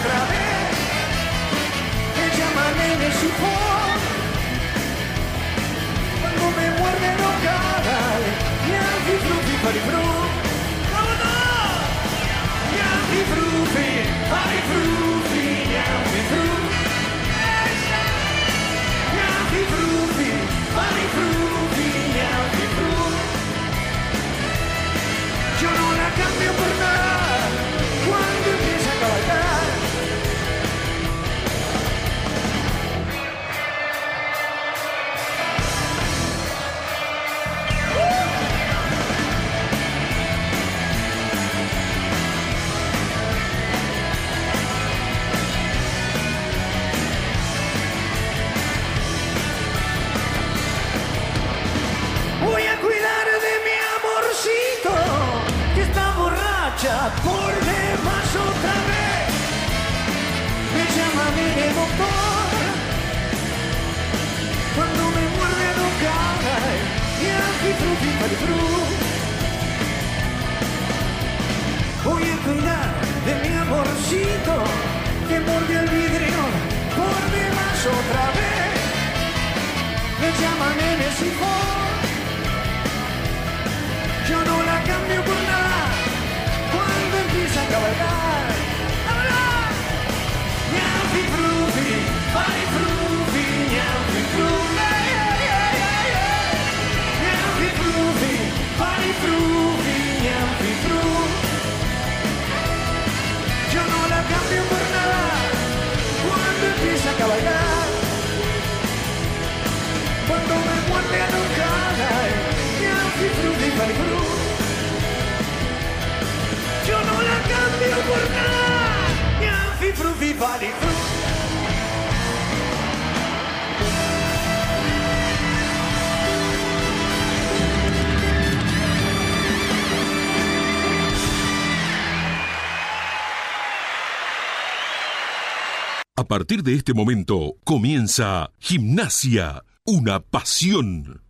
otra vez. Me llaman en el sifón. Cuando me muerde no caray. Ñanfi, frufi, farifru. ¡Vámonos! Ñanfi, frufi, farifrufi, ñanfi, cuando me muerde no cae y fru. Voy a cuidar de mi amorcito que mordió el vidrio por demás otra vez. Me llaman el sifón yo no la cambio por nada cuando empieza a cabalgar. Yo no la cambio por nada cuando empieza a cabalgar. Cuando me A partir de este momento comienza Gimnasia, una pasión.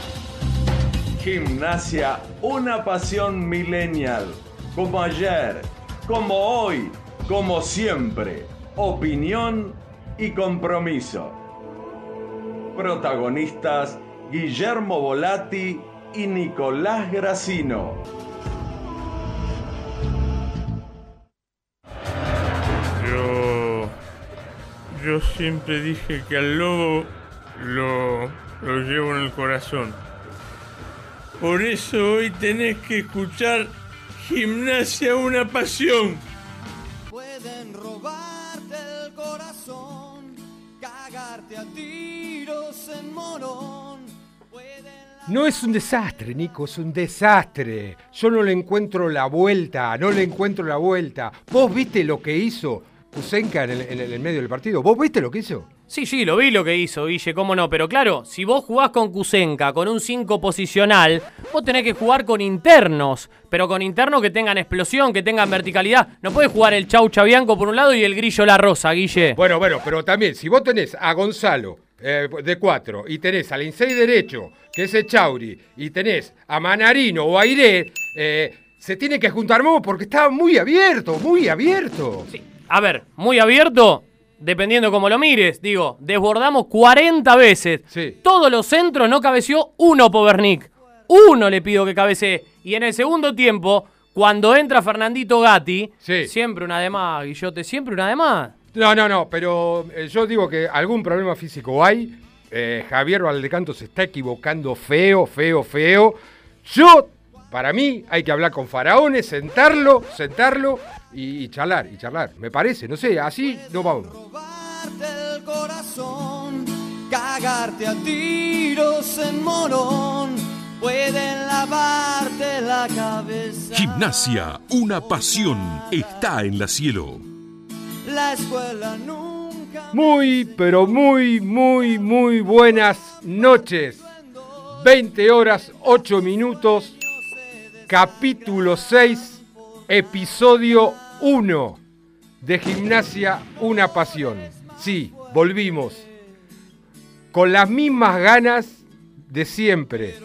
Gimnasia, una pasión millennial, como ayer, como hoy, como siempre. Opinión y compromiso. Protagonistas Guillermo Volati y Nicolás Gracino. Yo. Yo siempre dije que al lobo lo, lo llevo en el corazón. Por eso hoy tenés que escuchar Gimnasia una pasión. Pueden robarte el corazón, cagarte a tiros en morón. No es un desastre, Nico, es un desastre. Yo no le encuentro la vuelta, no le encuentro la vuelta. ¿Vos viste lo que hizo Kusenka en el, en el medio del partido? ¿Vos viste lo que hizo? Sí, sí, lo vi lo que hizo, Guille, cómo no. Pero claro, si vos jugás con Kusenka, con un 5 posicional, vos tenés que jugar con internos. Pero con internos que tengan explosión, que tengan verticalidad. No puedes jugar el Chau Chabianco por un lado y el Grillo La Rosa, Guille. Bueno, bueno, pero también, si vos tenés a Gonzalo eh, de 4 y tenés al Insei derecho, que es el Chauri, y tenés a Manarino o a Aire, eh, se tiene que juntar porque estaba muy abierto, muy abierto. A ver, muy abierto, dependiendo cómo lo mires. Digo, desbordamos 40 veces. Todos los centros no cabeció uno Povernick. Uno le pido que cabecee. Y en el segundo tiempo, cuando entra Fernandito Gatti, siempre una de más, Guillote, siempre una de más. No, no, no, pero eh, yo digo que algún problema físico hay. Eh, Javier Valdecanto se está equivocando feo, feo, feo. Yo para mí hay que hablar con faraones, sentarlo, sentarlo y, y charlar, y charlar. Me parece, no sé, así no vamos. Robarte el corazón, cagarte a tiros en morón, pueden lavarte la cabeza. Gimnasia, una pasión, está en la cielo. La escuela nunca. Muy, pero muy, muy, muy buenas noches. 20 horas, 8 minutos, capítulo 6, episodio 1 de Gimnasia, una pasión. Sí, volvimos. Con las mismas ganas de siempre.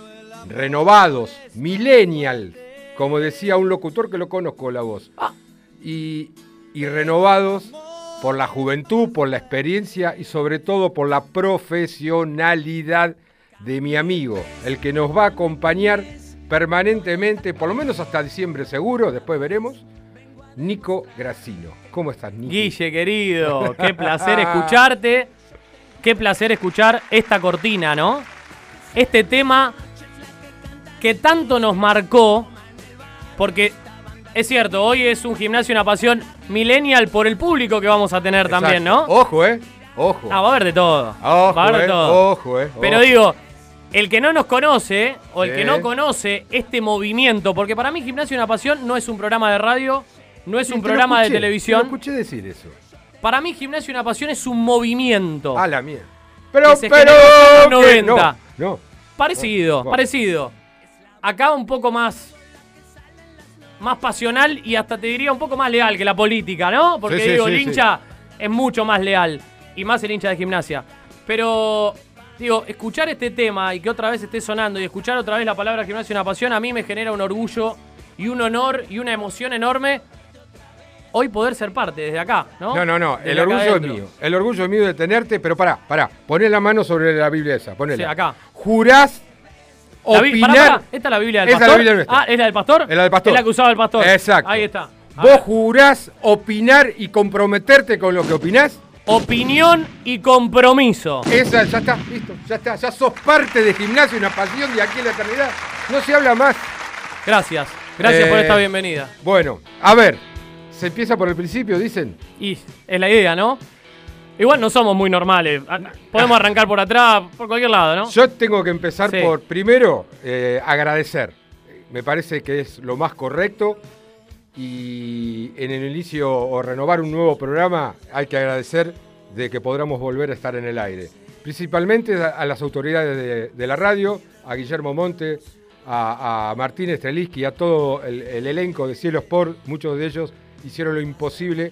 Renovados, millennial, como decía un locutor que lo conozco la voz. Y, y renovados por la juventud, por la experiencia y sobre todo por la profesionalidad de mi amigo, el que nos va a acompañar permanentemente, por lo menos hasta diciembre seguro, después veremos, Nico Gracino. ¿Cómo estás, Nico? Guille, querido, qué placer escucharte. Qué placer escuchar esta cortina, ¿no? Este tema que tanto nos marcó, porque es cierto, hoy es un gimnasio, una pasión millennial por el público que vamos a tener también, ¿no? Ojo, ¿eh? Ojo. Ah, va a haber de todo. Ojo, va a haber de eh, todo. ojo, eh, Pero ojo. digo, el que no nos conoce o el Sí. que no conoce este movimiento, porque para mí Gimnasio Una Pasión no es un programa de radio, no es Sí, un te programa escuché, de te televisión. escuché decir eso. Para mí Gimnasio Una Pasión es un movimiento. A la mierda. Pero, Que se pero. en los ¿qué? 90. No, no. Parecido, parecido. Acá un poco más. Más pasional y hasta te diría un poco más leal que la política, ¿no? Porque Sí, digo, el hincha es mucho más leal. Y más el hincha de gimnasia. Pero, digo, escuchar este tema y que otra vez esté sonando y escuchar otra vez la palabra gimnasia una pasión, a mí me genera un orgullo y un honor y una emoción enorme. Hoy poder ser parte desde acá, ¿no? No, no, no. Desde El orgullo es mío. El orgullo es mío de tenerte, pero pará, pará. Poné la mano sobre la Biblia esa. Ponela. Sí, acá. Jurás opinar. pará, pará, ¿Esta es la Biblia del Esa es la pastor? Biblia nuestra. Ah, ¿es la del pastor? Es la del pastor. Es la que usaba el pastor. Exacto. Ahí está. A ¿Vos ver. jurás opinar y comprometerte con lo que opinás? Opinión y compromiso. Esa, ya está, listo, ya está. Ya sos parte de gimnasio, una pasión de aquí en la eternidad. No se habla más. Gracias. Gracias por Eh, esta bienvenida. Bueno, a ver. Se empieza por el principio, dicen. Y es la idea, ¿no? Igual no somos muy normales. Ah, Podemos arrancar por atrás, por cualquier lado, ¿no? Yo tengo que empezar Sí. por, primero, eh, agradecer. Me parece que es lo más correcto. Y en el inicio o renovar un nuevo programa hay que agradecer de que podamos volver a estar en el aire. Principalmente a, las autoridades de, de la radio, a Guillermo Monte, a, a Martín Estreliski, a todo el, el elenco de Cielo Sport. Muchos de ellos hicieron lo imposible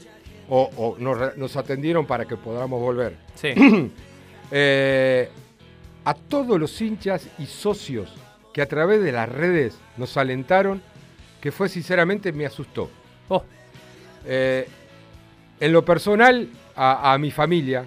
o, o nos, re- nos atendieron para que podamos volver. Sí. Eh, a todos los hinchas y socios que a través de las redes nos alentaron, que fue sinceramente me asustó. Oh, Eh, en lo personal, a, a mi familia,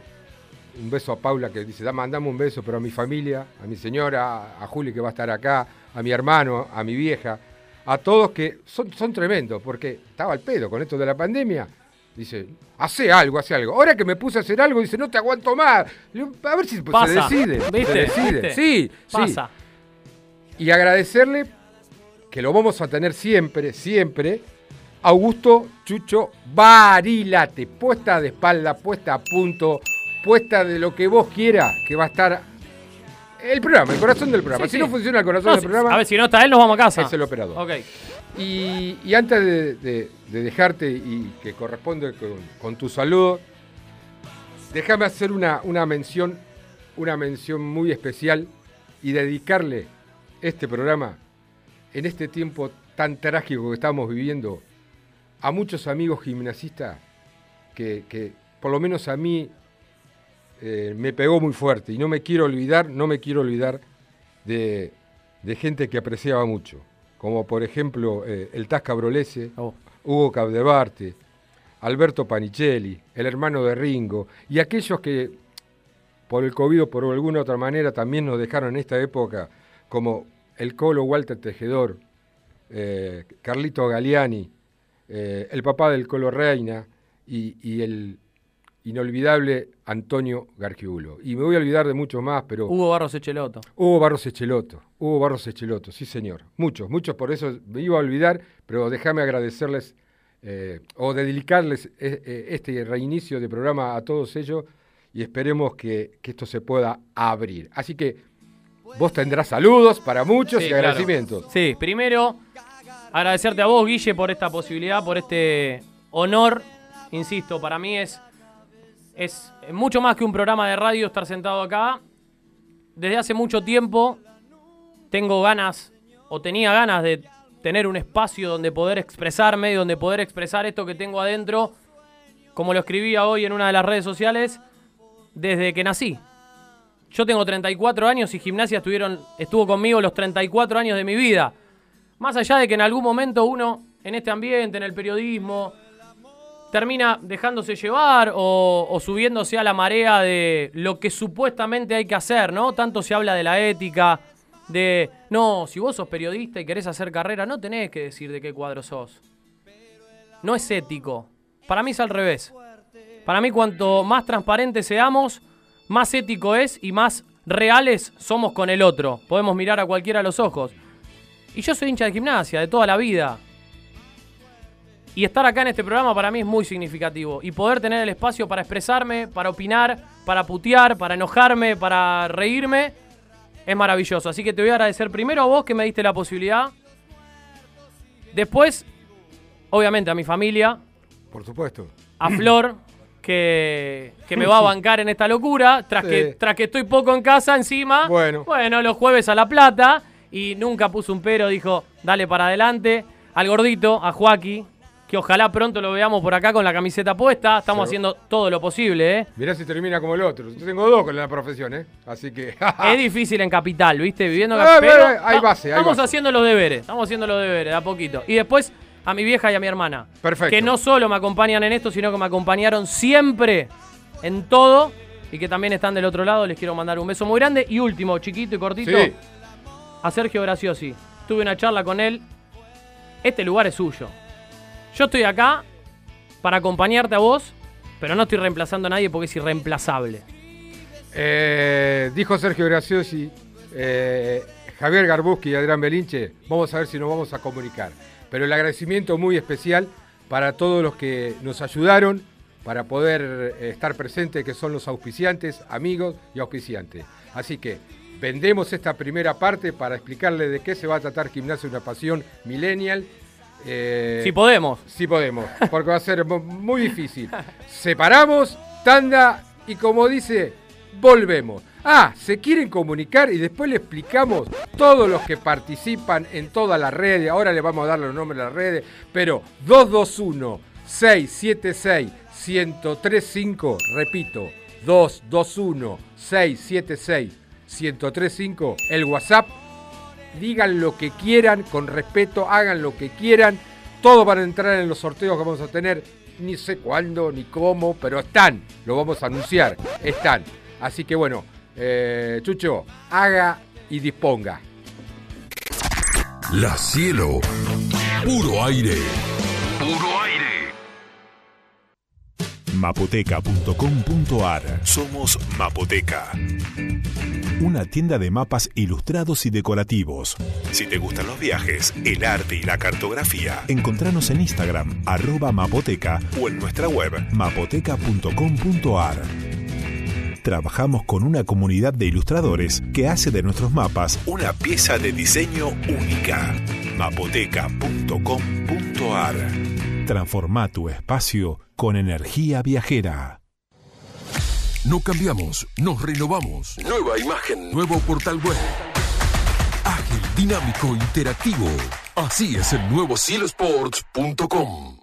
un beso a Paula que dice, "Da, mandame un beso, pero a mi familia, a mi señora, a, a Juli que va a estar acá, a mi hermano, a mi vieja, a todos que son, son tremendos, porque estaba al pedo con esto de la pandemia. Dice, hace algo, hace algo. Ahora que me puse a hacer algo, dice, no te aguanto más. Digo, A ver si pues, Pasa. se decide. ¿Viste? Se decide. ¿Viste? Sí, sí. pasa. Y agradecerle, que lo vamos a tener siempre, siempre, Augusto Chucho Barilate, puesta de espalda, puesta a punto, puesta de lo que vos quieras, que va a estar el programa, el corazón del programa. Sí, si sí. no funciona el corazón No, del si- programa, A ver, si no está él, nos vamos a casa. es el operador. Ok. Y, y antes de, de- de dejarte y que corresponde con, con tu saludo, déjame hacer una, una mención, una mención muy especial y dedicarle este programa en este tiempo tan trágico que estamos viviendo a muchos amigos gimnasistas que, que por lo menos a mí eh, me pegó muy fuerte y no me quiero olvidar, no me quiero olvidar de, de gente que apreciaba mucho, como por ejemplo eh, el Tasca Brolese, Oh. Hugo Capdevarte, Alberto Panicelli, el hermano de Ringo, y aquellos que por el COVID o por alguna otra manera también nos dejaron en esta época, como el Colo Walter Tejedor, eh, Carlito Galiani, eh, el papá del Colo Reina y, y el, inolvidable Antonio Gargiulo. Y me voy a olvidar de muchos más, pero... Hugo Barros Echeloto. Hugo Barros Echeloto. Hugo Barros Echeloto, sí señor. Muchos, muchos, por eso me iba a olvidar, pero déjame agradecerles eh, o dedicarles eh, este reinicio de programa a todos ellos y esperemos que, esto se pueda abrir. Así que vos tendrás saludos para muchos y agradecimientos. Sí, primero agradecerte a vos, Guille, por esta posibilidad, por este honor. Insisto, para mí es, es mucho más que un programa de radio estar sentado acá. Desde hace mucho tiempo tengo ganas, o tenía ganas de tener un espacio donde poder expresarme, donde poder expresar esto que tengo adentro, como lo escribía hoy en una de las redes sociales, desde que nací. Yo tengo 34 años y gimnasia estuvieron, estuvo conmigo los 34 años de mi vida. Más allá de que en algún momento uno, en este ambiente, en el periodismo, termina dejándose llevar o, o, subiéndose a la marea de lo que supuestamente hay que hacer, ¿no? Tanto se habla de la ética, de, no, si vos sos periodista y querés hacer carrera, no tenés que decir de qué cuadro sos. No es ético. Para mí es al revés. Para mí cuanto más transparentes seamos, más ético es y más reales somos con el otro. Podemos mirar a cualquiera a los ojos. Y yo soy hincha de gimnasia, de toda la vida. Y estar acá en este programa para mí es muy significativo. Y poder tener el espacio para expresarme, para opinar, para putear, para enojarme, para reírme, es maravilloso. Así que te voy a agradecer primero a vos que me diste la posibilidad. Después, obviamente, a mi familia. Por supuesto. A Flor, que, que me va a bancar en esta locura. Tras, que, tras que estoy poco en casa encima. Bueno. Bueno, los jueves a La Plata. Y nunca puso un pero, dijo, dale para adelante. Al gordito, a Joaquín, que ojalá pronto lo veamos por acá con la camiseta puesta. Estamos haciendo todo lo posible, ¿eh? Mirá si termina como el otro. Yo tengo dos con la profesión, ¿eh? Así que. es difícil en Capital, ¿viste? Viviendo en Capital. hay base, Estamos haciendo los deberes, estamos haciendo los deberes, a poquito. Y después a mi vieja y a mi hermana. Perfecto. Que no solo me acompañan en esto, sino que me acompañaron siempre en todo. Y que también están del otro lado. Les quiero mandar un beso muy grande. Y último, chiquito y cortito, a Sergio Graciosi. Tuve una charla con él. Este lugar es suyo. Yo estoy acá para acompañarte a vos, pero no estoy reemplazando a nadie porque es irreemplazable. Eh, dijo Sergio Graciosi, eh, Javier Garbuski y Adrián Belinche, vamos a ver si nos vamos a comunicar. Pero el agradecimiento muy especial para todos los que nos ayudaron para poder eh, estar presentes, que son los auspiciantes, amigos y auspiciantes. Así que vendemos esta primera parte para explicarle de qué se va a tratar Gimnasia Una Pasión Millennial eh, si podemos. Si podemos, porque va a ser muy difícil. Separamos, tanda y como dice, volvemos. Ah, se quieren comunicar y después le explicamos todos los que participan en todas las redes. Ahora le vamos a dar los nombres de las redes, pero 221 676 1035, repito, 221 676 1035, el WhatsApp digan lo que quieran, con respeto, hagan lo que quieran. Todos van a entrar en los sorteos que vamos a tener. Ni sé cuándo, ni cómo, pero están. Lo vamos a anunciar. Están. Así que bueno, eh, Chucho, haga y disponga. La cielo. Puro aire. Puro aire. Mapoteca.com.ar Somos Mapoteca una tienda de mapas ilustrados y decorativos. Si te gustan los viajes, el arte y la cartografía, encontranos en Instagram, arroba mapoteca o en nuestra web mapoteca.com.ar. Trabajamos con una comunidad de ilustradores que hace de nuestros mapas una pieza de diseño única. mapoteca.com.ar. Transforma tu espacio con energía viajera. No cambiamos, nos renovamos. Nueva imagen. Nuevo portal web. Ágil, dinámico, interactivo. Así es el nuevo cielosports.com.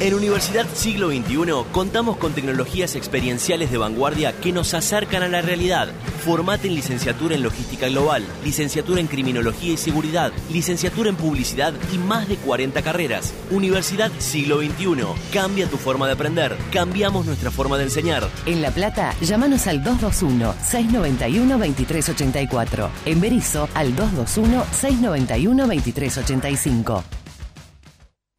En Universidad Siglo XXI contamos con tecnologías experienciales de vanguardia que nos acercan a la realidad. Formate en licenciatura en logística global, licenciatura en criminología y seguridad, licenciatura en publicidad y más de 40 carreras. Universidad Siglo XXI. Cambia tu forma de aprender. Cambiamos nuestra forma de enseñar. En La Plata, llámanos al 221-691-2384. En Berizo, al 221-691-2385.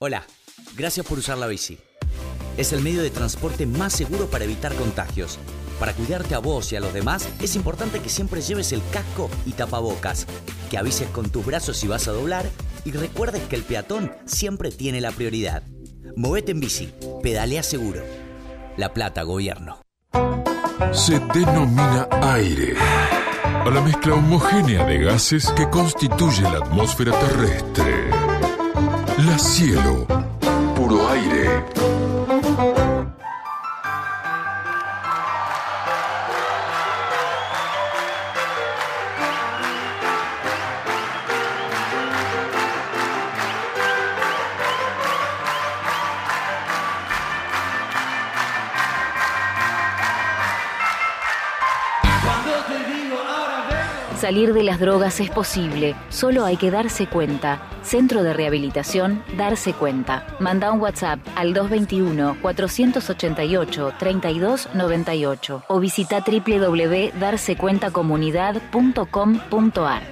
Hola, gracias por usar la bici. Es el medio de transporte más seguro para evitar contagios. Para cuidarte a vos y a los demás, es importante que siempre lleves el casco y tapabocas, que avises con tus brazos si vas a doblar y recuerdes que el peatón siempre tiene la prioridad. Movete en bici, pedalea seguro. La Plata, Gobierno. Se denomina aire a la mezcla homogénea de gases que constituye la atmósfera terrestre. La cielo, puro aire. Salir de las drogas es posible, solo hay que darse cuenta. Centro de Rehabilitación, darse cuenta. Manda un WhatsApp al 221-488-3298 o visita www.darsecuentacomunidad.com.ar.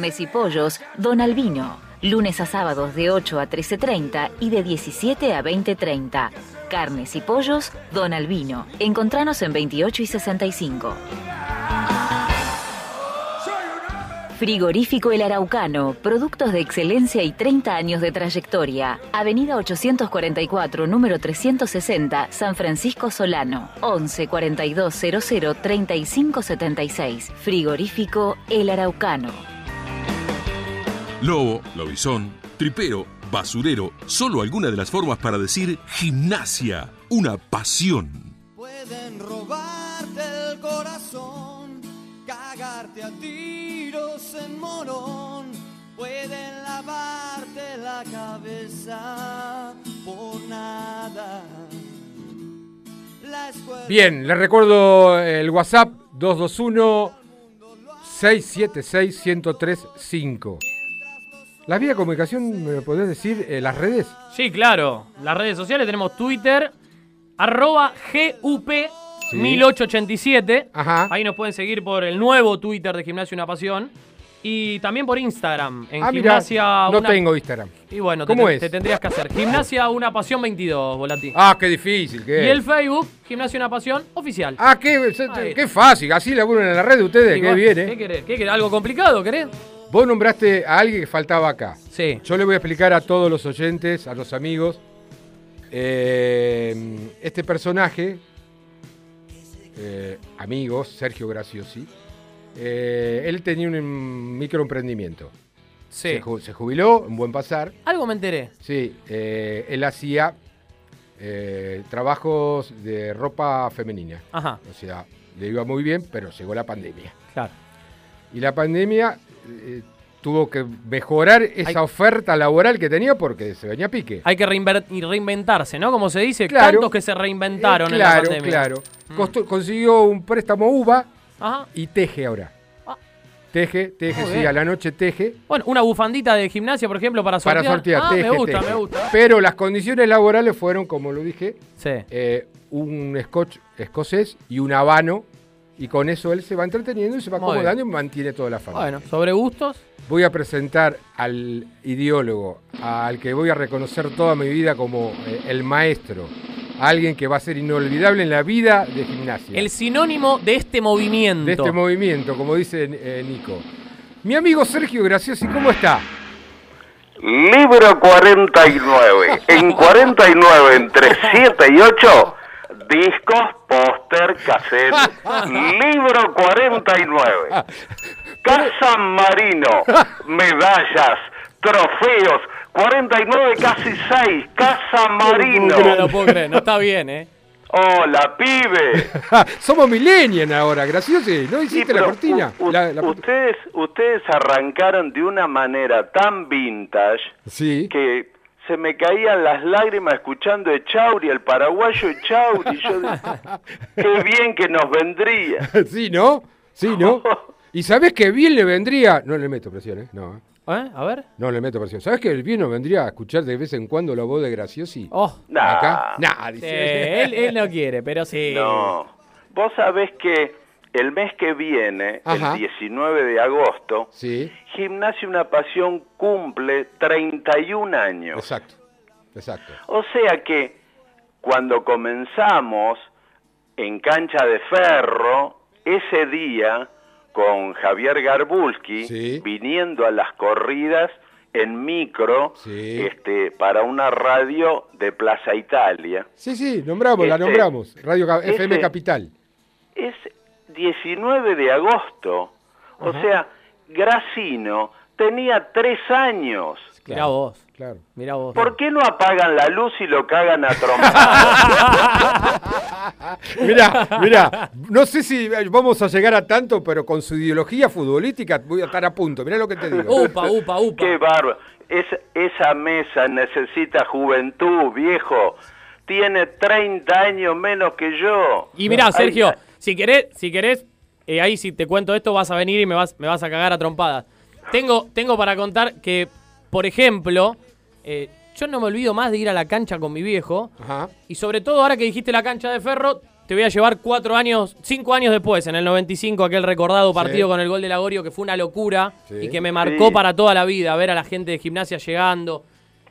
Carnes y pollos, Don Albino. Lunes a sábados de 8 a 13.30 y de 17 a 20.30. Carnes y pollos, Don Albino. Encontranos en 28 y 65. Frigorífico El Araucano, productos de excelencia y 30 años de trayectoria. Avenida 844, número 360, San Francisco Solano. 11 42 00 35 76. Frigorífico El Araucano. Lobo, lobizón, tripero, basurero, solo alguna de las formas para decir gimnasia, una pasión. Pueden robarte el corazón, cagarte a tiros en morón. Pueden lavarte la cabeza por nada. Bien, les recuerdo el WhatsApp 221 676 1035. La vía de comunicación, ¿me podés decir? eh, las redes. Sí, claro. Las redes sociales tenemos Twitter, arroba GUP. Sí. 1887. Ahí nos pueden seguir por el nuevo Twitter de Gimnasia Una Pasión. Y también por Instagram. En Ah, mirá, Gimnasia no Una- tengo Instagram. Y bueno, ¿Cómo te- es? te tendrías que hacer. Gimnasia Una Pasión 22, Volati. Ah, qué difícil que y el Facebook, Gimnasia Una Pasión Oficial. Ah, qué, qué fácil. Así laburan en la red de ustedes. Qué bien, ¿eh? ¿Qué querés? ¿Qué querés? ¿Algo complicado querés? Vos nombraste a alguien que faltaba acá. Sí. Yo le voy a explicar a todos los oyentes, a los amigos. eh, este personaje, eh, amigos, Sergio Graciosi, eh, él tenía un em, microemprendimiento. Sí. Se, ju- se jubiló, en buen pasar. Algo me enteré. Sí, él hacía trabajos de ropa femenina. Ajá. O sea, le iba muy bien, pero llegó la pandemia. Claro. Y la pandemia eh, tuvo que mejorar esa oferta laboral que tenía porque se venía a pique. Hay que reinventarse, ¿no? Como se dice, Claro. tantos que se reinventaron Eh, en la claro, pandemia. claro. Mm. Costó- consiguió un préstamo UVA Ajá. y teje ahora. Teje, teje, Muy sí, bien. a la noche teje. Bueno, una bufandita de gimnasia, por ejemplo, para sortear. Para sortear, Ah, teje, me gusta, teje. me gusta. Pero las condiciones laborales fueron, como lo dije, Sí. eh, un scotch escocés y un habano. Y con eso él se va entreteniendo y se va Muy bien. acomodando y mantiene toda la familia. Bueno, sobre gustos. Voy a presentar al ideólogo, al que voy a reconocer toda mi vida como eh, el maestro, a alguien que va a ser inolvidable en la vida de gimnasia. El sinónimo de este movimiento. de este movimiento, como dice eh, Nico. Mi amigo Sergio Graciosi, ¿cómo está? Libro 49. En 49, entre 7 y 8, discos, póster, cassette. Libro 49. Casa Marino, medallas, trofeos. 49, casi 6. Casa Marino. No lo puedo creer, no está bien, ¿eh? Hola, pibe. Somos millennials ahora, gracioso. ¿No hiciste la cortina? u- u- La- la- ustedes, ustedes arrancaron de una manera tan vintage Sí. que se me caían las lágrimas escuchando Echauri, el paraguayo Echauri. Yo dije, qué bien que nos vendría. sí, ¿no? Sí, ¿no? ¿Y sabés que bien le vendría? No le meto presión, ¿eh? No, ¿eh? ¿Eh? A ver. No le meto presión. ¿Sabés que el bien nos vendría a escuchar de vez en cuando la voz de Graciosi? Oh. Nah. ¿Acá? Nah, dice. Eh, él, él no quiere, pero sí. No. Vos sabés que el mes que viene, Ajá. el 19 de agosto, Sí, Gimnasia Una Pasión cumple 31 años. exacto. Exacto. O sea que cuando comenzamos en cancha de ferro, ese día con Javier Garbulski, Sí. viniendo a las corridas en micro Sí. este, para una radio de Plaza Italia. Sí, sí, nombramos, la Este- nombramos. Radio FM Capital. Es 19 de agosto. O sea, Gracino tenía tres años. Mirá vos. Claro. Mirá vos. ¿Por qué no apagan la luz y lo cagan a trompadas? Mirá, mirá, no sé si vamos a llegar a tanto, pero con su ideología futbolística voy a estar a punto. Mirá lo que te digo. Upa, upa, upa. Qué bárbaro. Es, esa mesa necesita juventud, viejo. Tiene 30 años menos que yo. Y mirá, Ay, Sergio, si querés, si querés, eh, ahí si te cuento esto vas a venir y me vas, me vas a cagar a trompadas. Tengo, tengo para contar que, por ejemplo, eh, yo no me olvido más de ir a la cancha con mi viejo. Ajá. Y sobre todo ahora que dijiste la cancha de ferro, te voy a llevar cuatro años, cinco años después, en el 95, aquel recordado partido con el gol de Lagorio, que fue una locura Sí. y que me marcó Sí. para toda la vida, ver a la gente de gimnasia llegando.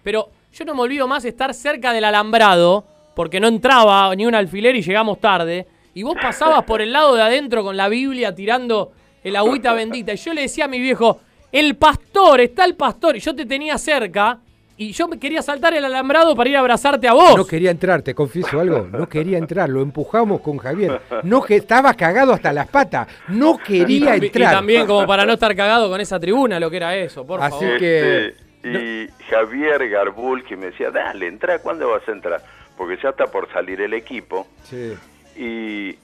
Pero yo no me olvido más estar cerca del alambrado, porque no entraba ni un alfiler y llegamos tarde. Y vos pasabas por el lado de adentro con la Biblia tirando el agüita bendita. Y yo le decía a mi viejo, el pastor, está el pastor. Y yo te tenía cerca y yo me quería saltar el alambrado para ir a abrazarte a vos. No quería entrar, te confieso algo. No quería entrar, lo empujamos con Javier. No que estaba cagado hasta las patas. No Y, quería tambi- y entrar. también como para no estar cagado con esa tribuna, lo que era eso, por Así favor. que- Este, y Javier Garbul que me decía, dale, entra, ¿cuándo vas a entrar? Porque ya está por salir el equipo. Sí. Y,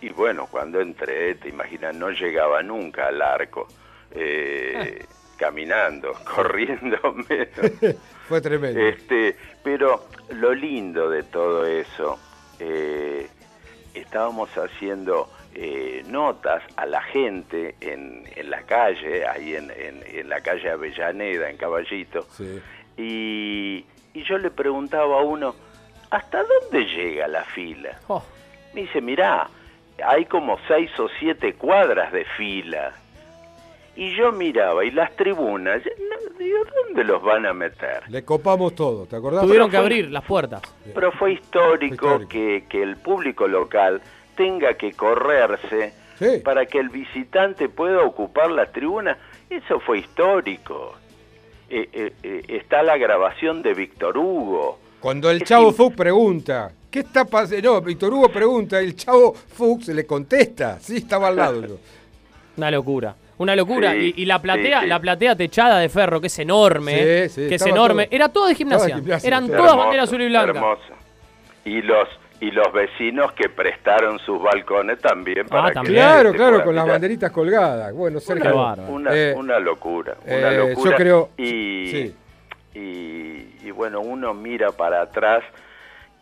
y bueno, cuando entré, te imaginas, no llegaba nunca al arco. eh, Caminando, corriendo menos. Fue tremendo. Este, pero lo lindo de todo eso, eh, estábamos haciendo eh, notas a la gente en, en la calle, ahí en, en- en la calle Avellaneda, en Caballito, Sí. y, y yo le preguntaba a uno, ¿hasta dónde llega la fila? Oh. Me dice, mirá, hay como seis o siete cuadras de fila. Y yo miraba, y las tribunas, digo, ¿dónde los van a meter? Le copamos todo, ¿te acordás? Tuvieron que fue- abrir las puertas. Pero fue histórico, Fue histórico. Que, que el público local tenga que correrse Sí. para que el visitante pueda ocupar la tribuna. Eso fue histórico. Eh, eh, eh, está la grabación de Víctor Hugo. Cuando el Es chavo Fuchs pregunta, ¿qué está pasando? No, Víctor Hugo pregunta, el chavo Fuchs le contesta. Sí, estaba al lado yo. Una locura. Una locura. Sí, y, y la platea, sí, sí. la platea techada de ferro, que es enorme. Sí, sí, que es enorme. todo. Era todo de gimnasia. Estaba de gimnasia, Eran todas Hermoso, banderas azul y blanca. Hermoso. Y los y los vecinos que prestaron sus balcones también para que también. la Claro, gente claro, con las banderitas colgadas. Bueno, Sergio. bárbaro. Una, eh, una locura, una eh, yo locura. creo- Y, sí. y, y bueno, uno mira para atrás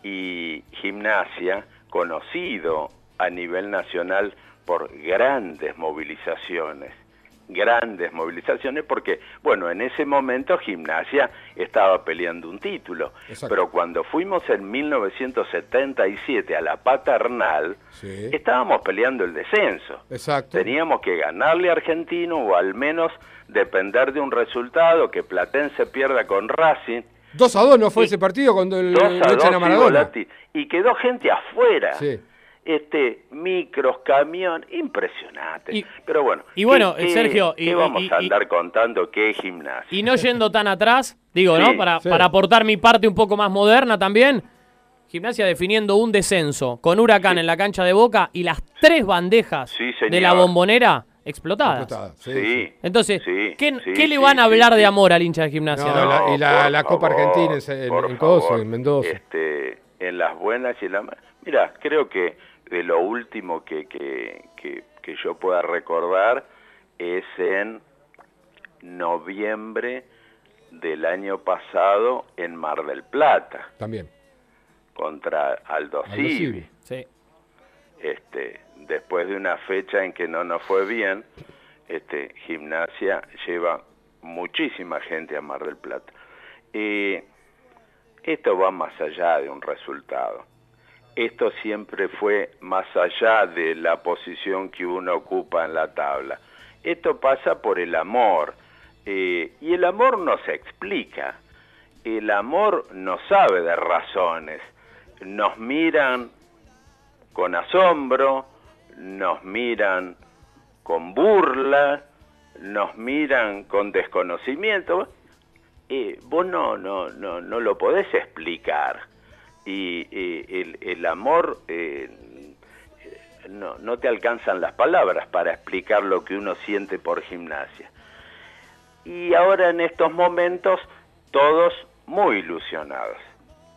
y gimnasia, conocido a nivel nacional por grandes movilizaciones, grandes movilizaciones porque, bueno, en ese momento gimnasia estaba peleando un título, Exacto. pero cuando fuimos en 1977 a la paternal, Sí. estábamos peleando el descenso. Exacto. Teníamos que ganarle a Argentino o al menos depender de un resultado, que Platense pierda con Racing. 2 a 2 no fue ese partido cuando el, 2 lo a 2 echan a Maradona. Y quedó gente afuera. Sí. Este, micros, camión, impresionante. Y- Pero bueno. y bueno, ¿qué- qué- Sergio, ¿qué y- vamos y- a y- andar contando qué gimnasia? Y no yendo tan atrás, digo, Sí, ¿no? Para, sí. para aportar mi parte un poco más moderna también. Gimnasia definiendo un descenso con Huracán en la cancha de Boca y las tres bandejas de la bombonera explotadas. Sí, Sí. Entonces, Sí, ¿qué, sí, qué le van a hablar sí. de amor al hincha de gimnasia? No, no? la- y la- Copa favor, Argentina en- en- por en Coso, favor. en Mendoza. Este, en las buenas y en las malas. Mira, creo que de lo último que, que, que, que yo pueda recordar es en noviembre del año pasado en Mar del Plata. También. Contra Aldo, Aldo Civi. Civi. Sí. Este, después de una fecha en que no nos fue bien, este, gimnasia lleva muchísima gente a Mar del Plata. Y esto va más allá de un resultado. Esto siempre fue más allá de la posición que uno ocupa en la tabla. Esto pasa por el amor. Eh, y el amor no se explica. El amor no sabe de razones. Nos miran con asombro, nos miran con burla, nos miran con desconocimiento. Eh, vos no, no, no, no lo podés explicar. Y eh, el, el amor eh, no, no te alcanzan las palabras para explicar lo que uno siente por gimnasia. Y ahora en estos momentos todos muy ilusionados.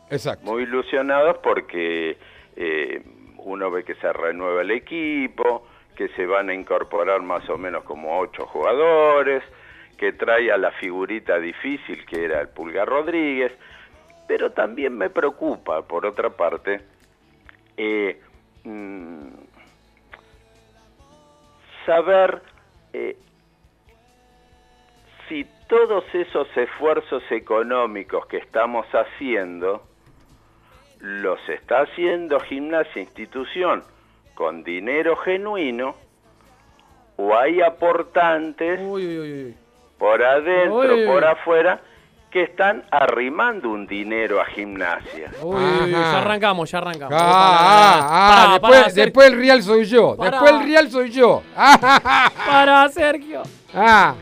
Exacto. Muy ilusionados porque eh, uno ve que se renueva el equipo, que se van a incorporar más o menos como ocho jugadores, que trae a la figurita difícil que era el Pulgar Rodríguez, pero también me preocupa, por otra parte, eh, mm, saber eh, si todos esos esfuerzos económicos que estamos haciendo los está haciendo gimnasia institución con dinero genuino o hay aportantes por adentro, Uy, uy, uy. por afuera que están arrimando un dinero a gimnasia. Uy, uy, uy, ya arrancamos, ya arrancamos. Ah, ah, ah, Pará, después, pará, Sergio. después el real soy yo. Después el real soy yo. Ah, Para Sergio. ah,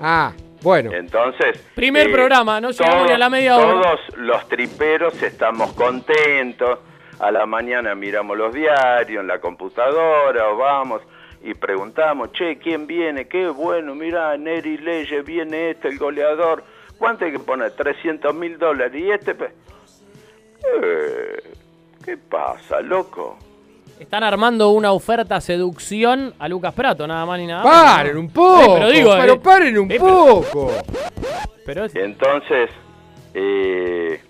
ah, bueno. Entonces, Primer eh, programa, no llegamos ni a la media hora. Todos los triperos estamos contentos. A la mañana miramos los diarios en la computadora o vamos y preguntamos, che, ¿quién viene? Qué bueno, mira, Neri Leye, viene este, el goleador. ¿Cuánto hay que poner? 300 mil dólares. ¿Y este? pe- Eh, ¿Qué pasa, loco? Están armando una oferta seducción a Lucas Prato, nada más ni nada. Paren un poco. Eh, pero digo, pero eh, paren un eh, poco. Pero Entonces, eh,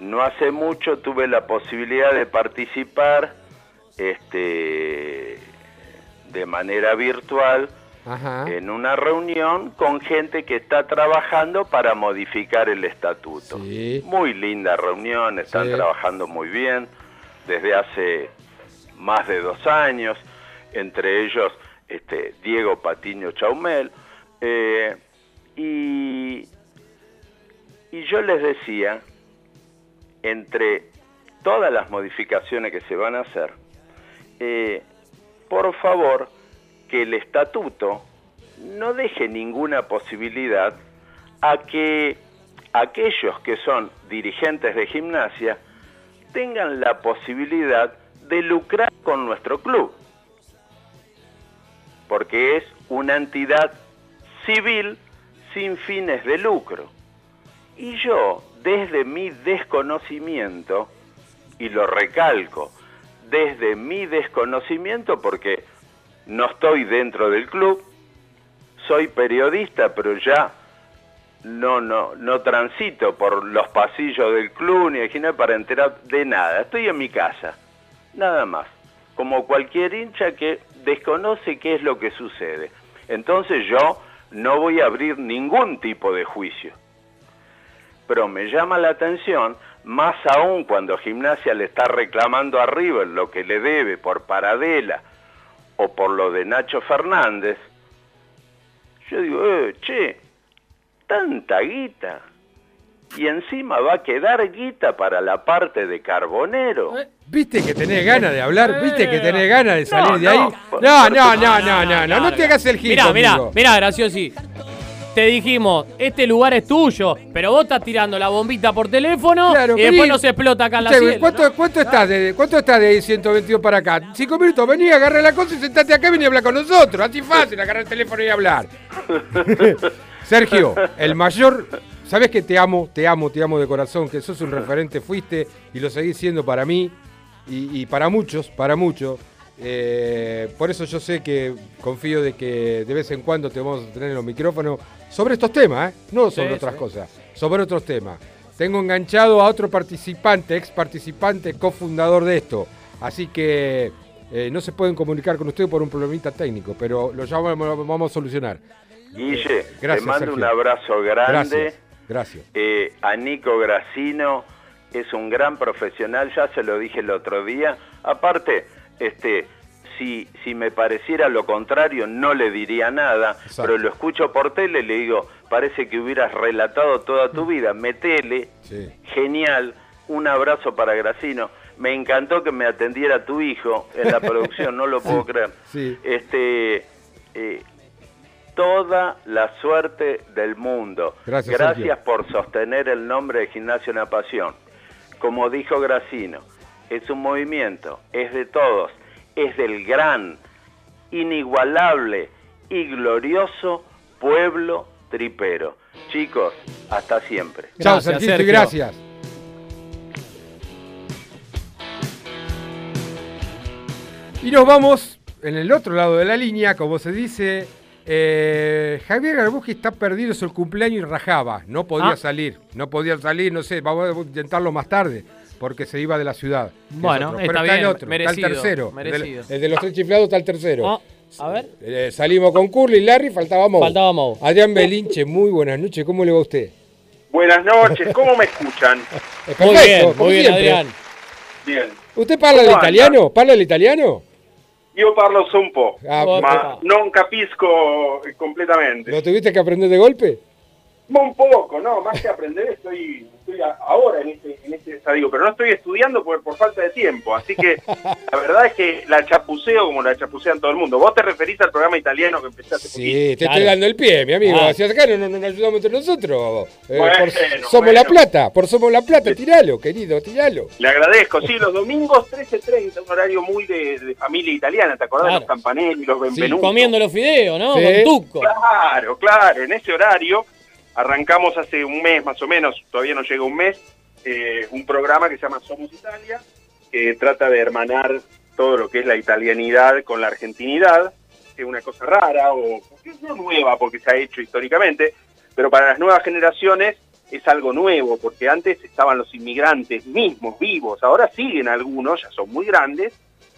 no hace mucho tuve la posibilidad de participar este, de manera virtual Ajá. en una reunión con gente que está trabajando para modificar el estatuto. Muy linda reunión, están Sí. trabajando muy bien desde hace más de dos años, entre ellos este, Diego Patiño Chaumel. eh, y, y yo les decía, entre todas las modificaciones que se van a hacer, eh, por favor, que el estatuto no deje ninguna posibilidad a que aquellos que son dirigentes de gimnasia tengan la posibilidad de lucrar con nuestro club, porque es una entidad civil sin fines de lucro. Y yo, desde mi desconocimiento, y lo recalco, desde mi desconocimiento, porque no estoy dentro del club, soy periodista, pero ya no, no, no transito por los pasillos del club ni de para enterar de nada. Estoy en mi casa, nada más. Como cualquier hincha que desconoce qué es lo que sucede. Entonces yo no voy a abrir ningún tipo de juicio. Pero me llama la atención, más aún cuando Gimnasia le está reclamando a River lo que le debe por Paradela o por lo de Nacho Fernández, yo digo, eh, che, tanta guita. Y encima va a quedar guita para la parte de Carbonero. ¿Viste que tenés ganas de hablar? ¿Viste que tenés ganas de salir No, de ahí? no, No, no, no, no, no, no, no te hagas el gil Mirá, mirá, mirá, Graciosi. Te dijimos, este lugar es tuyo, pero vos estás tirando la bombita por teléfono y vení. después no se explota acá en la Che, cielo. ¿cuánto, cuánto, estás de, ¿Cuánto estás de 122 para acá? Cinco minutos, vení, agarra la cosa y sentate acá y vení a hablar con nosotros. Así fácil, agarrar el teléfono y hablar. Sergio, el mayor sabes que te amo, te amo, te amo de corazón, que sos un referente, fuiste y lo seguís siendo para mí y, y para muchos, para muchos. Eh, por eso yo sé que confío de que de vez en cuando te vamos a tener en los micrófonos sobre estos temas, ¿eh? no sobre Sí, otras sí. cosas, sobre otros temas. Tengo enganchado a otro participante, ex participante, cofundador de esto. Así que eh, no se pueden comunicar con usted por un problemita técnico, pero lo llamamos, lo vamos a solucionar. Guille, Gracias, te mando Sergio. un abrazo grande. Gracias. Gracias. Eh, a Nico Gracino es un gran profesional, ya se lo dije el otro día. Aparte, este, si, si me pareciera lo contrario, no le diría nada, Exacto. pero lo escucho por tele y le digo, parece que hubieras relatado toda tu vida, metele, Sí. genial, un abrazo para Gracino. Me encantó que me atendiera tu hijo en la producción, no lo puedo creer. Sí. Este, eh, toda la suerte del mundo. Gracias, Gracias Sergio. por sostener el nombre de Gimnasio Una Pasión. Como dijo Gracino, es un movimiento, es de todos, es del gran, inigualable y glorioso pueblo tripero. Chicos, hasta siempre. Chao, Sergito, y Sergio. gracias. Y nos vamos en el otro lado de la línea, como se dice. Eh, Javier Garbuji está perdido, es el cumpleaños y rajaba. No podía Ah. salir, no podía salir, no sé, vamos a intentarlo más tarde, porque se iba de la ciudad. es Bueno, otro. está el bien, otro, merecido, está el tercero. merecido. El, de, el de los tres chiflados está el tercero. Oh, a ver. Eh, salimos con Curly, Larry, faltaba Mo. Faltaba Mo. Adrián Belinche, muy buenas noches, ¿cómo le va a usted? Buenas noches, ¿cómo me escuchan? Muy bien, muy bien. Adrián. Bien. ¿Usted parla el italiano? ¿Parla el italiano? Io parlo un po', Ah, ma non capisco completamente. ¿Lo tuviste que aprender de golpe? Un poco, no, más que aprender estoy, estoy a- ahora en este, en este estadio, pero no estoy estudiando por, por falta de tiempo, así que la verdad es que la chapuceo como la chapucean todo el mundo. Vos te referís al programa italiano que empezaste Sí, te estoy dando el pie, mi amigo. Ah. Así acá no, no, no nos ayudamos entre nosotros. Eh, Bueno, por- somos bueno. la plata, por somos la plata, tiralo, querido, tiralo. Le agradezco, sí, los domingos 13.30, un horario muy de, de familia italiana, ¿te acordás de los campanelli, los benvenuti? Comiendo los fideos, ¿no? Sí. Con tuco. Claro, claro, en ese horario arrancamos hace un mes más o menos, todavía no llega un mes, eh, un programa que se llama Somos Italia, que trata de hermanar todo lo que es la italianidad con la argentinidad, que es una cosa rara o que es nueva porque se ha hecho históricamente, pero para las nuevas generaciones es algo nuevo, porque antes estaban los inmigrantes mismos vivos, ahora siguen algunos, ya son muy grandes,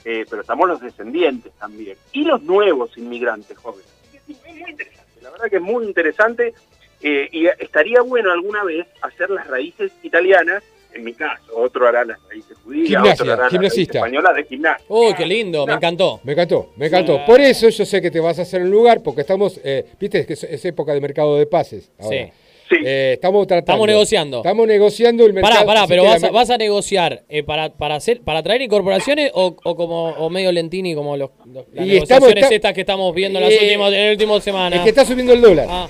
eh, pero estamos los descendientes también, y los nuevos inmigrantes jóvenes. Es muy interesante, la verdad que es muy interesante eh, y estaría bueno alguna vez hacer las raíces italianas, en mi caso, otro hará las raíces judías, Gimnasia, otro hará las españolas de gimnasia. Uy, qué lindo, me encantó. Me encantó, me encantó. Por eso yo sé que te vas a hacer un lugar, porque estamos, eh, viste que es, es época de mercado de pases. ahora. Eh, estamos tratando. Estamos negociando. Estamos negociando el mercado. Pará, pará, pero vas, la a, vas a negociar eh, para, para hacer para traer incorporaciones o, o como o medio lentini como los, los- las Y negociaciones estamos- está- estas que estamos viendo en las Eh, últimas en la última semana. Es que está subiendo el dólar. Ah.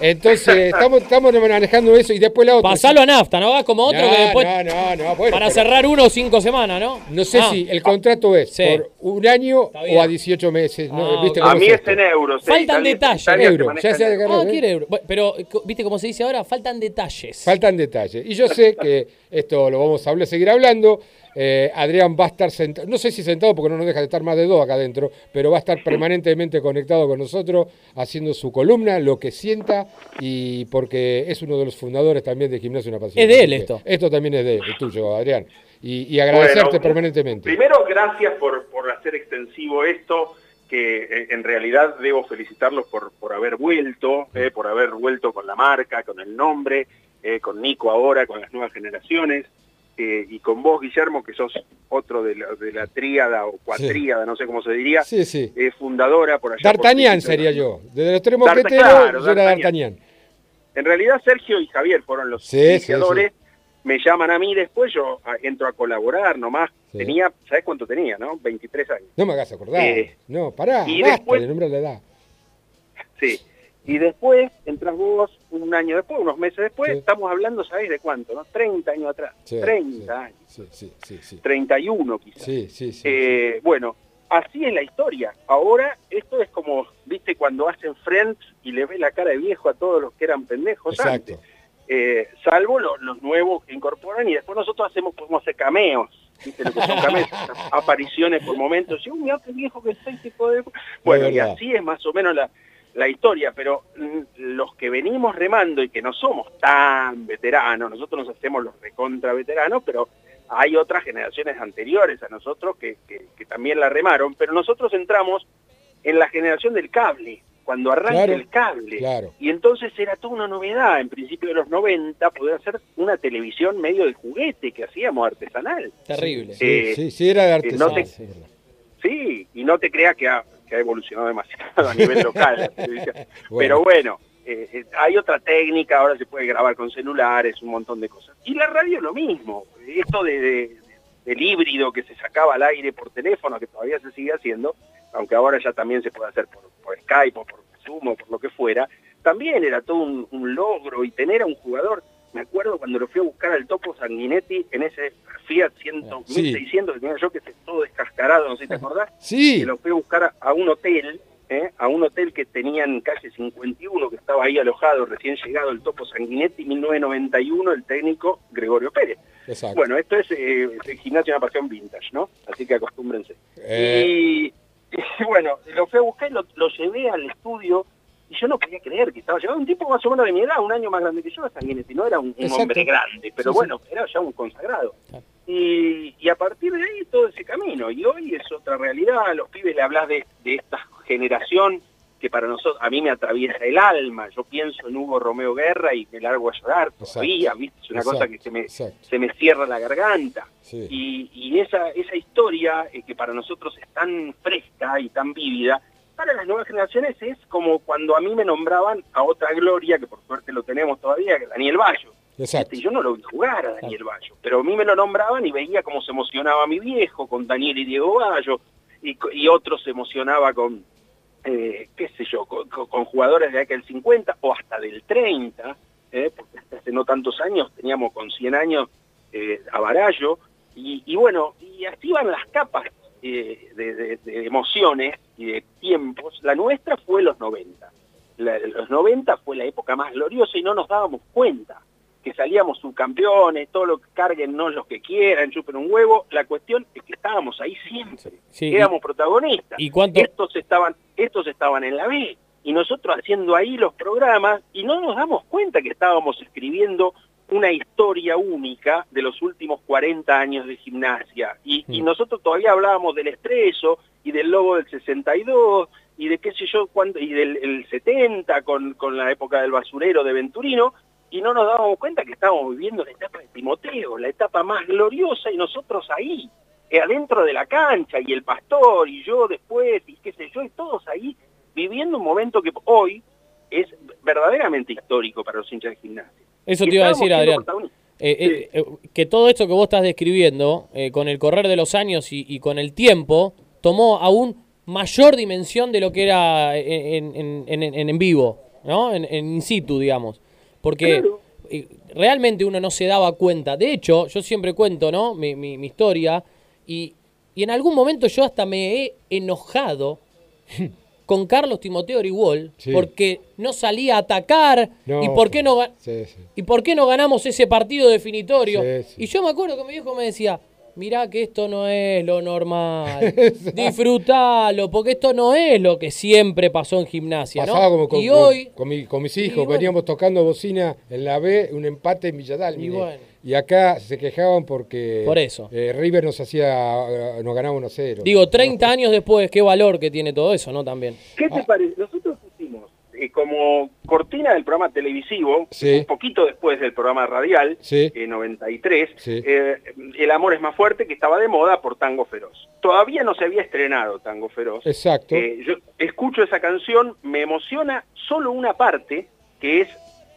Entonces, estamos, estamos manejando eso y después la otra. Pasalo a nafta, no como otro No, que después no, no, no, bueno, para pero- cerrar uno o cinco semanas, ¿no? No sé Ah. si el contrato es Sí. por un año o a 18 meses. ¿no? Ah, ¿Viste ok. cómo A mí es en euros. eh, Faltan Italia- detalles. Italia Euro, ya se en Ah, quiere euro. Pero, ¿viste cómo se dice ahora? Faltan detalles. Faltan detalles. Y yo sé que esto lo vamos a hablar, seguir hablando. Eh, Adrián va a estar sentado, no sé si sentado porque no nos deja de estar más de dos acá adentro, pero va a estar permanentemente conectado con nosotros, haciendo su columna, lo que sienta, y porque es uno de los fundadores también de Gimnasio Una Pasión. Es de él esto. Esto también es de es tuyo, Adrián. Y, y agradecerte Bueno, permanentemente. Primero, gracias por, por hacer extensivo esto, que eh, en realidad debo felicitarlos por, por haber vuelto, eh, por haber vuelto con la marca, con el nombre, eh, con Nico ahora, con las nuevas generaciones, eh, y con vos, Guillermo, que sos otro de la, de la tríada o cuatríada, no sé cómo se diría, Sí, sí. eh, fundadora por allá. D'Artagnan sería yo. Desde los tres mosqueteros, claro, yo era D'Artagnan. En realidad Sergio y Javier fueron los iniciadores. Me llaman a mí después, yo ah, entro a colaborar nomás. Tenía, ¿sabes cuánto tenía, no? 23 años. No me hagas acordar. Eh, no, pará, y basta después- de nombrar la edad. Sí. Y después entras vos un año después, unos meses después, Sí. estamos hablando, ¿sabéis de cuánto? no 30 años atrás. Sí, 30 años. Sí, sí. 31 quizás. Eh, bueno, así es la historia. Ahora, esto es como, viste, cuando hacen Friends y le ves la cara de viejo a todos los que eran pendejos Exacto. antes. eh, salvo lo- los nuevos que incorporan y después nosotros hacemos, podemos hacer cameos. ¿viste? Lo que son cameos, apariciones por momentos. Y, mira qué viejo que soy, tipo de... Bueno, y así es más o menos la, la historia, pero los que venimos remando y que no somos tan veteranos, nosotros nos hacemos los recontra veteranos, pero hay otras generaciones anteriores a nosotros que, que- que también la remaron, pero nosotros entramos en la generación del cable, cuando arranca Claro, el cable. claro. Y entonces era toda una novedad, en principio de los 90, poder hacer una televisión medio de juguete que hacíamos artesanal. Terrible. Eh, Sí, sí, era de eh, no te- Sí, y no te creas que que ha evolucionado demasiado a nivel local. Pero bueno, eh, eh, hay otra técnica, ahora se puede grabar con celulares, un montón de cosas. Y la radio lo mismo, esto de, de- del híbrido que se sacaba al aire por teléfono, que todavía se sigue haciendo, aunque ahora ya también se puede hacer por, por Skype o por Zoom o por lo que fuera, también era todo un, un logro y tener a un jugador, me acuerdo cuando lo fui a buscar al Topo Sanguinetti en ese Fiat 100, Sí. 1600 que tenía yo, que todo descascarado, no sé si te acordás, Sí. que lo fui a buscar a, a un hotel, ¿eh? a un hotel que tenía en calle 51, que estaba ahí alojado, recién llegado el Topo Sanguinetti, 1991, el técnico Gregorio Pérez. Exacto. Bueno, esto es eh, el gimnasio de una pasión vintage, ¿no? Así que acostúmbrense. Eh. Y, y bueno, lo fui a buscar y lo, lo llevé al estudio y yo no podía creer que estaba llegando un tipo más o menos de mi edad, un año más grande que yo, Sanguinetti, no era un, hombre grande, pero Sí, bueno, era ya un consagrado. Y, y a partir de ahí todo ese camino, y hoy es otra realidad, a los pibes le hablas de, de esta generación que para nosotros, a mí me atraviesa el alma, yo pienso en Hugo Romeo Guerra y me largo a llorar todavía, ¿viste? Es una cosa que se me, se me cierra la garganta. Sí. Y, y esa, esa historia eh, que para nosotros es tan fresca y tan vívida, para las nuevas generaciones es como cuando a mí me nombraban a otra gloria, que por suerte lo tenemos todavía, que es Daniel Bayo. Exacto. Y yo no lo vi jugar a Daniel Bayo, pero a mí me lo nombraban y veía cómo se emocionaba mi viejo con Daniel y Diego Bayo, y, y otro se emocionaba con, eh, qué sé yo, con, con- con jugadores de aquel 50 o hasta del 30, eh, porque hasta hace no tantos años teníamos con 100 años eh, a Barallo, y, y bueno, y así van las capas eh, de, de- de emociones y de tiempos. La nuestra fue los 90. La- los 90 fue la época más gloriosa y no nos dábamos cuenta que salíamos subcampeones, todo lo que carguen los que quieran, chupen un huevo. La cuestión es que estábamos ahí siempre, Sí, éramos protagonistas. ¿Y cuánto- Estos estaban, estos estaban en la B y nosotros haciendo ahí los programas y no nos damos cuenta que estábamos escribiendo una historia única de los últimos 40 años de gimnasia. Y, y nosotros todavía hablábamos del estreso y del logo del 62 y de qué sé yo, cuándo, y del el 70 con, con la época del basurero de Venturino, y no nos dábamos cuenta que estábamos viviendo la etapa de Timoteo, la etapa más gloriosa, y nosotros ahí, eh, adentro de la cancha, y el pastor, y yo después, y qué sé yo, y todos ahí viviendo un momento que hoy es verdaderamente histórico para los hinchas de gimnasia. Eso te iba a decir, Adrián. Eh, eh, eh, que todo esto que vos estás describiendo, con el correr de los años y, y con el tiempo, tomó aún mayor dimensión de lo que era en, en, en, en- en vivo, ¿no? En, in situ, digamos. Porque realmente uno no se daba cuenta. De hecho, yo siempre cuento, ¿no? Mi, mi, mi historia. Y, y en algún momento yo hasta me he enojado con Carlos Timoteo Orihuol Sí. porque no salía a atacar No, y por qué no ga- Sí, sí. ¿Y por qué no ganamos ese partido definitorio? Y yo me acuerdo que mi viejo me decía, mirá que esto no es lo normal, disfrutalo, porque esto no es lo que siempre pasó en gimnasia, ¿no? Pasaba como con, y con- hoy, con mi- con mis hijos, bueno. veníamos tocando bocina en la B, un empate en Villadal. Y bueno. Y acá se quejaban porque Por eso. eh, River nos hacía, eh, nos ganaba 1-0. digo, 30 años después, qué valor que tiene todo eso, ¿no? También. ¿Qué Ah. te parece? Nosotros pusimos eh, como cortina del programa televisivo, Sí. un poquito después del programa radial, Sí. eh, 93, Sí. eh, El amor es más fuerte, que estaba de moda por Tango Feroz. Todavía no se había estrenado Tango Feroz. Exacto. Eh, yo escucho esa canción, me emociona solo una parte, que es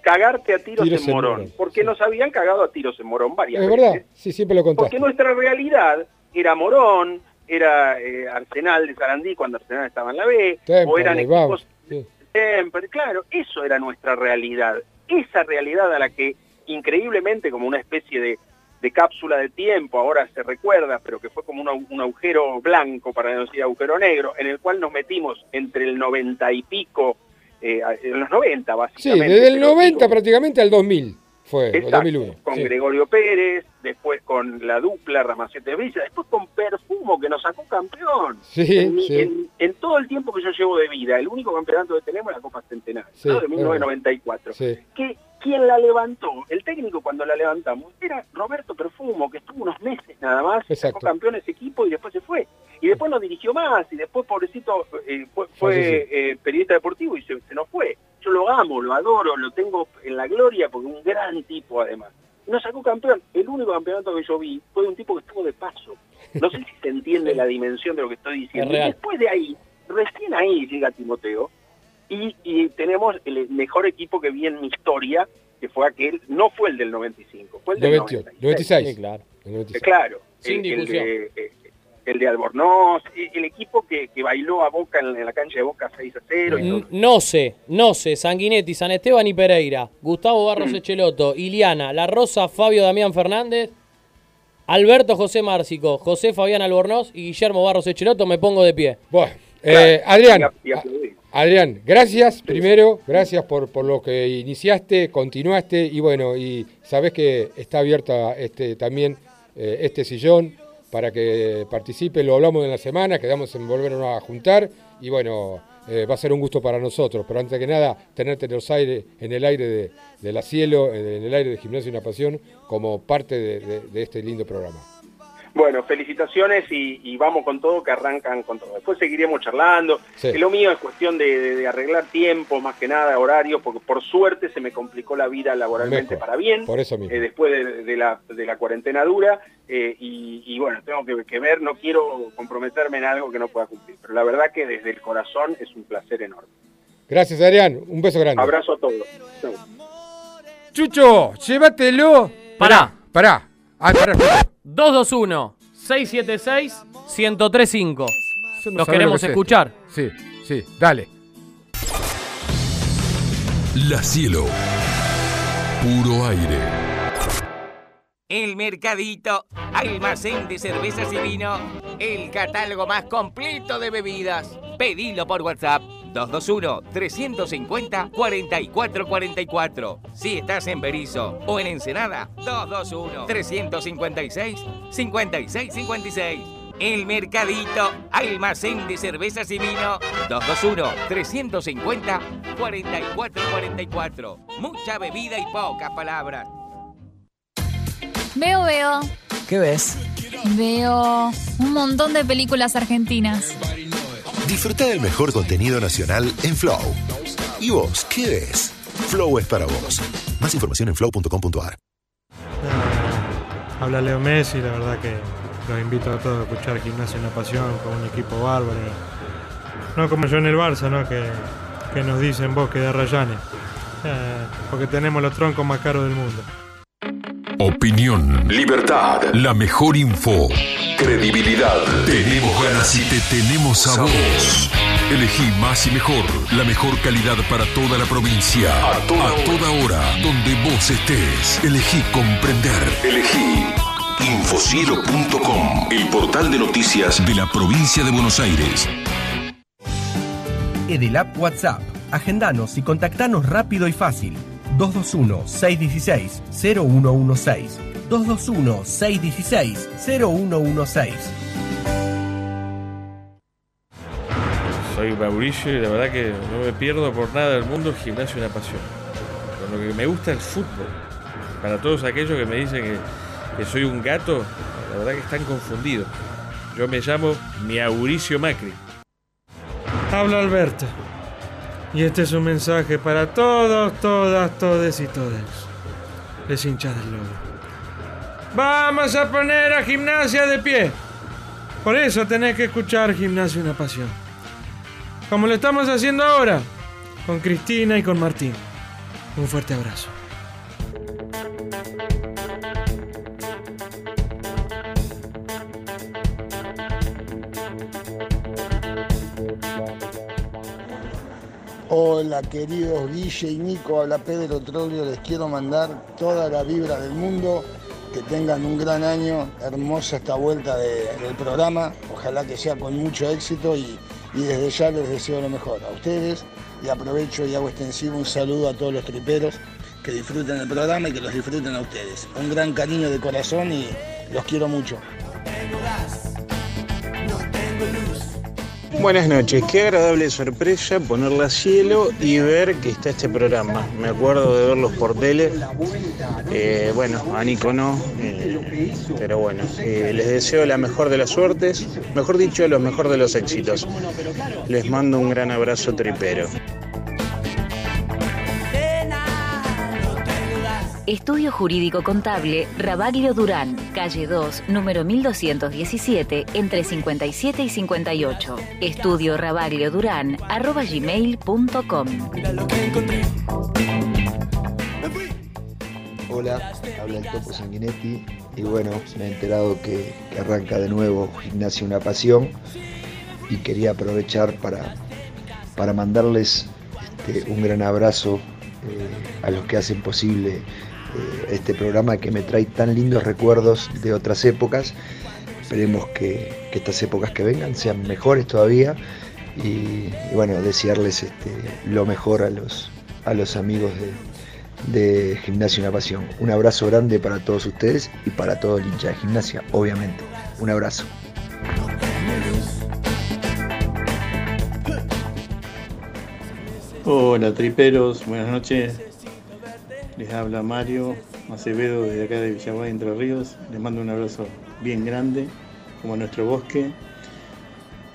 cagarte a tiros, Tiros en en Morón, porque nos habían cagado a tiros en Morón varias es veces. verdad, sí, siempre lo contaste. Porque nuestra realidad era Morón, era eh, Arsenal de Sarandí cuando Arsenal estaba en la B, o eran equipos sí. Temple, claro, eso era nuestra realidad. Esa realidad a la que increíblemente como una especie de, de cápsula de tiempo, ahora se recuerda, pero que fue como un, un agujero blanco, para no decir agujero negro, en el cual nos metimos entre el 90 y pico, eh, en los 90 Sí, básicamente. desde el pero 90 digo, prácticamente al 2000. Fue, Exacto, 2001. con sí. Gregorio Pérez, después con la dupla Ramacete Villa, después con Perfumo que nos sacó campeón. Sí, en, sí. en- en todo el tiempo que yo llevo de vida, el único campeonato que tenemos es la Copa Centenario, Sí, ¿no? de es 1994. Sí. Que quien la levantó, el técnico cuando la levantamos, era Roberto Perfumo, que estuvo unos meses nada más, Exacto. sacó campeón ese equipo y después se fue. Y después no dirigió más, y después, pobrecito, eh, fue, fue, Sí, sí. eh, periodista deportivo y se, se nos fue. Yo lo amo, lo adoro, lo tengo en la gloria porque es un gran tipo además. Y nos sacó campeón. El único campeonato que yo vi fue de un tipo que estuvo de paso. No sé si se entiende la dimensión de lo que estoy diciendo. Es. Y después de ahí, recién ahí llega Timoteo y, y tenemos el mejor equipo que vi en mi historia, que fue aquel, no fue el del 95, fue el del 98, 96. Sí, claro. El 96. eh, Claro, Sin el, el discusión. de, eh, el de Albornoz, eh, el equipo que, que bailó a Boca en, en la cancha de Boca 6 a 0 y todo. N- No sé, no sé, Sanguinetti, San Esteban y Pereira, Gustavo Barros Echeloto, Iliana, La Rosa, Fabio Damián Fernández, Alberto José Márcico, José Fabián Albornoz y Guillermo Barros Echeloto, me pongo de pie. Bueno, eh, Adrián, Y, y aplaudimos. Adrián, gracias primero, gracias por, por lo que iniciaste, continuaste y bueno, y sabés que está abierta este, también eh, este sillón para que participe, lo hablamos en la semana, quedamos en volvernos a juntar y bueno, eh, va a ser un gusto para nosotros, pero antes que nada, tenerte en, los aires, en el aire de, de la cielo, en el aire de Gimnasio y Una Pasión, como parte de- de- de este lindo programa. Bueno, felicitaciones y, y vamos con todo, que arrancan con todo. Después seguiremos charlando. Sí. Que Lo mío es cuestión de, de- de arreglar tiempo, más que nada, horario, porque por suerte se me complicó la vida laboralmente Mejor. para bien. Por eso mismo. eh, después de, de la, de la cuarentena dura eh, y, y bueno, tengo que, que ver, no quiero comprometerme en algo que no pueda cumplir, pero la verdad que desde el corazón es un placer enorme. Gracias Adrián, un beso grande. Abrazo a todos. Chau. Chucho, llévatelo. Pará. Pará. Ah, pará, pará. 221-676-1035. Yo no Los queremos lo que es escuchar. esto. Sí, sí, dale. La cielo. Puro aire. El Mercadito, almacén de cervezas y vino, el catálogo más completo de bebidas. Pedilo por WhatsApp 221-350-4444. Si estás en Berizo o en Ensenada, 221-356-5656. El Mercadito, almacén de cervezas y vino, 221-350-4444. Mucha bebida y pocas palabras. Veo, veo, ¿Qué ves? veo un montón de películas argentinas. Disfruta del mejor contenido nacional en Flow. ¿Y vos qué ves? Flow es para vos. Más información en flow.com.ar. Habla Leo Messi, la verdad que los invito a todos a escuchar Gimnasia Una Pasión con un equipo bárbaro. No como yo en el Barça, ¿no? Que, que nos dicen bosque de Rayanes. Eh, porque tenemos los troncos más caros del mundo. Opinión. Libertad. La mejor info. Credibilidad. Tenemos ganas y te tenemos a vos. Elegí más y mejor. La mejor calidad para toda la provincia. A toda, hora. Donde vos estés. Elegí comprender. Elegí. Infocielo.com. El portal de noticias de la provincia de Buenos Aires. Edelap WhatsApp. Agendanos y contactanos rápido y fácil. 221-616-0116. 221-616-0116. Soy Mauricio y la verdad que no me pierdo por nada del mundo el gimnasio una pasión. Con lo que me gusta el fútbol. Para todos aquellos que me dicen que, que soy un gato, la verdad que están confundidos. Yo me llamo Mauricio Macri. Habla Alberto. Y este es un mensaje para todos, todas, todes y todes. Les hinchas del lobo. Vamos a poner a gimnasia de pie. Por eso tenés que escuchar Gimnasia Una Pasión. Como lo estamos haciendo ahora, con Cristina y con Martín. Un fuerte abrazo. Hola queridos Guille y Nico, habla Pedro Troglio, les quiero mandar toda la vibra del mundo, que tengan un gran año, hermosa esta vuelta de- del programa, ojalá que sea con mucho éxito y, y desde ya les deseo lo mejor a ustedes. Y aprovecho y hago extensivo un saludo a todos los triperos que disfruten el programa y que los disfruten a ustedes. Un gran cariño de corazón y los quiero mucho. Buenas noches, qué agradable sorpresa ponerla a cielo y ver que está este programa. Me acuerdo de verlos por tele. Eh, bueno, a Nico no, eh, pero bueno, eh, les deseo la mejor de las suertes, mejor dicho, lo mejor de los éxitos. Les mando un gran abrazo tripero. Estudio Jurídico Contable Rabaglio Durán, calle 2, número 1217, entre 57 y 58. Estudio Rabaglio Durán, arroba gmail.com. Hola, habla el Topo Sanguinetti y bueno, me he enterado que, que arranca de nuevo Gimnasia Una Pasión y quería aprovechar para, para mandarles este, un gran abrazo eh, a los que hacen posible este programa que me trae tan lindos recuerdos de otras épocas. Esperemos que, estas épocas que vengan sean mejores todavía y, y bueno, desearles este, lo mejor a los, a los amigos de, de Gimnasia Una Pasión. Un abrazo grande para todos ustedes y para todo el hincha de gimnasia, obviamente. Un abrazo. Hola triperos, buenas noches. Les habla Mario Acevedo desde acá de Villaguay, Entre Ríos. Les mando un abrazo bien grande, como a nuestro bosque.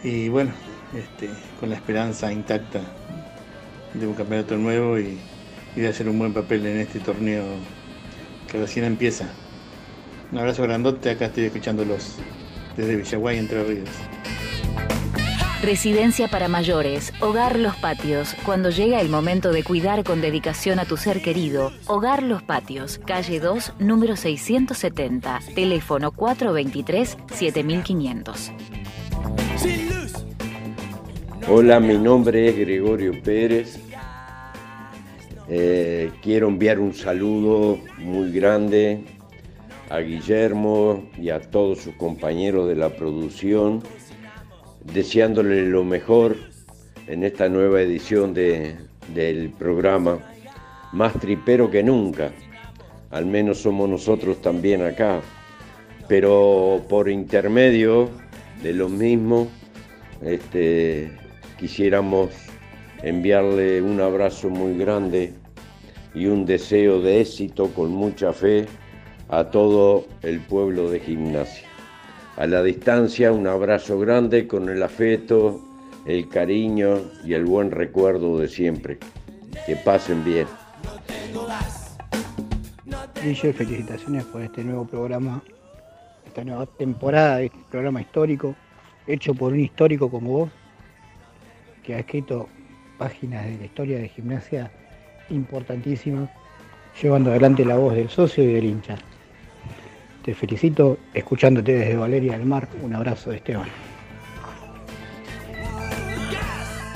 Y bueno, este, con la esperanza intacta de un campeonato nuevo y, y de hacer un buen papel en este torneo que recién empieza. Un abrazo grandote, acá estoy escuchándolos desde Villaguay, Entre Ríos. Residencia para mayores, Hogar Los Patios. Cuando llega el momento de cuidar con dedicación a tu ser querido, Hogar Los Patios, calle 2, número 670, teléfono 423-7500. Hola, mi nombre es Gregorio Pérez. Eh, quiero enviar un saludo muy grande a Guillermo y a todos sus compañeros de la producción, deseándole lo mejor en esta nueva edición de- del programa, más tripero que nunca. Al menos somos nosotros también acá, pero por intermedio de lo mismo, este, quisiéramos enviarle un abrazo muy grande y un deseo de éxito con mucha fe a todo el pueblo de gimnasia. A la distancia, un abrazo grande con el afecto, el cariño y el buen recuerdo de siempre. Que pasen bien. Guille, felicitaciones por este nuevo programa, esta nueva temporada de este programa histórico, hecho por un histórico como vos, que ha escrito páginas de la historia de gimnasia importantísimas, llevando adelante la voz del socio y del hincha. Te felicito, escuchándote desde Valeria del Mar. Un abrazo de Esteban.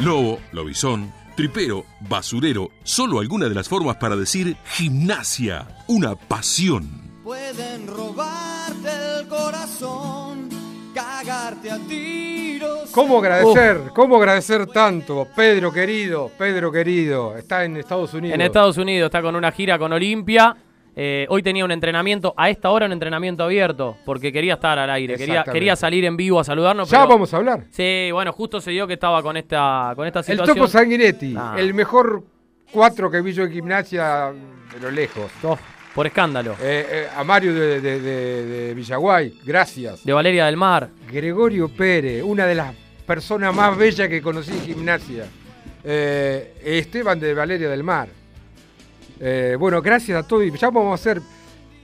Lobo, lobizón, tripero, basurero, solo alguna de las formas para decir gimnasia, una pasión. Pueden robarte el corazón, cagarte a tiros. ¿Cómo agradecer? ¿Cómo agradecer tanto? Pedro querido, Pedro querido, está en Estados Unidos. En Estados Unidos está con una gira con Olimpia. Eh, hoy tenía un entrenamiento, a esta hora un entrenamiento abierto, porque quería estar al aire, quería, quería salir en vivo a saludarnos. Ya pero- vamos a hablar. Sí, bueno, justo se dio que estaba con esta, con esta El situación. Topo Sanguinetti, Ah. el mejor cuatro que vi yo en gimnasia de lo lejos. por escándalo. Eh, a Mario de, de- de- de Villaguay, gracias. De Valeria del Mar. Gregorio Pérez, una de las personas más bellas que conocí en gimnasia. Eh, Esteban de Valeria del Mar. Eh, bueno, gracias a todos. Ya vamos a hacer.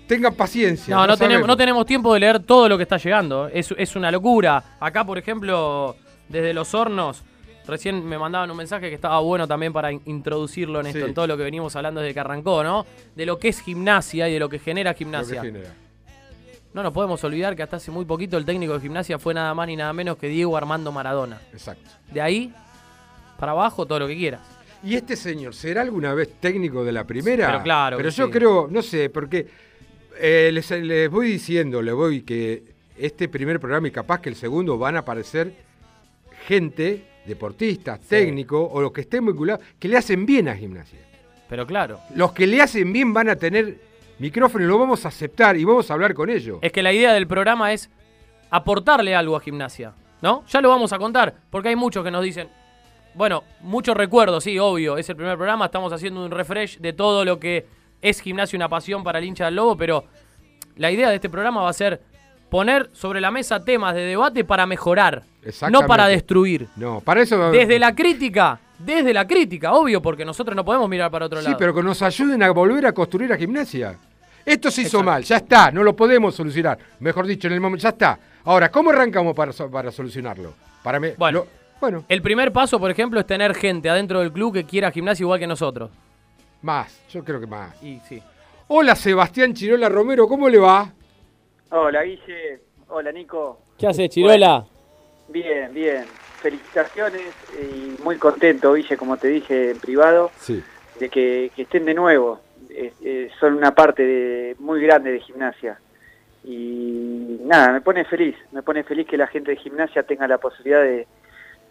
Tengan paciencia. No, no, tenemos, sabemos. no tenemos tiempo de leer todo lo que está llegando. Es, es una locura. Acá, por ejemplo, desde los hornos, recién me mandaban un mensaje que estaba bueno también para in- introducirlo en esto, Sí. en todo lo que venimos hablando desde que arrancó, ¿no? De lo que es gimnasia y de lo que genera que gimnasia. genera. No nos podemos olvidar que hasta hace muy poquito el técnico de gimnasia fue nada más ni nada menos que Diego Armando Maradona. Exacto. De ahí para abajo todo lo que quieras. ¿Y este señor será alguna vez técnico de la primera? Pero claro Pero yo sí. creo, no sé, porque eh, les, les voy diciendo, les voy que este primer programa y capaz que el segundo van a aparecer gente, deportistas, técnicos o los que estén vinculados, que le hacen bien a gimnasia. Pero claro. Los que le hacen bien van a tener micrófono y lo vamos a aceptar y vamos a hablar con ellos. Es que la idea del programa es aportarle algo a gimnasia, ¿no? Ya lo vamos a contar, porque hay muchos que nos dicen, bueno, muchos recuerdos, sí, obvio, es el primer programa, estamos haciendo un refresh de todo lo que es gimnasia una pasión para el hincha del lobo, pero la idea de este programa va a ser poner sobre la mesa temas de debate para mejorar, no para destruir. No, para eso... Desde la crítica, desde la crítica, obvio, porque nosotros no podemos mirar para otro Sí, lado. pero que nos ayuden a volver a construir a gimnasia. Esto se hizo mal, ya está, no lo podemos solucionar. Mejor dicho, en el momento, ya está. Ahora, ¿cómo arrancamos para, para solucionarlo? Para me- Bueno, lo- bueno, el primer paso, por ejemplo, es tener gente adentro del club que quiera gimnasia igual que nosotros. más, yo creo que más. Y sí. Hola Sebastián Chirola Romero, ¿cómo le va? Hola Guille, hola Nico. ¿Qué haces, Chirola? Bien, bien. Felicitaciones y muy contento, Guille, como te dije en privado, Sí. de que, que estén de nuevo. Eh, eh, son una parte de, muy grande de gimnasia. Y nada, me pone feliz, me pone feliz que la gente de gimnasia tenga la posibilidad de,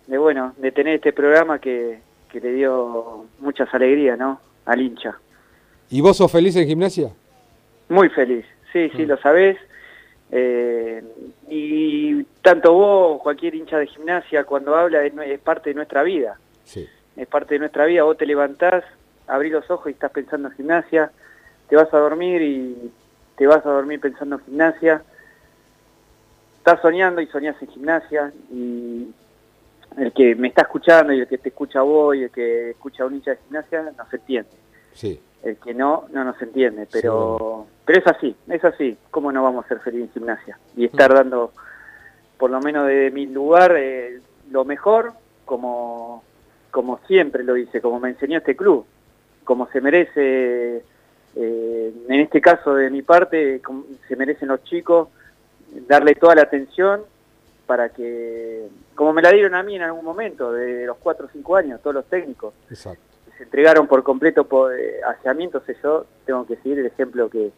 de bueno, de tener este programa que, que le dio muchas alegrías, ¿no? Al hincha. ¿Y vos sos feliz en gimnasia? Muy feliz, sí, sí, lo sabés. Eh, y tanto vos, cualquier hincha de gimnasia, cuando habla es, parte de nuestra vida. Sí. Es parte de nuestra vida. Vos te levantás, abrís los ojos y estás pensando en gimnasia. Te vas a dormir y te vas a dormir pensando en gimnasia. Estás soñando y soñás en gimnasia. Y el que me está escuchando y el que te escucha a vos y el que escucha a un hincha de gimnasia no se entiende Sí. el que no, no nos entiende, pero pero es así, es así, ¿cómo no vamos a ser felices en gimnasia? Y estar dando, por lo menos de mi lugar, eh, lo mejor, como, como siempre lo hice, como me enseñó este club, como se merece, eh, en este caso de mi parte, como se merecen los chicos, darle toda la atención para que, como me la dieron a mí en algún momento, de los 4 o 5 años, todos los técnicos, Exacto. se entregaron por completo por, hacia mí, entonces yo tengo que seguir el ejemplo que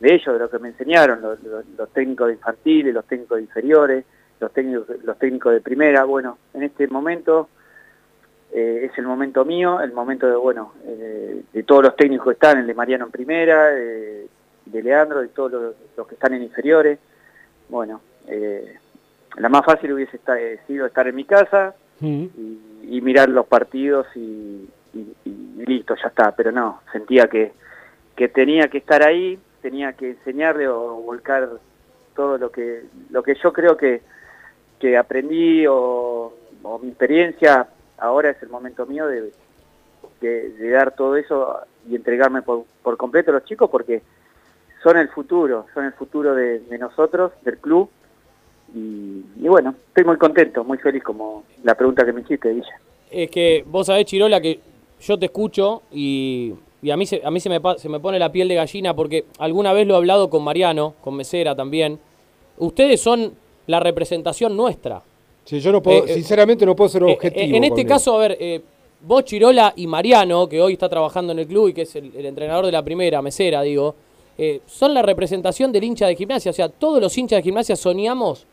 de ellos, de lo que me enseñaron, los, los- los técnicos de infantiles, los técnicos de inferiores, los técnicos, los técnicos de primera. Bueno, en este momento eh, es el momento mío, el momento de, bueno, eh, de todos los técnicos que están, el de Mariano en primera, eh, de Leandro, de todos los, los que están en inferiores. Bueno, la más fácil hubiese esta- eh, sido estar en mi casa, y, y mirar los partidos y, y- y listo, ya está. Pero no, sentía que, que tenía que estar ahí, tenía que enseñarle o volcar todo lo que lo que yo creo que, que aprendí o, o mi experiencia. Ahora es el momento mío de, de, de dar todo eso y entregarme por, por completo a los chicos porque son el futuro, son el futuro de, de nosotros, del club. Y, y bueno, estoy muy contento, muy feliz como la pregunta que me hiciste, Villa. Es que vos sabés, Chirola, que yo te escucho y, y a mí, se, a mí se, me, pa- se me pone la piel de gallina porque alguna vez lo he hablado con Mariano, con Mesera también. Ustedes son la representación nuestra. Sí, yo no puedo, Eh, eh, sinceramente no puedo ser Eh, objetivo. eh, en este caso, a ver, eh, vos, Chirola y Mariano, que hoy está trabajando en el club y que es el, el entrenador de la primera, Mesera, digo, eh, son la representación del hincha de gimnasia. O sea, todos los hinchas de gimnasia soñamos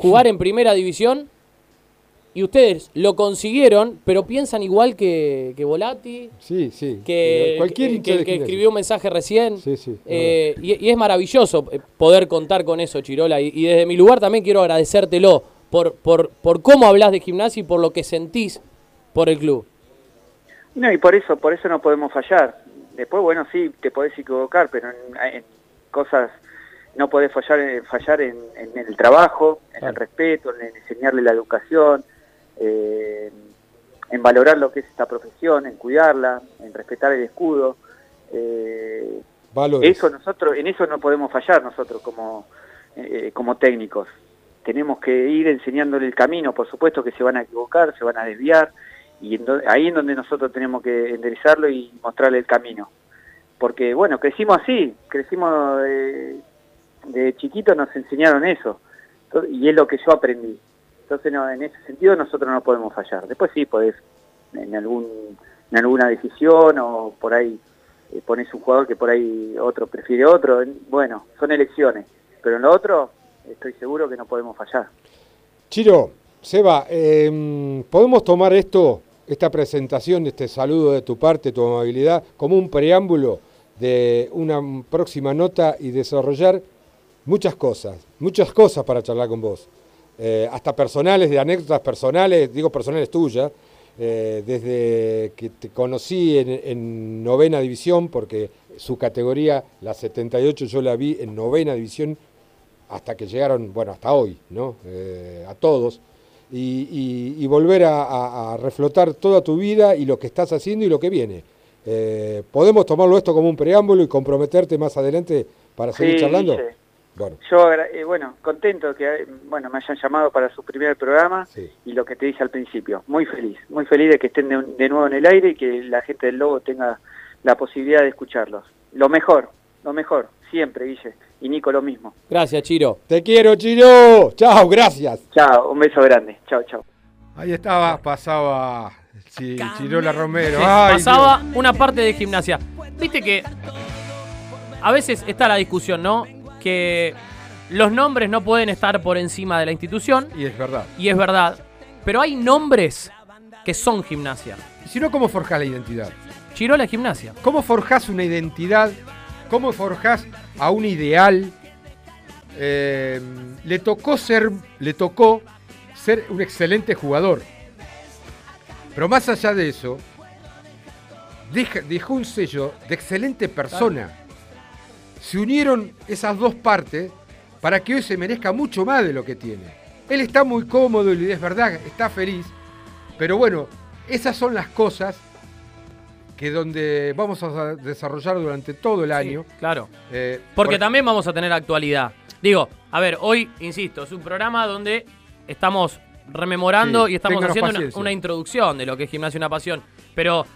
jugar en primera división y ustedes lo consiguieron, pero piensan igual que, que Volati, Sí, sí. que, Cualquier que- escribió un mensaje recién. Sí, sí. Eh, y, y es maravilloso eh, poder contar con eso, Chirola. Y, y desde mi lugar también quiero agradecértelo por, por, por cómo hablas de gimnasia y por lo que sentís por el club. No, y por eso, por eso no podemos fallar. Después, bueno, sí, te podés equivocar, pero en, en cosas no podés fallar, en- fallar en, en el trabajo, en el respeto, en enseñarle la educación, eh, en valorar lo que es esta profesión, en cuidarla, en respetar el escudo. Eh, Valores. eso nosotros, en eso no podemos fallar nosotros como, eh, como técnicos. Tenemos que ir enseñándole el camino, por supuesto que se van a equivocar, se van a desviar, y en ahí es donde nosotros tenemos que enderezarlo y mostrarle el camino. Porque, bueno, crecimos así, crecimos de chiquitos, nos enseñaron eso, y es lo que yo aprendí. Entonces, en ese sentido nosotros no podemos fallar. Después sí podés en, algún, en alguna decisión o por ahí eh, pones un jugador que por ahí otro prefiere otro. Bueno, son elecciones, pero en lo otro estoy seguro que no podemos fallar. Chiro, Seba, eh, ¿podemos tomar esto esta presentación, este saludo de tu parte, tu amabilidad, como un preámbulo de una próxima nota y desarrollar muchas cosas, muchas cosas para charlar con vos. Eh, hasta personales, de anécdotas personales, digo personales tuyas, eh, desde que te conocí en, en novena división, porque su categoría, la 78, yo la vi en novena división hasta que llegaron, bueno, hasta hoy, ¿no? Eh, a todos. Y, y- y volver a, a- a reflotar toda tu vida y lo que estás haciendo y lo que viene. ¿Podemos tomarlo esto como un preámbulo y comprometerte más adelante para seguir Sí, charlando? Bueno, Yo, eh, bueno, contento que bueno me hayan llamado para su primer programa y lo que te dije al principio, muy feliz, muy feliz de que estén de, de nuevo en el aire y que la gente del Lobo tenga la posibilidad de escucharlos. Lo mejor, lo mejor, siempre, Guille. Y Nico lo mismo. Gracias, Chiro. Te quiero, Chiro. Chao, gracias. Chao, un beso grande. Chao, chao. Ahí estaba, pasaba sí, Chirola Romero. Sí, Ay, pasaba una parte de gimnasia. Viste que a veces está la discusión, ¿no? Que los nombres no pueden estar por encima de la institución. Y es verdad. Y es verdad. Pero hay nombres que son gimnasia. Si no, ¿cómo forjás la identidad? Chirola es gimnasia. ¿Cómo forjás una identidad? ¿Cómo forjás a un ideal? Eh, le tocó ser, le tocó ser un excelente jugador. Pero más allá de eso, deja- dejó un sello de excelente persona. Se unieron esas dos partes para que hoy se merezca mucho más de lo que tiene. Él está muy cómodo y es verdad, está feliz. Pero bueno, esas son las cosas que donde vamos a desarrollar durante todo el año. Claro. Eh, Porque por- también vamos a tener actualidad. Digo, a ver, hoy, insisto, es un programa donde estamos rememorando Sí, y estamos haciendo una, una introducción de lo que es Gimnasia Una Pasión. Pero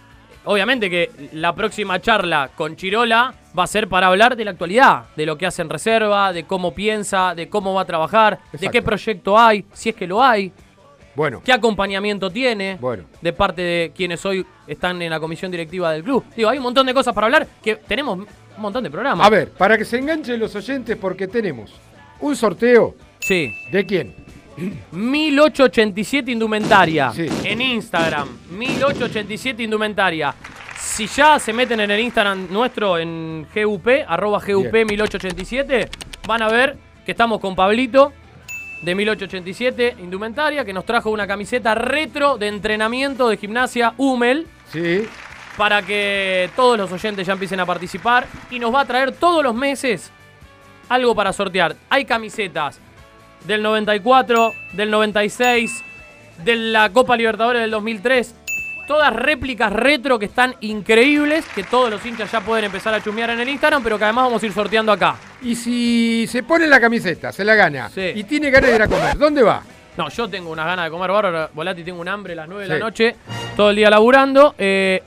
obviamente que la próxima charla con Chirola va a ser para hablar de la actualidad, de lo que hace en reserva, de cómo piensa, de cómo va a trabajar, de qué proyecto hay, si es que lo hay, Bueno, qué acompañamiento tiene bueno. de parte de quienes hoy están en la comisión directiva del club. Digo, hay un montón de cosas para hablar que tenemos un montón de programas. A ver, para que se enganchen los oyentes, porque tenemos un sorteo. Sí. ¿De quién? 1887 Indumentaria. Sí. En Instagram. 1887 Indumentaria. Si ya se meten en el Instagram nuestro en GUP, arroba GUP Bien. 1887, van a ver que estamos con Pablito de 1887 Indumentaria, que nos trajo una camiseta retro de entrenamiento de gimnasia Hummel. Sí. Para que todos los oyentes ya empiecen a participar. Y nos va a traer todos los meses algo para sortear. Hay camisetas del 94, del 96, de la Copa Libertadores del 2003. Todas réplicas retro que están increíbles, que todos los hinchas ya pueden empezar a chumear en el Instagram, pero que además vamos a ir sorteando acá. Y si se pone la camiseta, se la gana, Sí. y tiene ganas de ir a comer, ¿dónde va? No, yo tengo unas ganas de comer bárbaro. Volati tengo un hambre a las 9 de la noche, todo el día laburando. Eh,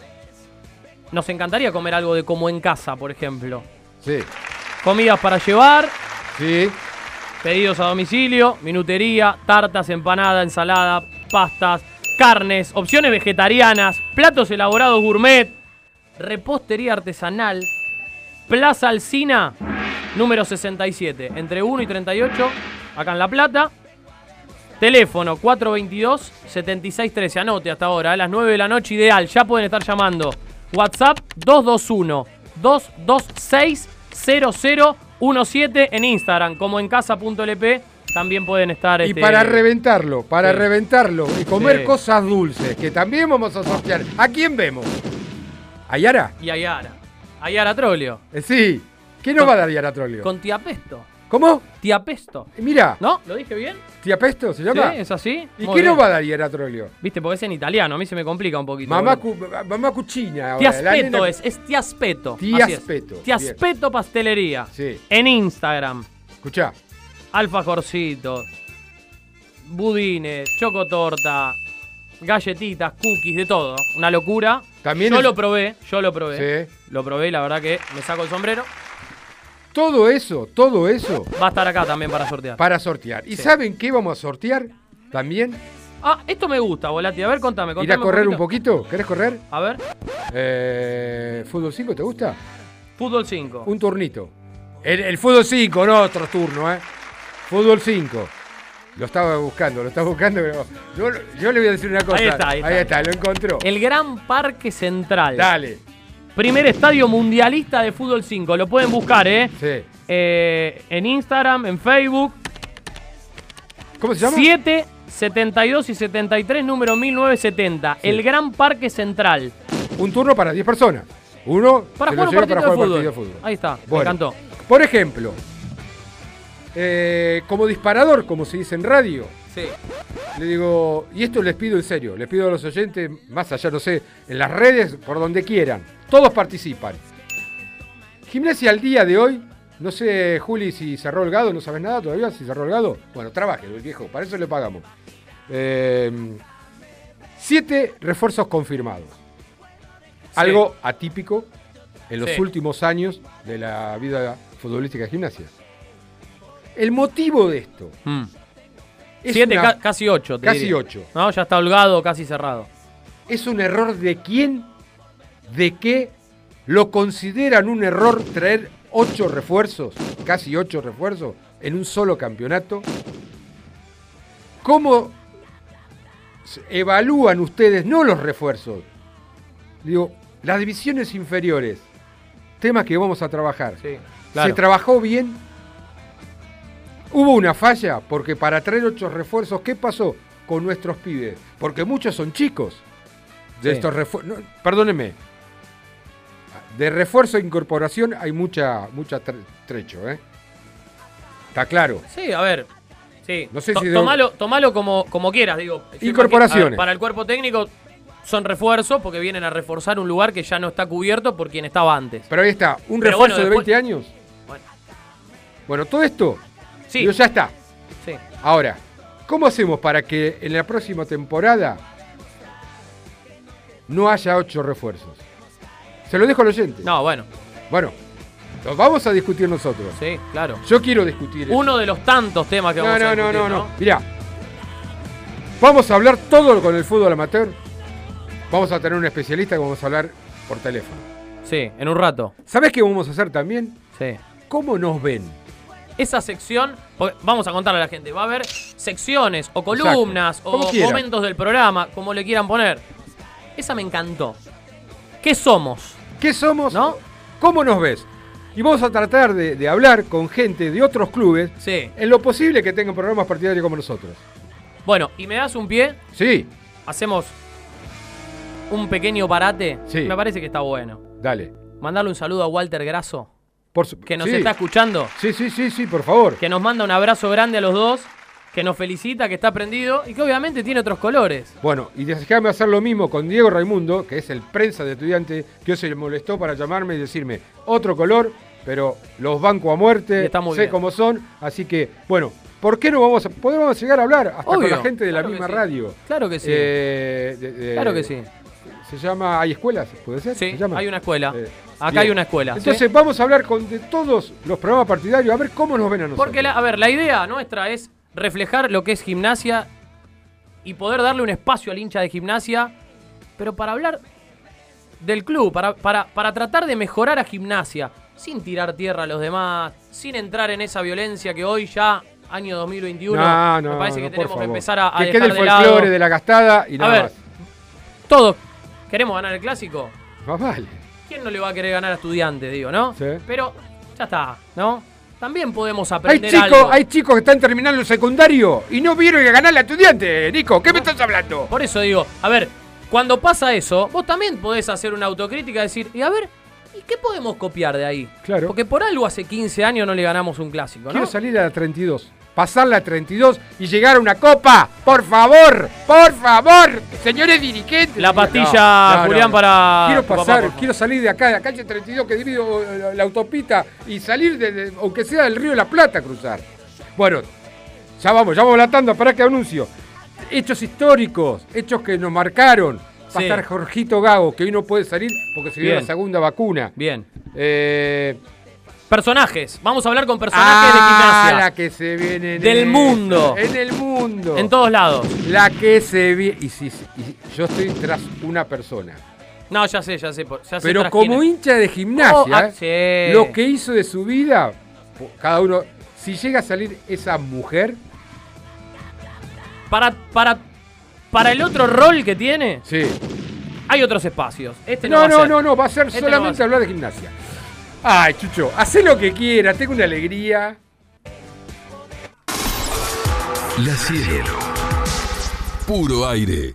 nos encantaría comer algo de como en casa, por ejemplo. Sí. Comidas para llevar. Sí. Pedidos a domicilio, minutería, tartas, empanada, ensalada, pastas, carnes, opciones vegetarianas, platos elaborados gourmet, repostería artesanal, Plaza Alcina, número 67, entre 1 y 38, acá en La Plata. Teléfono 422-7613, anote hasta ahora, a las 9 de la noche ideal, ya pueden estar llamando. WhatsApp 221-226-0017 en Instagram, como en casa.lp, también pueden estar... Y este, para reventarlo, para sí. reventarlo y comer Sí. cosas dulces, que también vamos a sortear. ¿A quién vemos? ¿A Yara? Y a Yara. A Yara Trolio. Eh, sí. ¿Qué nos va a dar Yara Trolio? Con Tiapesto. ¿Cómo? Tiapesto. Mira. ¿No? ¿Lo dije bien? ¿Tía se llama? Sí, es así. ¿Y Muy qué bien. nos va a dar Yara Trolio? Viste, porque es en italiano, a mí se me complica un poquito. Mamá, cu- mamá cuchina. ahora, Tiaspeto nena- es, es Tiaspeto. Tiaspeto, es. Tiaspeto Pastelería. Sí. En Instagram. Escuchá. Alfajorcitos, budines, chocotorta, galletitas, cookies, de todo. Una locura. También yo es- lo probé, yo lo probé. Sí. Lo probé y la verdad que me saco el sombrero. Todo eso, todo eso Va a estar acá también para sortear. para sortear. ¿Y Sí. saben qué vamos a sortear? También Ah, esto me gusta, Volati. A ver, contame, contame. ir a correr un poquito. ¿Querés correr? A ver. Eh, ¿Fútbol 5 te gusta? Fútbol 5. Un turnito. El, el fútbol 5, no otro turno, ¿eh? Fútbol 5. Lo estaba buscando, lo estaba buscando, pero yo, yo le voy a decir una cosa. Ahí está, ahí está. lo encontró. El Gran Parque Central. Dale. Primer estadio mundialista de fútbol 5. Lo pueden buscar, ¿eh? Sí. Eh, en Instagram, en Facebook. ¿Cómo se llama? 7, 72 y 73, número 1970. El Gran Parque Central. Un turno para 10 personas. Uno Para jugar lo un lleva partido, para de, jugar fútbol. partido de fútbol. Ahí está, me encantó. Por ejemplo, eh, como disparador, como se dice en radio, Sí. le digo, y esto les pido en serio, les pido a los oyentes, más allá, no sé, en las redes, por donde quieran, todos participan. Gimnasia al día de hoy, no sé, Juli, si cerró el gado, ¿no sabes nada todavía? Si cerró el gado, bueno, trabaje, el viejo, para eso le pagamos. Eh, siete refuerzos confirmados. Algo atípico en los Sí. últimos años de la vida futbolística de gimnasia. El motivo de esto. es 7, una- casi 8. Casi 8. No, ya está holgado, casi cerrado. ¿Es un error de quién? ¿De qué? ¿Lo consideran un error traer 8 refuerzos, casi 8 refuerzos, en un solo campeonato? ¿Cómo evalúan ustedes, no los refuerzos? Digo, las divisiones inferiores, temas que vamos a trabajar. claro. ¿Se trabajó bien? ¿Hubo una falla? Porque para traer ocho refuerzos, ¿qué pasó con nuestros pibes? Porque muchos son chicos. De Sí. estos refuerzos. perdónenme. De refuerzo e incorporación hay mucha, mucha tre- trecho, ¿eh? Está claro. Sí, a ver. Sí. No sé si tomalo, tomalo como, como quieras, digo. Incorporaciones. ver, para el cuerpo técnico son refuerzos porque vienen a reforzar un lugar que ya no está cubierto por quien estaba antes. Pero ahí está, un Pero refuerzo bueno, de después- 20 años. Bueno. Bueno, todo esto, Sí. digo, ya está. Sí. Ahora, ¿cómo hacemos para que en la próxima temporada no haya ocho refuerzos? Se lo dejo al oyente. No, bueno. Bueno, lo vamos a discutir nosotros. Sí, claro. Yo quiero discutir eso. Uno de los tantos temas que No, vamos no, a no, discutir, no, no. Mirá, vamos a hablar todo con el fútbol amateur. Vamos a tener un especialista que vamos a hablar por teléfono. Sí, en un rato. ¿Sabés qué vamos a hacer también? Sí. ¿Cómo nos ven? Esa sección, vamos a contarle a la gente, va a haber secciones o columnas o momentos del programa, como le quieran poner. Esa me encantó. ¿Qué somos? ¿Qué somos? ¿No? ¿Cómo nos ves? Y vamos a tratar de, de hablar con gente de otros clubes Sí. en lo posible que tengan programas partidarios como nosotros. Bueno, ¿y me das un pie? Sí, Hacemos un pequeño parate. Sí. Me parece que está bueno. dale. Mandarle un saludo a Walter Grasso, Por su- que nos sí. está escuchando, Sí, sí, sí, sí, por favor. que nos manda un abrazo grande a los dos, que nos felicita, que está prendido y que obviamente tiene otros colores. Bueno, y déjame hacer lo mismo con Diego Raimundo, que es el prensa de estudiante, que hoy se le molestó para llamarme y decirme otro color, pero los banco a muerte, sé bien. cómo son, así que, bueno, ¿por qué no vamos a, podemos llegar a hablar hasta Obvio, con la gente de la claro misma sí. radio? Claro que sí. Eh, de- de- Claro que sí. Se llama, ¿hay escuelas? ¿Puede ser? Sí, ¿Se llama? hay una escuela. Eh, Acá bien. hay una escuela. ¿sí? Entonces vamos a hablar con de todos los programas partidarios, a ver cómo nos ven a nosotros. Porque, la- a ver, la idea nuestra es reflejar lo que es gimnasia y poder darle un espacio al hincha de gimnasia, pero para hablar del club, para, para, para tratar de mejorar a gimnasia, sin tirar tierra a los demás, sin entrar en esa violencia que hoy ya, año 2021, No, no, me parece no, que tenemos que empezar a, a Que dejar quede el de lado. de la gastada y A nada ver, más. todos queremos ganar el clásico. Más vale. ¿Quién no le va a querer ganar a estudiantes, digo, no? Sí. Pero ya está, ¿no? También podemos Hay aprender chicos, algo. hay chicos que están terminando el secundario y no vieron que ganar la estudiante, Nico. ¿Qué me estás hablando? Por eso digo, a ver, cuando pasa eso, vos también podés hacer una autocrítica y decir, y a ver, ¿y qué podemos copiar de ahí? Claro. Porque por algo hace 15 años no le ganamos un clásico, ¿no? Quiero salir a la 32. Pasar la 32 y llegar a una copa. Por favor, por favor, señores dirigentes. La pastilla, Julián, para Quiero papá, pasar, quiero salir de acá, de la calle 32 que divide la, la autopista y salir, de, de- aunque sea del río de la Plata, cruzar. Bueno, ya vamos, ya vamos a la tanda, para que anuncio. Hechos históricos, hechos que nos marcaron. Va a estar Jorgito Gago, que hoy no puede salir porque se dio la segunda vacuna. Bien. Eh, Personajes, vamos a hablar con personajes de ah, gimnasia. la que se viene en Del el- mundo. En el mundo. En todos lados. La que se viene. Y, si, y yo estoy tras una persona. No, ya sé, ya sé. por- ya sé Pero como quién hincha de gimnasia, Oh, ah, lo que hizo de su vida, cada uno. Si llega a salir esa mujer, Para, para, para el otro rol que tiene, Sí. hay otros espacios. Este no, No, va a no, ser. no, no, va a ser Este no va a solamente ser. hablar de gimnasia. Ay, Chucho, hacé lo que quieras, tengo una alegría. La cielo. Puro aire.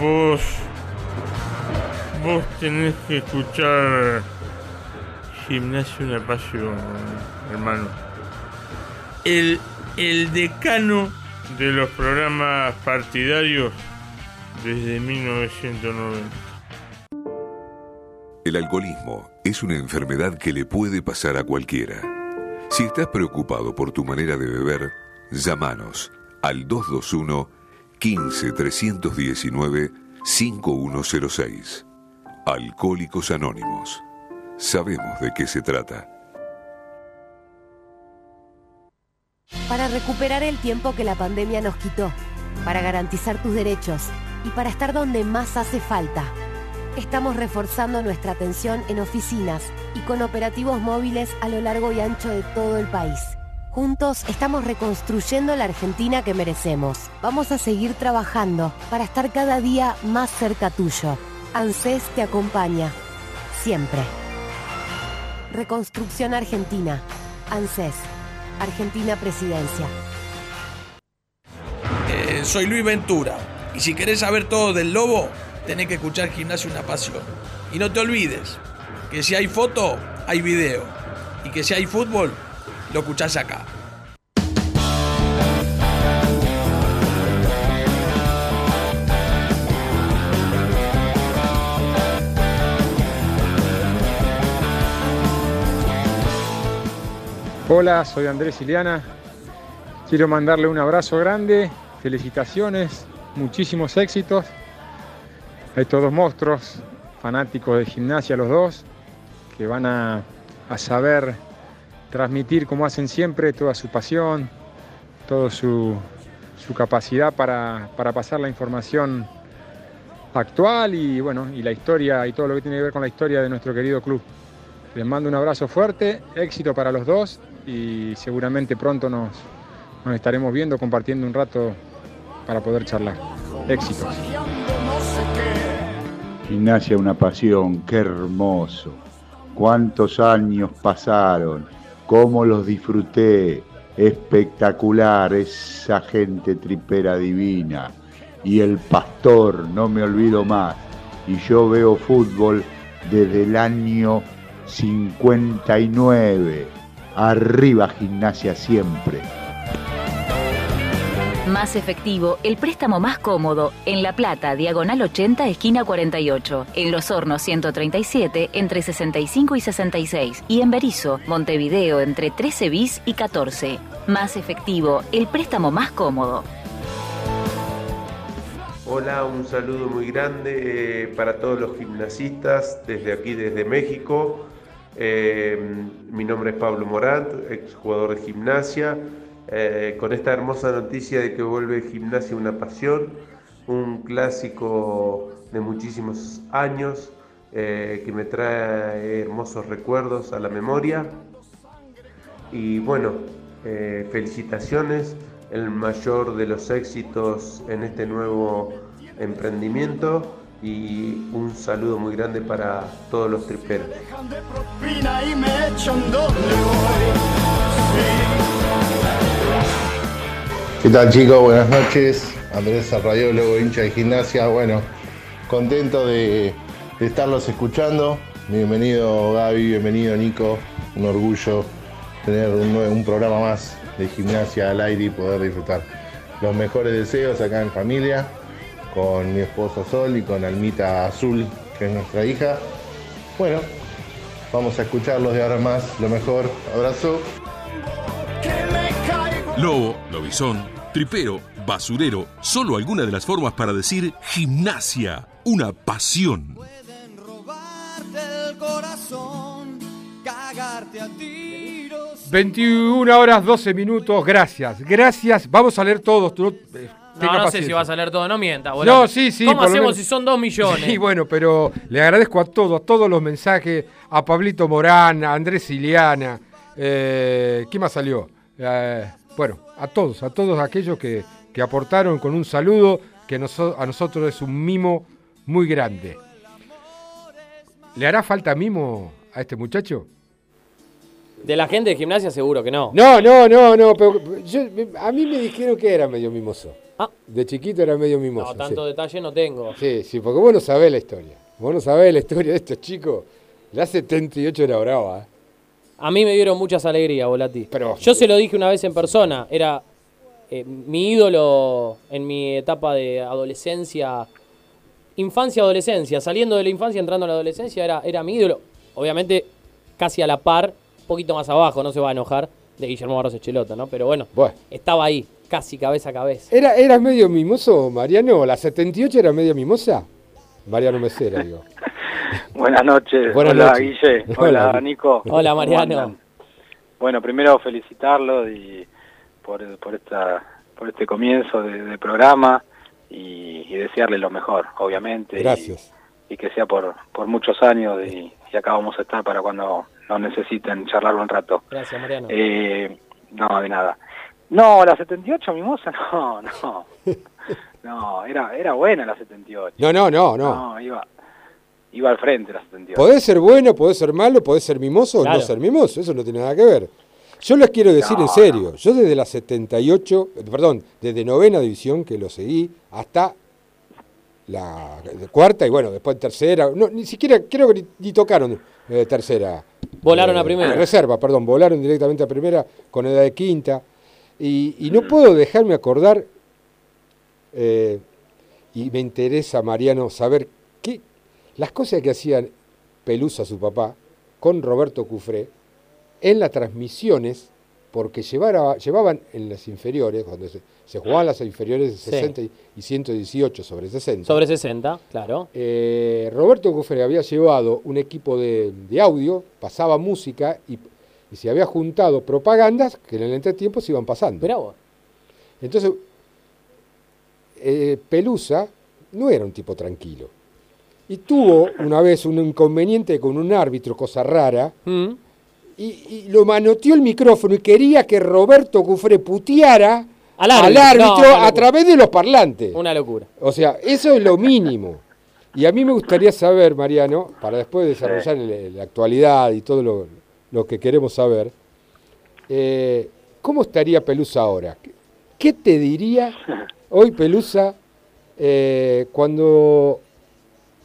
Vos. Vos tenés que escuchar. Gimnasio una pasión, hermano. El, el decano de los programas partidarios desde 1990. El alcoholismo es una enfermedad que le puede pasar a cualquiera. Si estás preocupado por tu manera de beber, llámanos al 221 15 319 5106. Alcohólicos Anónimos. Sabemos de qué se trata. Para recuperar el tiempo que la pandemia nos quitó, para garantizar tus derechos y para estar donde más hace falta. Estamos reforzando nuestra atención en oficinas y con operativos móviles a lo largo y ancho de todo el país. Juntos estamos reconstruyendo la Argentina que merecemos. Vamos a seguir trabajando para estar cada día más cerca tuyo. ANSES te acompaña. Siempre. Reconstrucción Argentina. ANSES. Argentina Presidencia. Eh, soy Luis Ventura. Y si querés saber todo del lobo, tenés que escuchar Gimnasio Una Pasión. Y no te olvides que si hay foto, hay video. Y que si hay fútbol, lo escuchás acá. Hola, soy Andrés Iliana. Quiero mandarle un abrazo grande, felicitaciones, muchísimos éxitos a estos dos monstruos, fanáticos de gimnasia los dos, que van a, a saber transmitir como hacen siempre toda su pasión, toda su, su capacidad para, para pasar la información actual y bueno, y la historia y todo lo que tiene que ver con la historia de nuestro querido club. Les mando un abrazo fuerte, éxito para los dos y seguramente pronto nos, estaremos viendo, compartiendo un rato para poder charlar. Éxitos. Gimnasia una pasión, qué hermoso. Cuántos años pasaron, cómo los disfruté. Espectacular, esa gente tripera divina. Y el pastor, no me olvido más. Y yo veo fútbol desde el año 59. Arriba gimnasia siempre. Más efectivo, el préstamo más cómodo, en La Plata, diagonal 80, esquina 48, en Los Hornos 137, entre 65 y 66, y en Berizo, Montevideo, entre 13 bis y 14. Más efectivo, el préstamo más cómodo. Hola, un saludo muy grande eh, para todos los gimnasistas desde aquí, desde México. Eh, mi nombre es Pablo Morant, exjugador de gimnasia. Eh, con esta hermosa noticia de que vuelve Gimnasia una pasión, un clásico de muchísimos años eh, que me trae hermosos recuerdos a la memoria. Y bueno, eh, felicitaciones, el mayor de los éxitos en este nuevo emprendimiento y un saludo muy grande para todos los triperos. ¿Qué tal chicos? Buenas noches. Andrés Arrayólogo, hincha de gimnasia. Bueno, contento de, estarlos escuchando. Bienvenido Gaby, bienvenido Nico. Un orgullo tener un, un programa más de gimnasia al aire y poder disfrutar. Los mejores deseos acá en familia, con mi esposa Sol y con Almita Azul, que es nuestra hija. Bueno, vamos a escucharlos de ahora más. Lo mejor. Abrazo. Lobo, Lobizón, tripero, basurero, solo alguna de las formas para decir gimnasia, una pasión. del corazón, cagarte a tiros. 21 horas 12 minutos, gracias, gracias. Vamos a leer todos. tú no- eh, No, no sé si vas a leer todo, no mientas. boludo. No, sí, sí. ¿Cómo hacemos menos. si son dos millones? Sí, bueno, pero le agradezco a todos, a todos los mensajes, a Pablito Morán, a Andrés Iliana, eh, ¿quién más salió? Eh, bueno, a todos, a todos aquellos que, que aportaron con un saludo que noso- a nosotros es un mimo muy grande. ¿Le hará falta mimo a este muchacho? De la gente de gimnasia seguro que no. No, no, no, no, pero yo- a mí me dijeron que era medio mimoso. De chiquito era medio mimoso. Ah. No, tanto sí. detalle no tengo. Sí, sí, porque vos no sabés la historia. Vos no sabés la historia de estos chicos. La 78 era brava. ¿eh? A mí me dieron muchas alegrías, Volati. Yo se lo dije una vez en persona. Era eh, mi ídolo en mi etapa de adolescencia, infancia, adolescencia. Saliendo de la infancia, entrando a la adolescencia, era, era mi ídolo. Obviamente, casi a la par, un poquito más abajo, no se va a enojar, de Guillermo Barros Echeloto, ¿no? Pero bueno, estaba ahí, casi cabeza a cabeza. ¿Era, ¿Era medio mimoso, Mariano? ¿La 78 era medio mimosa? Mariano Mesera, digo. Buenas noches. Buenas Hola, noches. Guille. Hola, Hola. Nico. Hola, ¿Cómo Mariano. Bueno, primero felicitarlo y por, por esta por este comienzo de, de programa y, y desearle lo mejor, obviamente. Gracias. Y, que sea por, por muchos años y, y acá vamos a estar para cuando nos necesiten charlar un rato. Gracias, Mariano. Eh, no, de nada. No, la 78 mimosa, no, no. No, era, era buena la 78. No, no, no, no. No, iba, iba al frente la 78. Podés ser bueno, podés ser malo, podés ser mimoso o no ser mimoso. Eso no tiene nada que ver. Yo les quiero decir No, en serio. Yo desde la 78, eh, perdón, desde novena división que lo seguí hasta la cuarta y bueno, después tercera. No, ni siquiera, creo que ni, ni tocaron eh, tercera. Volaron a Eh, primera. Reserva, perdón, volaron directamente a primera con edad de quinta. Y, y no puedo dejarme acordar, eh, y me interesa, Mariano, saber las cosas que hacían Pelusa, su papá, con Roberto Cufré, en las transmisiones, porque llevara- llevaban en las inferiores, cuando se, se jugaban las inferiores de Sí. 60 y- y 118 sobre 60. Sobre 60, claro. Eh, Roberto Cufré había llevado un equipo de, de audio, pasaba música y, y se había juntado propagandas que en el entretiempo se iban pasando. vos. Entonces, eh, Pelusa no era un tipo tranquilo. Y tuvo una vez un inconveniente con un árbitro, cosa rara, Mm. y, y lo manoteó el micrófono y quería que Roberto Cufré puteara Al al árbitro. No, a través de los parlantes. Una locura. O sea, eso es lo mínimo. Y a mí me gustaría saber, Mariano, para después desarrollar la actualidad y todo lo, lo que queremos saber, eh, ¿cómo estaría Pelusa ahora? ¿Qué- ¿Qué te diría hoy Pelusa eh, cuando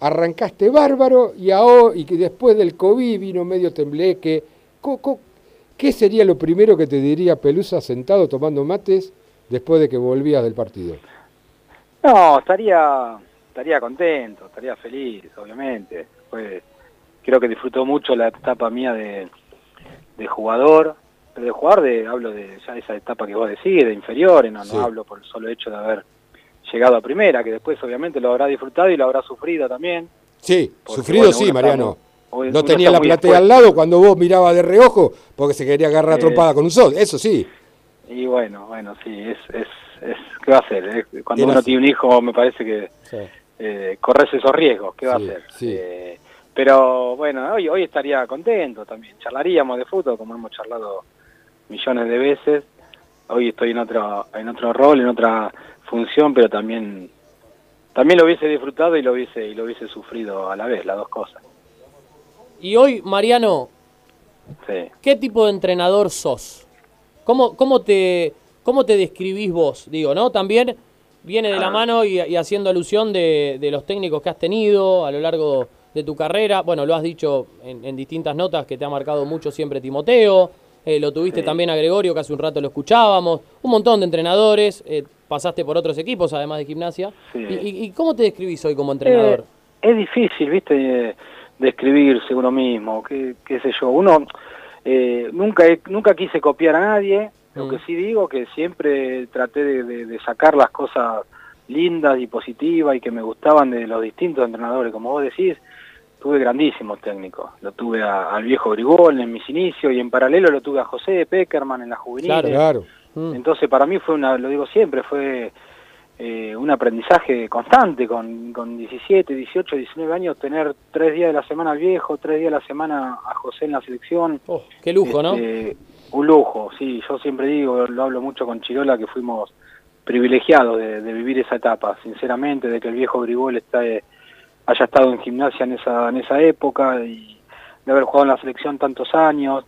arrancaste bárbaro y, ahora, y que después del COVID vino medio tembleque? ¿Qué sería lo primero que te diría Pelusa sentado tomando mates después de que volvías del partido? No, estaría, estaría contento, estaría feliz, obviamente. Pues, creo que disfrutó mucho la etapa mía de, de jugador, pero de jugador de, hablo de ya esa etapa que vos decís, de inferiores, no, Sí. no hablo por el solo hecho de haber llegado a primera, que después obviamente lo habrá disfrutado y lo habrá sufrido también. Sí, Porque, sufrido bueno, sí, Mariano. muy- no tenía la platea al lado cuando vos mirabas de reojo porque se quería agarrar Eh. trompada con un sol. Eso sí. Y bueno, bueno, sí, es, es, es ¿qué va a hacer? Cuando uno así. tiene un hijo, me parece que eh, corres esos riesgos, ¿qué va Sí, a hacer? sí. Eh, pero bueno, hoy, hoy estaría contento también. Charlaríamos de fútbol, como hemos charlado millones de veces. Hoy estoy en otro, en otro rol, en otra función, pero también también lo hubiese disfrutado y lo hubiese y lo hubiese sufrido a la vez, las dos cosas. Y hoy, Mariano, Sí. ¿qué tipo de entrenador sos? ¿Cómo, cómo, te, cómo te describís vos? Digo, ¿no? También viene de la Ah. mano y, y haciendo alusión de, de los técnicos que has tenido a lo largo de tu carrera. Bueno, lo has dicho en, en distintas notas que te ha marcado mucho siempre Timoteo. Eh, lo tuviste Sí. también a Gregorio, que hace un rato lo escuchábamos. Un montón de entrenadores. eh, pasaste por otros equipos, además de gimnasia. Sí. ¿Y, cómo te describís hoy como entrenador? Eh, es difícil, viste, describirse uno mismo, qué, qué sé yo. Uno nunca nunca quise copiar a nadie, Lo Mm. que sí digo que siempre traté de, de- de sacar las cosas lindas y positivas y que me gustaban de los distintos entrenadores. Como vos decís, tuve grandísimos técnicos. Lo tuve a- al viejo Grigol en mis inicios y en paralelo lo tuve a José Peckerman en la juvenil. Claro, claro. Entonces para mí fue una, lo digo siempre, fue eh, un aprendizaje constante con, con 17, 18, 19 años, tener tres días de la semana al viejo, tres días de la semana a José en la selección. qué lujo, ¿no? Este, Un lujo, sí, yo siempre digo, lo hablo mucho con Chirola, que fuimos privilegiados de, de vivir esa etapa, sinceramente, de que el viejo Grigol está, eh, haya estado en gimnasia en esa, en esa época y de haber jugado en la selección tantos años.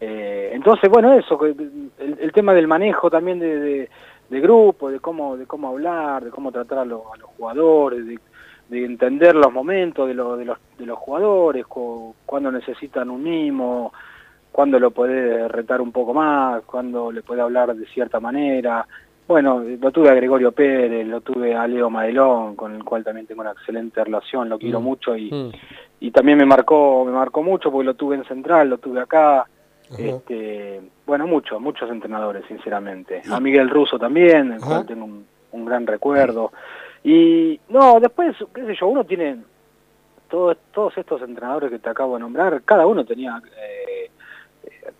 Eh, entonces, bueno, eso, el, tema del manejo también de, de, de grupo, de cómo, de cómo hablar, de cómo tratar a, lo- a los jugadores, de, de entender los momentos de, lo- de, los, de los jugadores, cu- cuando necesitan un mimo, cuándo lo puede retar un poco más, cuándo le puede hablar de cierta manera. Bueno, lo tuve a Gregorio Pérez, lo tuve a Leo Madelón, con el cual también tengo una excelente relación, lo quiero Mm. mucho y, Mm. y también me marcó, me marcó mucho porque lo tuve en Central, lo tuve acá. Este, bueno, muchos, muchos entrenadores, sinceramente. A Miguel Russo también, del cual tengo un, un gran recuerdo. Y no, después, qué sé yo, uno tiene todos, todos estos entrenadores que te acabo de nombrar, cada uno tenía eh,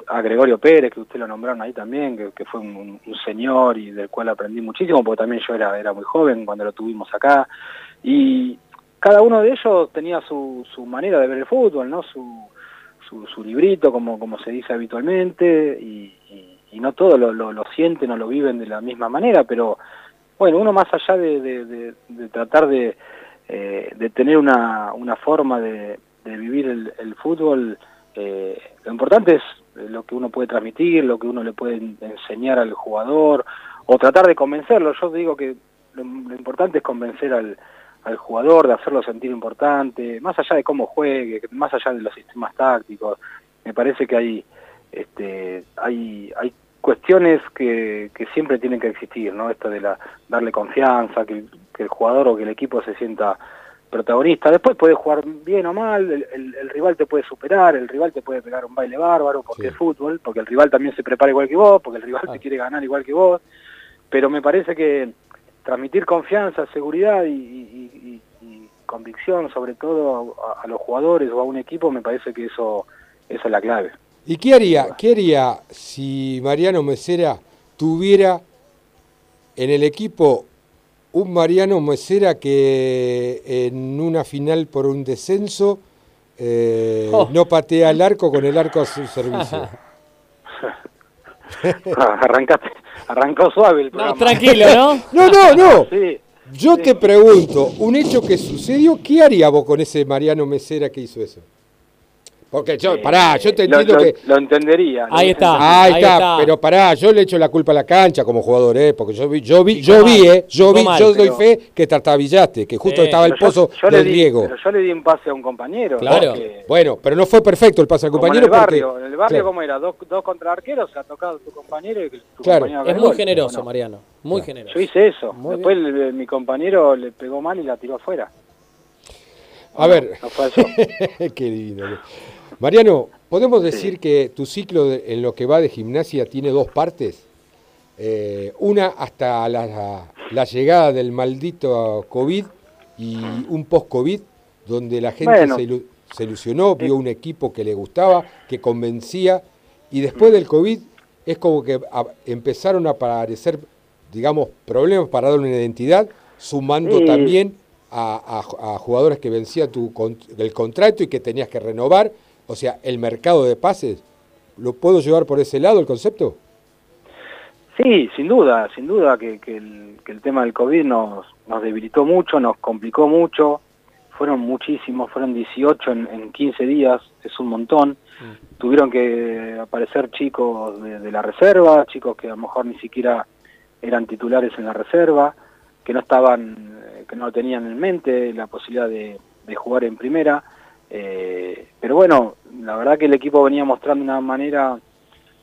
a Gregorio Pérez, que usted lo nombraron ahí también, que, fue un, señor y del cual aprendí muchísimo, porque también yo era, era muy joven cuando lo tuvimos acá. Y cada uno de ellos tenía su, su manera de ver el fútbol, ¿no? Su, su, su librito, como, como se dice habitualmente, y, no todos lo, lo, lo sienten o lo viven de la misma manera, pero bueno, uno más allá de, de- tratar de, eh, de tener una, una forma de, de vivir el, el fútbol, eh, lo importante es lo que uno puede transmitir, lo que uno le puede en- enseñar al jugador, o tratar de convencerlo. Yo digo que lo, importante es convencer al, al jugador, de hacerlo sentir importante, más allá de cómo juegue, más allá de los sistemas tácticos. Me parece que hay, este, hay, hay cuestiones que, que siempre tienen que existir, ¿no? Esto de la, darle confianza, que, que el jugador o que el equipo se sienta protagonista. Después puede jugar bien o mal, el, el- el rival te puede superar, el rival te puede pegar un baile bárbaro, porque es fútbol, porque el rival también se prepara igual que vos, porque el rival te quiere ganar igual que vos. Pero me parece que transmitir confianza, seguridad y, y- y- y convicción, sobre todo a, a los jugadores o a un equipo, me parece que eso, esa es la clave. ¿Y qué haría, qué haría si Mariano Mesera tuviera en el equipo un Mariano Mesera que en una final por un descenso eh, Oh. no patea el arco con el arco a su servicio? Arrancaste, arrancó suave el programa. No, no, no. Sí. Yo te pregunto, un hecho que sucedió, ¿qué haría vos con ese Mariano Mesera que hizo eso? Porque yo, pará, yo te Eh, Lo- entiendo lo, que... lo entendería. lo Ahí está, ahí, está, pero pará, yo le echo la culpa a la cancha como jugador, ¿eh? Porque yo vi, yo vi, yo vi, ¿eh? Yo vi, yo doy fe que tartabillaste, que justo Eh, estaba el pozo yo le del di- riego. Pero yo le di un pase a un compañero. porque- Bueno, pero no fue perfecto el pase al como en compañero el barrio, porque... en el barrio claro, ¿cómo era? Dos, dos contra arqueros, se ha tocado tu compañero y tu Claro. compañero Es muy gol. generoso, Mariano. Muy generoso. Yo hice eso. Muy Después el- mi compañero le pegó mal y la tiró afuera. A ver, No fue eso. qué lindo. Mariano, ¿podemos decir que tu ciclo de- en lo que va de gimnasia tiene dos partes? Eh, una hasta la, la llegada del maldito COVID y un post-COVID, donde la gente Bueno. se, se ilusionó, vio un equipo que le gustaba, que convencía, y después del COVID es como que empezaron a aparecer, digamos, problemas para darle una identidad, sumando Sí. también a, a- a jugadores que vencía tu el contrato y que tenías que renovar. O sea, el mercado de pases, ¿lo puedo llevar por ese lado el concepto? Sí, sin duda, sin duda que, que el, que el tema del COVID nos, nos debilitó mucho, nos complicó mucho. Fueron muchísimos, fueron 18 en, en 15 días, es un montón. Tuvieron que aparecer chicos de, de la reserva, chicos que a lo mejor ni siquiera eran titulares en la reserva, que no estaban, eh, que no tenían en mente la posibilidad de, de jugar en primera. Eh, pero bueno, la verdad que el equipo venía mostrando una manera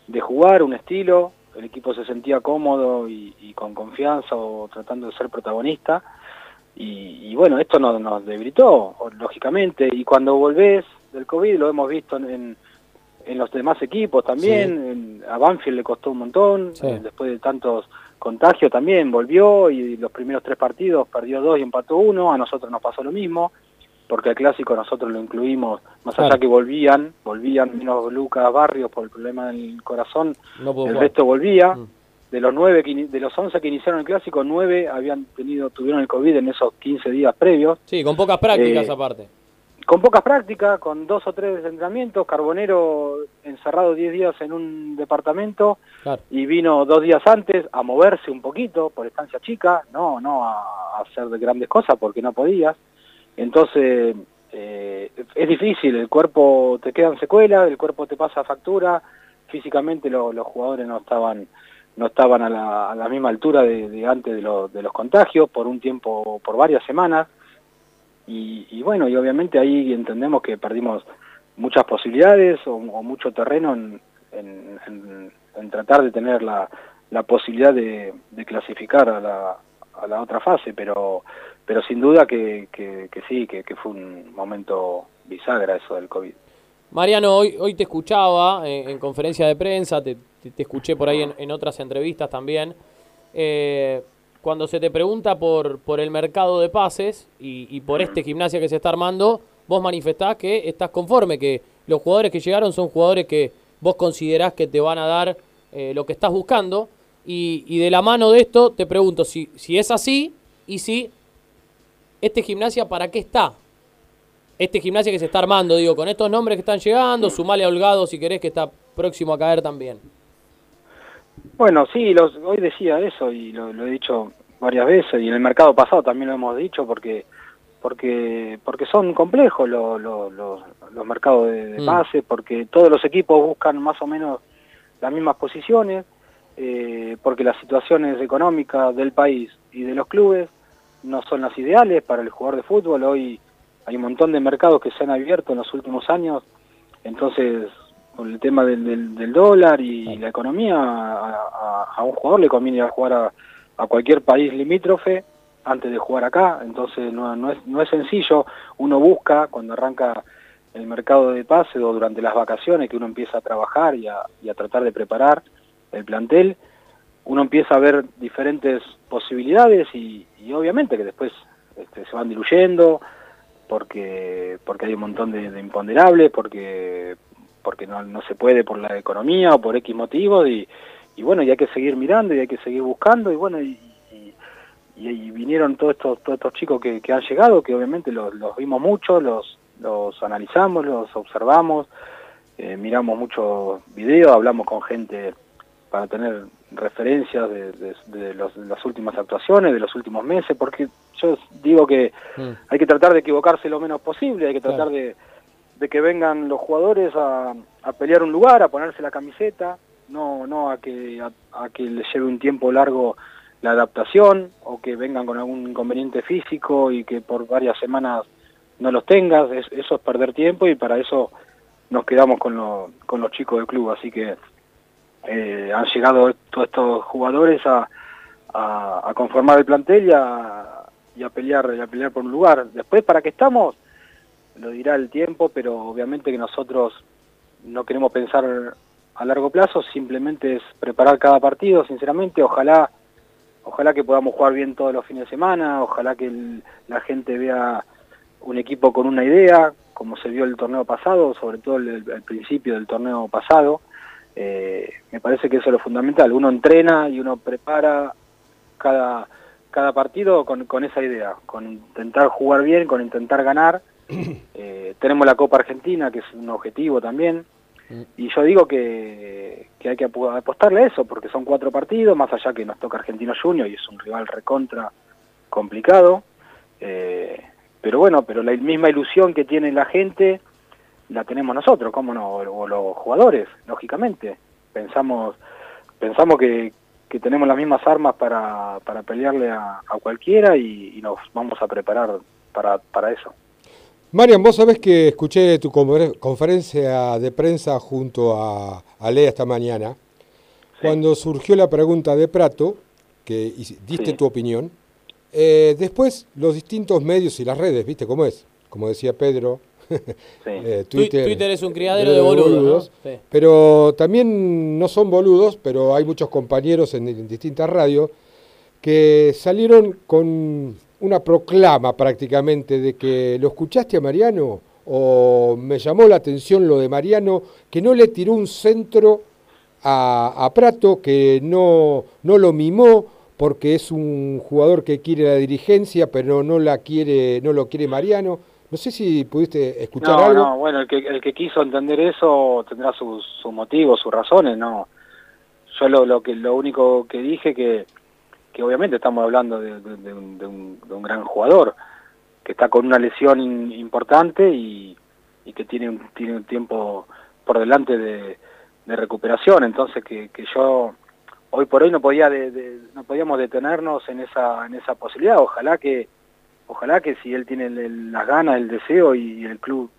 de jugar, un estilo, el equipo se sentía cómodo y, y con confianza o tratando de ser protagonista. Y, y bueno, esto nos, nos debilitó, lógicamente, y cuando volvés del COVID, lo hemos visto en, en- en los demás equipos también. En- a Banfield le costó un montón, Sí. eh, después de tantos contagios también volvió y los primeros tres partidos perdió dos y empató uno. A nosotros nos pasó lo mismo, porque el clásico nosotros lo incluimos, más allá que volvían, volvían menos Lucas Barrios por el problema del corazón, No el resto volvía. Mm. De los nueve que de los 11 que iniciaron el clásico, nueve habían tenido tuvieron el COVID en esos 15 días previos. Sí, con pocas prácticas Eh, aparte. Con pocas prácticas, con dos o tres entrenamientos, Carbonero encerrado 10 días en un departamento Claro. y vino dos días antes a moverse un poquito por estancia chica, no, no a, hacer de grandes cosas porque no podías. Entonces, eh, es difícil, el cuerpo te quedan secuelas, el cuerpo te pasa factura, físicamente lo- los jugadores no estaban no estaban a la, a la misma altura de, antes de, lo- de los contagios por un tiempo, por varias semanas. Y, bueno, y obviamente ahí entendemos que perdimos muchas posibilidades o, mucho terreno en, en- tratar de tener la, posibilidad de clasificar a la, a la otra fase, pero pero sin duda que, que, sí, que, fue un momento bisagra eso del COVID. Mariano, hoy, hoy te escuchaba en, en conferencia de prensa, te, te- escuché por ahí en, otras entrevistas también. Eh, cuando se te pregunta por, por el mercado de pases y, y por este gimnasia que se está armando, vos manifestás que estás conforme, que los jugadores que llegaron son jugadores que vos considerás que te van a dar eh, lo que estás buscando. Y, y de la mano de esto te pregunto si, si es así y si este gimnasia para qué está. Este gimnasia que se está armando, digo, con estos nombres que están llegando, sumale a Holgado si querés que está próximo a caer también. Bueno, sí, los, hoy decía eso y lo, lo he dicho varias veces y en el mercado pasado también lo hemos dicho porque porque porque son complejos los, los, los, los mercados de, de Mm. pase, porque todos los equipos buscan más o menos las mismas posiciones, eh, porque las situaciones económicas del país y de los clubes no son las ideales para el jugador de fútbol. Hoy hay un montón de mercados que se han abierto en los últimos años, entonces con el tema del, del, del dólar y la economía, a, a- a un jugador le conviene ir a jugar a, a cualquier país limítrofe antes de jugar acá, entonces no, no, es, no es sencillo, uno busca cuando arranca el mercado de pase o durante las vacaciones que uno empieza a trabajar y a, y a tratar de preparar el plantel, uno empieza a ver diferentes posibilidades y, obviamente que después este, se van diluyendo porque porque hay un montón de, de imponderables, porque porque no, no se puede por la economía o por X motivos y, bueno, y hay que seguir mirando y hay que seguir buscando y bueno, y, y- y vinieron todos estos, todos estos chicos que, han llegado, que obviamente los, los vimos mucho, los, los analizamos, los observamos, eh, miramos muchos videos, hablamos con gente para tener referencias de, de- de los- de las últimas actuaciones, de los últimos meses, porque yo digo que hay que tratar de equivocarse lo menos posible, hay que tratar Claro. de, de que vengan los jugadores a, a pelear un lugar, a ponerse la camiseta, no, no a que a, a que les lleve un tiempo largo la adaptación o que vengan con algún inconveniente físico y que por varias semanas no los tengas, es- eso es perder tiempo y para eso nos quedamos con, lo- con los chicos del club, así que eh, han llegado todos estos jugadores a, conformar el plantel y a, pelear y a pelear por un lugar. Después, ¿para qué estamos? Lo dirá el tiempo, pero obviamente que nosotros no queremos pensar a largo plazo, simplemente es preparar cada partido, sinceramente, ojalá ojalá que podamos jugar bien todos los fines de semana, ojalá que la gente vea un equipo con una idea, como se vio el torneo pasado, sobre todo el principio del torneo pasado. Eh, me parece que eso es lo fundamental. Uno entrena y uno prepara cada, cada partido con, con esa idea, con intentar jugar bien, con intentar ganar. Eh, tenemos la Copa Argentina, que es un objetivo también. Y yo digo que, que hay que apostarle a eso, porque son cuatro partidos, más allá que nos toca Argentino Junior y es un rival recontra complicado. Eh, pero bueno, pero la misma ilusión que tiene la gente la tenemos nosotros, ¿cómo no? O, los jugadores, lógicamente. Pensamos pensamos que, que tenemos las mismas armas para, para pelearle a, a cualquiera y, y nos vamos a preparar para, para eso. Marian, vos sabés que escuché tu confer- conferencia de prensa junto a, a Lea esta mañana, cuando surgió la pregunta de Prato, que diste Sí. tu opinión. eh, después, los distintos medios y las redes, ¿viste cómo es? Como decía Pedro, Eh, Twitter, Twitter es un criadero de boludos. ¿no? Sí. Pero también no son boludos, pero hay muchos compañeros en, en distintas radios que salieron con una proclama prácticamente de que lo escuchaste a Mariano o me llamó la atención lo de Mariano que no le tiró un centro a, a Prato, que no, no lo mimó porque es un jugador que quiere la dirigencia, pero no la quiere, no lo quiere Mariano. No sé si pudiste escuchar no, algo. No, bueno, el que, el que quiso entender eso tendrá sus, sus motivos, sus razones, no. Yo lo, lo que lo único que dije que que obviamente estamos hablando de, de, de, un, de, un, de un, gran jugador que está con una lesión in, importante y, y, que tiene un, tiene un tiempo por delante de, recuperación entonces que, que, yo hoy por hoy no podía no podíamos detenernos en esa en esa posibilidad ojalá que ojalá que si él tiene las ganas el deseo y el club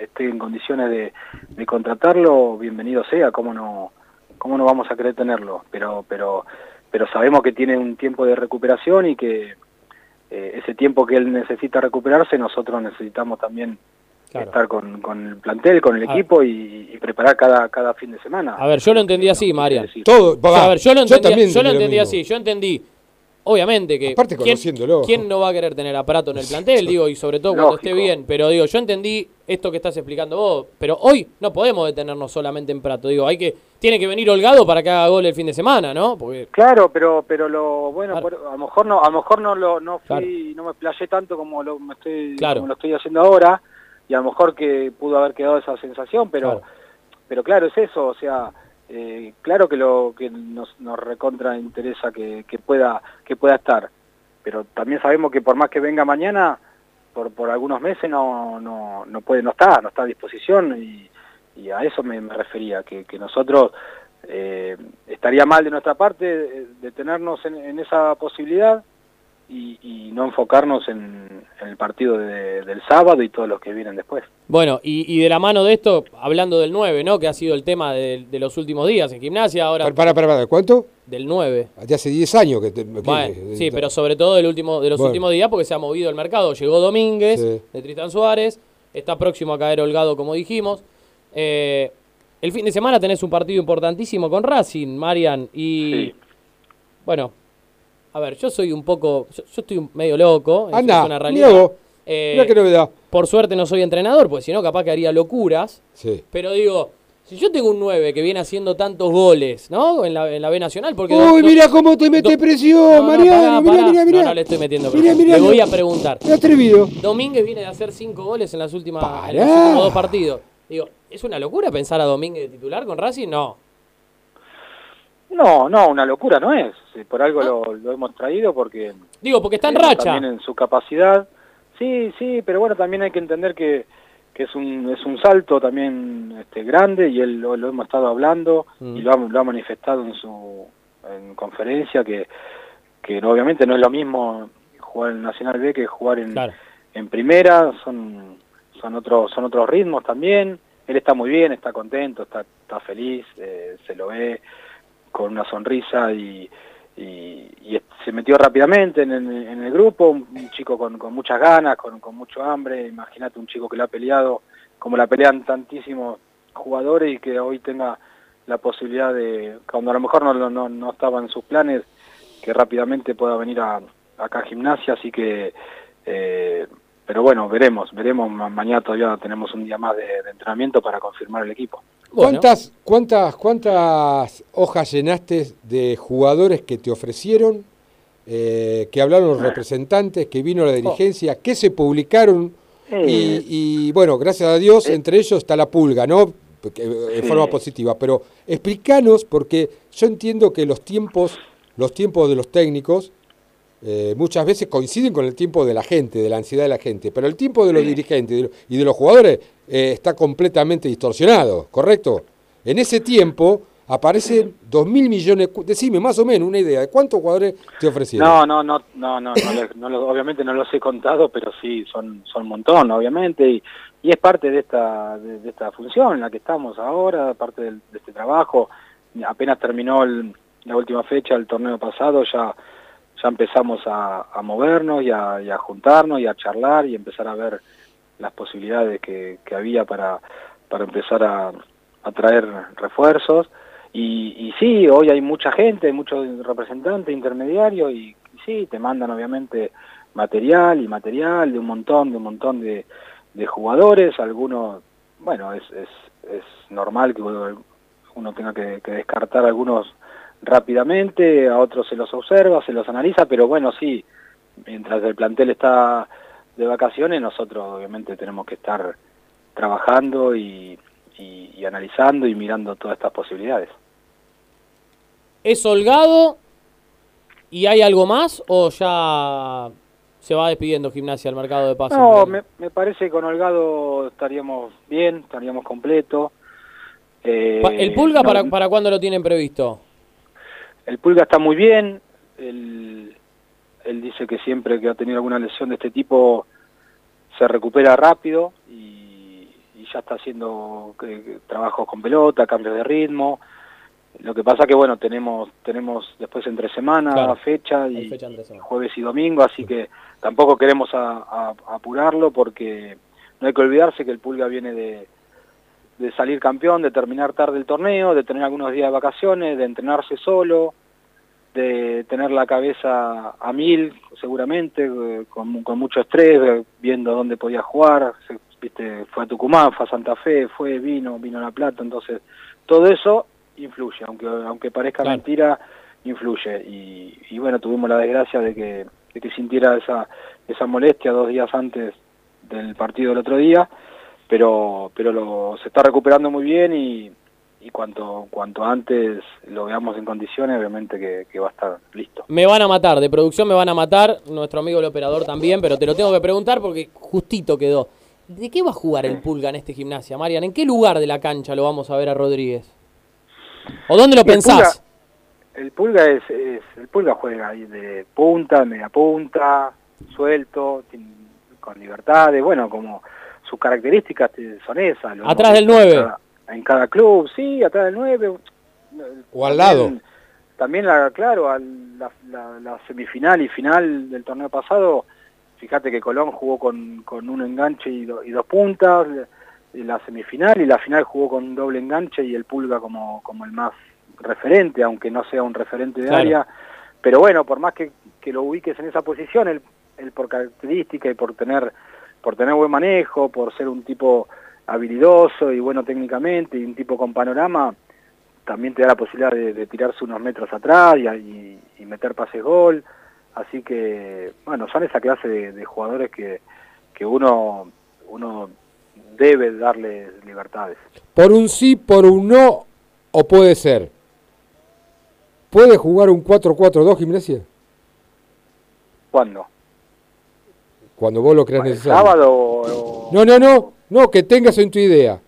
esté en condiciones de, de contratarlo bienvenido sea cómo no cómo no vamos a querer tenerlo pero pero pero sabemos que tiene un tiempo de recuperación y que eh, ese tiempo que él necesita recuperarse, nosotros necesitamos también claro. estar con, con, el plantel, con el equipo y, y, preparar cada, cada fin de semana. A ver, yo lo entendí así, Marian. Todo, o sea, a ver, yo lo entendí, yo, yo lo entendí así, yo entendí obviamente que Aparte ¿quién, conociéndolo. ¿quién no va a querer tener a Prato en el plantel? Digo, y sobre todo cuando Lógico. esté bien, pero digo, yo entendí esto que estás explicando vos, pero hoy no podemos detenernos solamente en Prato, digo, hay que tiene que venir Holgado para que haga gol el fin de semana, ¿no? Porque Claro, pero pero lo bueno, por- a lo mejor no a lo mejor no lo no fui no me playé tanto como lo me estoy Claro. como lo estoy haciendo ahora y a lo mejor que pudo haber quedado esa sensación, pero Claro. pero claro, es eso, o sea, eh, claro que lo que nos, nos recontra interesa que, que pueda que pueda estar, pero también sabemos que por más que venga mañana, por, por algunos meses no, no, no puede, no está, no está a disposición. Y, y a eso me, refería, que, que nosotros eh, estaría mal de nuestra parte eh, detenernos en, en esa posibilidad y, y no enfocarnos en, en el partido de- del sábado y todos los que vienen después. Bueno, y, y de la mano de esto, hablando del 9, ¿no? Que ha sido el tema de, de los últimos días en gimnasia, ahora Para, para, para, ¿cuánto? del 9. Ya hace 10 años que... Te, Bueno, sí, pero sobre todo del último, de los Bueno. últimos días porque se ha movido el mercado. Llegó Domínguez Sí. de Tristan Suárez, está próximo a caer Holgado, como dijimos. Eh, el fin de semana tenés un partido importantísimo con Racing, Marian, y bueno, a ver, yo soy un poco, yo, yo estoy medio loco, Anda, es una realidad. mirá Eh, mirá qué novedad. Por suerte no soy entrenador, pues si no capaz que haría locuras. Sí. Pero digo, si yo tengo un 9 que viene haciendo tantos goles, ¿no? En la, en la B Nacional, porque... Uy, do- mira cómo te mete do- presión, No, no, Mariano. pará, Mirá, pará. mirá, mirá. No, no le estoy metiendo Mirá, presión. mirá, Le voy mirá. a preguntar. Qué atrevido. Domínguez viene de hacer 5 goles en, las últimas, en los últimos dos partidos. Digo, ¿es una locura pensar a Domínguez de titular con Racing? No. No, no, una locura no es, por algo lo, lo hemos traído porque... Digo, porque está en racha. También en su capacidad. Sí, sí, pero bueno, también hay que entender que, que es un es un salto también este grande y él lo, lo hemos estado hablando Mm. y lo ha, lo ha manifestado en su en conferencia que que obviamente no es lo mismo jugar en Nacional B que jugar en, Claro. en primera, son son otros son otros ritmos también. Él está muy bien, está contento, está está feliz, eh, se lo ve con una sonrisa y, se metió rápidamente en, el- grupo, un, chico con, muchas ganas, con, mucho hambre, imagínate un chico que la ha peleado como la pelean tantísimos jugadores y que hoy tenga la posibilidad de, cuando a lo mejor no, no, estaba en sus planes, que rápidamente pueda venir a, acá a gimnasia, así que, eh, pero bueno, veremos, veremos, Ma- mañana todavía tenemos un día más de entrenamiento para confirmar el equipo. ¿Cuántas, cuántas, ¿Cuántas hojas llenaste de jugadores que te ofrecieron, eh, que hablaron los representantes, que vino la dirigencia, que se publicaron? Eh. Y, y, bueno, gracias a Dios, entre ellos está la pulga, ¿no? Eh, En Sí. forma positiva. Pero explícanos, porque yo entiendo que los tiempos, los tiempos de los técnicos eh, muchas veces coinciden con el tiempo de la gente, de la ansiedad de la gente, pero el tiempo de los dirigentes y de los jugadores eh, está completamente distorsionado, ¿correcto? En ese tiempo aparecen dos mil millones, decime más o menos una idea de cuántos jugadores te ofrecieron. No, no, no, no, no, no, obviamente no los he contado, pero sí, son, son un montón, obviamente, y, y es parte de esta, de, de esta función en la que estamos ahora, parte del- de este trabajo. Apenas terminó el- la última fecha del torneo pasado, ya, ya empezamos a, a movernos y a, a juntarnos y a charlar y empezar a ver las posibilidades que, que había para, para empezar a, a traer refuerzos. Y, y sí, hoy hay mucha gente, muchos representantes, intermediarios, y, y sí, te mandan obviamente material y material de un montón, de un montón de, de jugadores, algunos, bueno, es, es, es normal que uno, tenga que descartar algunos rápidamente, a otros se los observa, se los analiza, pero bueno, sí, mientras el plantel está de vacaciones, nosotros obviamente tenemos que estar trabajando y, y- y analizando y mirando todas estas posibilidades. ¿Es holgado y hay algo más o ya se va despidiendo gimnasia al mercado de pases? No, me, me parece que con Holgado estaríamos bien, estaríamos completos. Eh, ¿El Pulga no- para, para cuándo lo tienen previsto? El Pulga está muy bien, él, él dice que siempre que ha tenido alguna lesión de este tipo se recupera rápido y, y ya está haciendo eh, trabajos con pelota, cambios de ritmo. Lo que pasa que bueno, tenemos tenemos después entre semana Claro. fecha y fecha jueves y domingo, así que tampoco queremos a- a- apurarlo porque no hay que olvidarse que el Pulga viene de, de salir campeón, de terminar tarde el torneo, de tener algunos días de vacaciones, de entrenarse solo, de tener la cabeza a mil seguramente, eh, con, con mucho estrés, eh, viendo dónde podía jugar, se- viste, fue a Tucumán, fue a Santa Fe, fue, vino, vino a La Plata, entonces todo eso influye, aunque aunque parezca Claro. mentira, influye. Y, y bueno, tuvimos la desgracia de que, de que sintiera esa, esa molestia dos días antes del partido del otro día, pero pero lo, se está recuperando muy bien y, y cuanto cuanto antes lo veamos en condiciones, obviamente que, que va a estar listo. Me van a matar, de producción me van a matar, nuestro amigo el operador también, pero te lo tengo que preguntar porque justito quedó. ¿De qué va a jugar el Pulga en este gimnasia, Marian? ¿En qué lugar de la cancha lo vamos a ver a Rodríguez? ¿O dónde lo el pensás? El pulga es, es- el pulga juega ahí de punta, media punta, suelto, con libertades, bueno, como sus características son esas. Atrás del visto en 9. cada- En cada club, sí, atrás del 9. O al lado. También, la, claro, al- la, la- la semifinal y final del torneo pasado, fíjate que Colón jugó con, con un enganche y, do- y dos puntas, y la semifinal y la final jugó con un doble enganche y el Pulga como, como el más referente, aunque no sea un referente de Claro. área, pero bueno, por más que, que lo ubiques en esa posición, él, él por característica y por tener, por tener buen manejo, por ser un tipo habilidoso y bueno técnicamente y un tipo con panorama, también te da la posibilidad de, de tirarse unos metros atrás y, y- y meter pases gol. Así que, bueno, son esa clase de, de jugadores que, que uno, uno debe darle libertades. Por un sí, por un no, o puede ser. ¿Puede jugar un 4-4-2 gimnasia? ¿Cuándo? Cuando vos lo creas ¿El necesario. sábado o- No, no, no, no, que tengas en tu idea.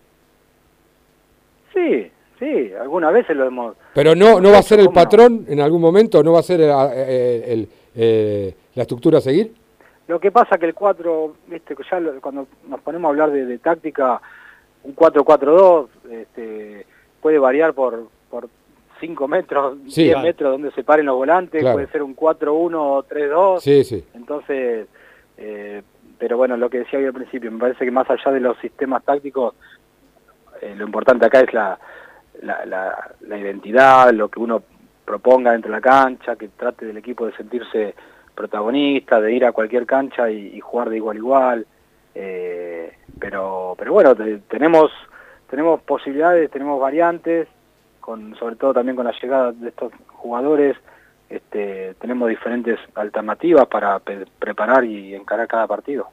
Sí, sí, algunas veces lo hemos... Pero no, no va a ser el ¿Cómo no? patrón en algún momento, no va a ser eh, eh, el- eh, la estructura a seguir. Lo que pasa que el 4, viste, ya lo- cuando nos ponemos a hablar de, de táctica, un 4-4-2 este, puede variar por, por 5 metros, Sí. 10 Claro. metros donde se paren los volantes, Claro. puede ser un 4-1 o 3-2. Sí, sí. Entonces, eh, pero bueno, lo que decía yo al principio, me parece que más allá de los sistemas tácticos, eh, lo importante acá es la, la, identidad, lo que uno proponga dentro de la cancha, que trate del equipo de sentirse protagonista, de ir a cualquier cancha y, jugar de igual a igual. Eh, pero, pero bueno, te- tenemos, tenemos posibilidades, tenemos variantes, con, sobre todo también con la llegada de estos jugadores, este, tenemos diferentes alternativas para pe- preparar y encarar cada partido.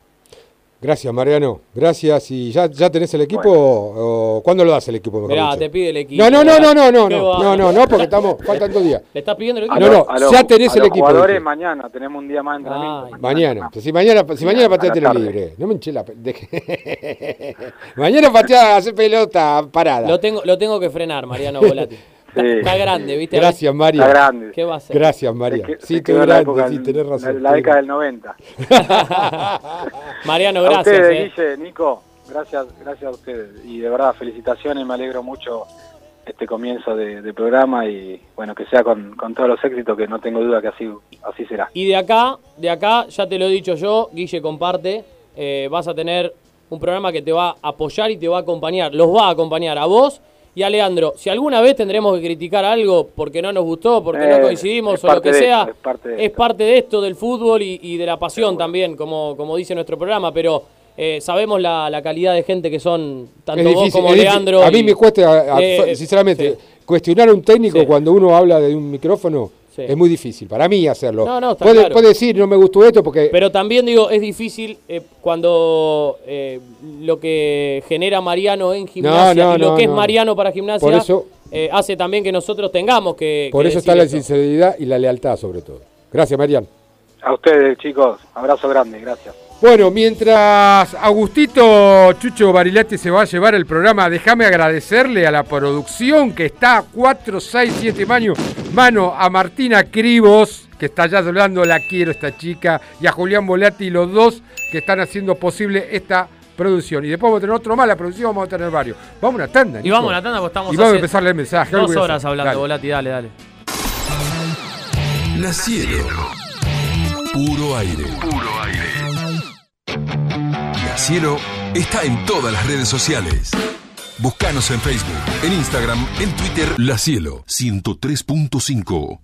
Gracias, Mariano. Gracias. ¿Y ya, ya tenés el equipo? ¿O cuándo lo das el equipo? mejor Mirá, dicho? te pide el equipo. No, no, no, no, no, no, no, no, no, no, porque estamos, faltan dos días. ¿Le estás pidiendo el A equipo? No, los- no, a los- ya tenés a el los equipo, jugadores mañana, tenemos un día más de entrenamiento. Mañana, si mañana, si mañana libre. No me hinché la. mañana patea, hace pelota parada. Lo tengo, lo tengo que frenar, Mariano Volati. Está, está grande, ¿viste? Gracias, María. Está grande. ¿Qué va a hacer? Gracias, María. Que- Sí, la grande, época sí, tenés razón. La, la década del 90. Mariano, A gracias. ustedes, eh. Guille, Nico, gracias, gracias a ustedes. Y de verdad, felicitaciones, me alegro mucho este comienzo de, de programa y bueno, que sea con, con todos los éxitos, que no tengo duda que así, así será. Y de acá, de acá, ya te lo he dicho yo, Guille comparte, eh, vas a tener un programa que te va a apoyar y te va a acompañar. Los va a acompañar a vos y a Leandro. Si alguna vez tendremos que criticar algo porque no nos gustó, porque no Eh, coincidimos o lo que de sea, esto, es parte de es parte de esto, del fútbol y, y de la pasión también, como, como dice nuestro programa, pero eh, sabemos la, la calidad de gente que son tanto Es vos difícil, como difícil. Leandro. A mí y- me cuesta, a- a- Eh, sinceramente, cuestionar a un técnico cuando uno habla de un micrófono es muy difícil. Para mí hacerlo. No, no, está puede, claro. puede decir, no me gustó esto porque... Pero también digo, es difícil eh, cuando eh, lo que genera Mariano en gimnasia no, y lo no, que es no. Mariano para gimnasia Por eso- eh, hace también que nosotros tengamos que. por que eso decir está la esto. sinceridad y la lealtad sobre todo. Gracias, Marian. A ustedes, chicos, abrazo grande, gracias. Bueno, mientras Agustito Chucho Barilati se va a llevar el programa, déjame agradecerle a la producción que está a 4, 6, 7 manos, mano a Martina Cribos, que está ya hablando, la quiero esta chica, y a Julián Volati, los dos que están haciendo posible esta producción. Y después vamos a tener otro más, la producción vamos a tener varios. Vamos a una tanda. Y Nico. vamos a la tanda porque estamos Y vamos a empezar a leer mensajes. Dos horas hablando, Dale. Volati, dale, dale. La Cielo. Puro aire. Puro aire. Cielo está en todas las redes sociales. Búscanos en Facebook, en Instagram, en Twitter. La Cielo 103.5.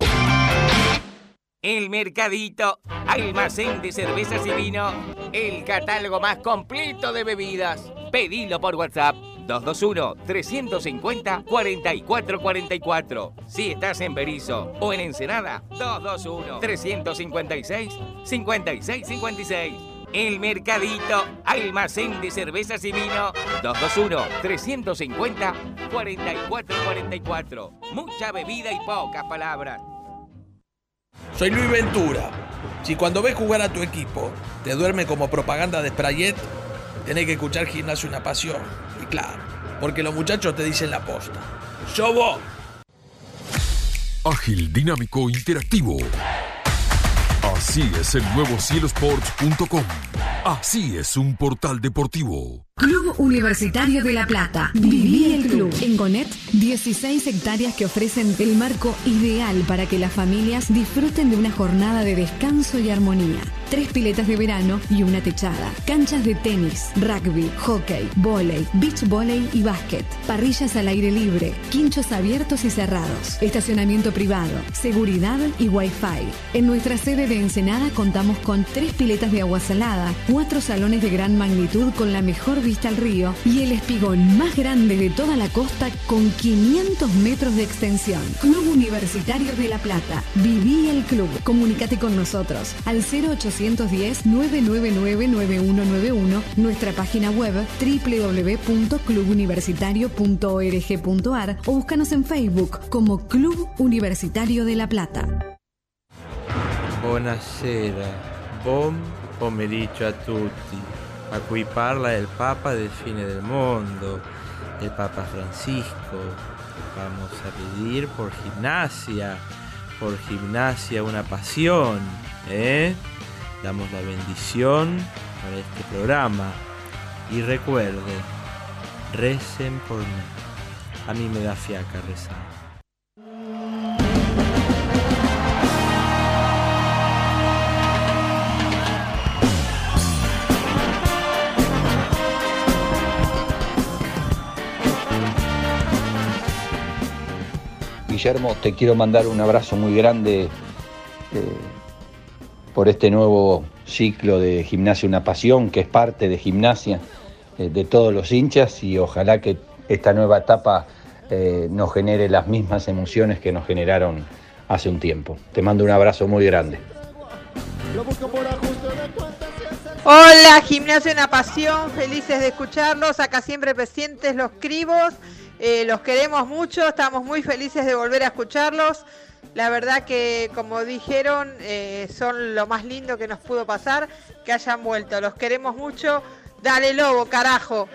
El Mercadito, almacén de cervezas y vino, el catálogo más completo de bebidas. Pedilo por WhatsApp 221-350-4444. Si estás en Berizo o en Ensenada, 221-356-5656. El Mercadito, almacén de cervezas y vino, 221-350-4444. Mucha bebida y pocas palabras. Soy Luis Ventura. Si cuando ves jugar a tu equipo te duerme como propaganda de Sprayet, tenés que escuchar Gimnasio Una Pasión. Y claro, porque los muchachos te dicen la posta. ¡Yo vos! Ágil, dinámico, interactivo. Así es el nuevo cielosports.com. Así es un portal deportivo. Club Universitario de La Plata. Viví el club. En Gonet, 16 hectáreas que ofrecen el marco ideal para que las familias disfruten de una jornada de descanso y armonía. Tres piletas de verano y una techada. Canchas de tenis, rugby, hockey, volei, beach volley y básquet. Parrillas al aire libre. Quinchos abiertos y cerrados. Estacionamiento privado. Seguridad y wifi. En nuestra sede de Ensenada contamos con tres piletas de agua salada, cuatro salones de gran magnitud con la mejor vista al río y el espigón más grande de toda la costa con 500 metros de extensión. Club Universitario de La Plata. Viví el club. Comunícate con nosotros al 0810-999-9191, nuestra página web www.clubuniversitario.org.ar o búscanos en Facebook como Club Universitario de La Plata. Buonasera, buon pomeriggio a tutti. A cui parla el Papa del fine del mundo, el Papa Francisco. Vamos a pedir por gimnasia, por gimnasia una pasión, ¿eh? Damos la bendición para este programa. Y recuerden, recen por mí. A mí me da fiaca rezar. Guillermo, te quiero mandar un abrazo muy grande eh, por este nuevo ciclo de Gimnasia Una Pasión, que es parte de Gimnasia eh, de todos los hinchas y ojalá que esta nueva etapa eh, nos genere las mismas emociones que nos generaron hace un tiempo. Te mando un abrazo muy grande. Hola, Gimnasia Una Pasión, felices de escucharlos, acá siempre presentes los cribos, eh, los queremos mucho, estamos muy felices de volver a escucharlos. La verdad que, como dijeron, eh, son lo más lindo que nos pudo pasar, que hayan vuelto. Los queremos mucho. Dale lobo, carajo.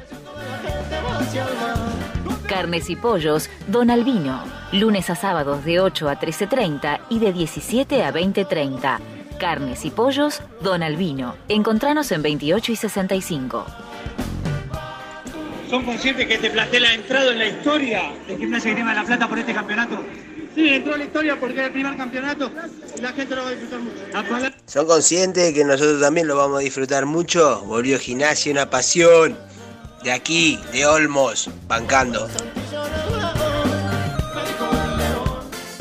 Carnes y pollos, Don Albino. Lunes a sábados de 8 a 13.30 y de 17 a 20.30. Carnes y pollos, Don Albino. Encontranos en 28 y 65. ¿Son conscientes que este plantel ha entrado en la historia de Gimnasia Grima de la Plata por este campeonato? Sí, entró a la historia porque era el primer campeonato y la gente lo va a disfrutar mucho. ¿Son conscientes de que nosotros también lo vamos a disfrutar mucho? Volvió gimnasia una pasión. De aquí, de Olmos, bancando.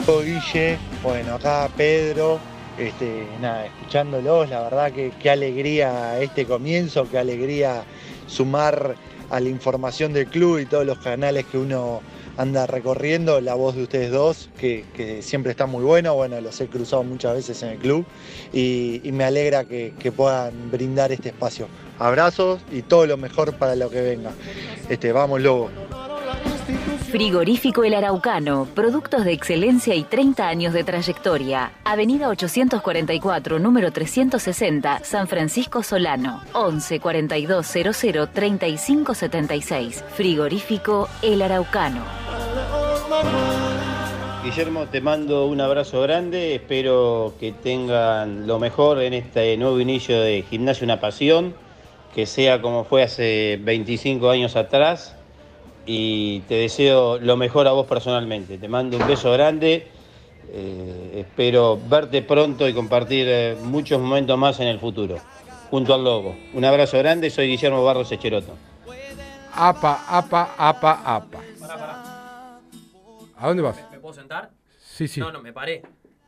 Guille, bueno, acá Pedro, este, nada, escuchándolos, la verdad que qué alegría este comienzo, qué alegría sumar a la información del club y todos los canales que uno anda recorriendo, la voz de ustedes dos, que, siempre está muy buena, bueno, los he cruzado muchas veces en el club y, me alegra que, que puedan brindar este espacio. Abrazos y todo lo mejor para lo que venga. Este, vamos, Lobo. Frigorífico El Araucano, productos de excelencia y 30 años de trayectoria. Avenida 844, número 360, San Francisco Solano. 11 42 00 35 76. Frigorífico El Araucano. Guillermo, te mando un abrazo grande, espero que tengan lo mejor en este nuevo inicio de Gimnasia Una Pasión, que sea como fue hace 25 años atrás y te deseo lo mejor a vos personalmente. Te mando un beso grande, eh, espero verte pronto y compartir eh, muchos momentos más en el futuro, junto al Lobo. Un abrazo grande, soy Guillermo Barros Echeroto. Apa, apa, apa, apa. ¿A dónde vas? ¿Me puedo sentar? Sí, sí. No, no, me paré.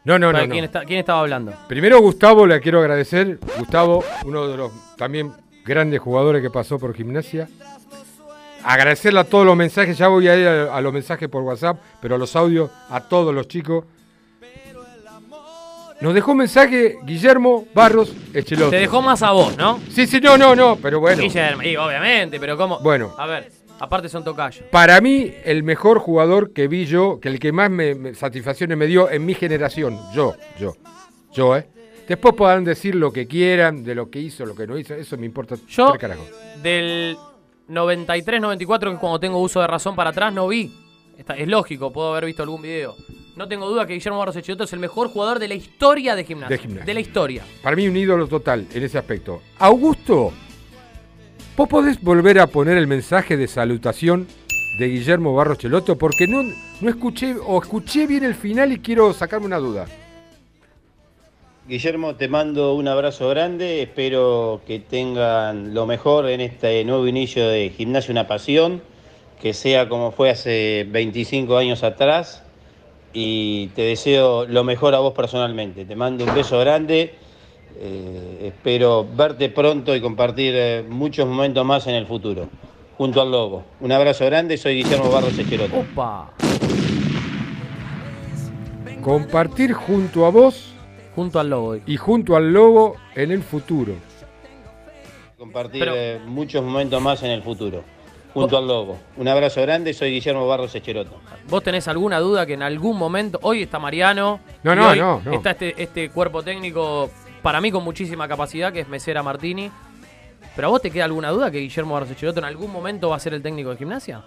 No, no, no. No. ¿quién, está- ¿Quién estaba hablando? Primero Gustavo, le quiero agradecer. Gustavo, uno de los también grandes jugadores que pasó por gimnasia. Agradecerle a todos los mensajes, ya voy a ir a, los mensajes por WhatsApp, pero a los audios, a todos los chicos. Nos dejó un mensaje Guillermo Barros Echeloto. Te dejó más a vos, ¿no? Sí, sí, no, no, no, pero bueno. Guillermo, y obviamente, pero ¿cómo? Bueno. A ver, aparte son tocayos. Para mí, el mejor jugador que vi yo, que el que más me, me, satisfacciones me dio en mi generación, yo, yo, yo, ¿eh? Después podrán decir lo que quieran, de lo que hizo, lo que no hizo, eso me importa. Yo, del 93, 94, que cuando tengo uso de razón para atrás, no vi. Es lógico, puedo haber visto algún video. No tengo duda que Guillermo Barros Echioto es el mejor jugador de la historia de gimnasia. De, gimnasia. de la historia. Para mí un ídolo total en ese aspecto. Augusto, vos podés volver a poner el mensaje de salutación de Guillermo Barros Cheloto porque no, no escuché o escuché bien el final y quiero sacarme una duda. Guillermo, te mando un abrazo grande, espero que tengan lo mejor en este nuevo inicio de Gimnasia Una Pasión, que sea como fue hace 25 años atrás y te deseo lo mejor a vos personalmente. Te mando un beso grande, eh, espero verte pronto y compartir eh, muchos momentos más en el futuro, junto al Lobo. Un abrazo grande, soy Guillermo Barros Echeroto. Compartir junto a vos. Junto al lobo. Y junto al lobo en el futuro. Compartir Pero- eh, muchos momentos más en el futuro, junto al Lobo. Un abrazo grande, soy Guillermo Barros Echeroto. ¿Vos tenés alguna duda que en algún momento, hoy está Mariano, No, no, hoy no, no. está este, este cuerpo técnico, para mí con muchísima capacidad, que es Mesera Martini. ¿Pero a vos te queda alguna duda que Guillermo Barros Echeloto en algún momento va a ser el técnico de gimnasia?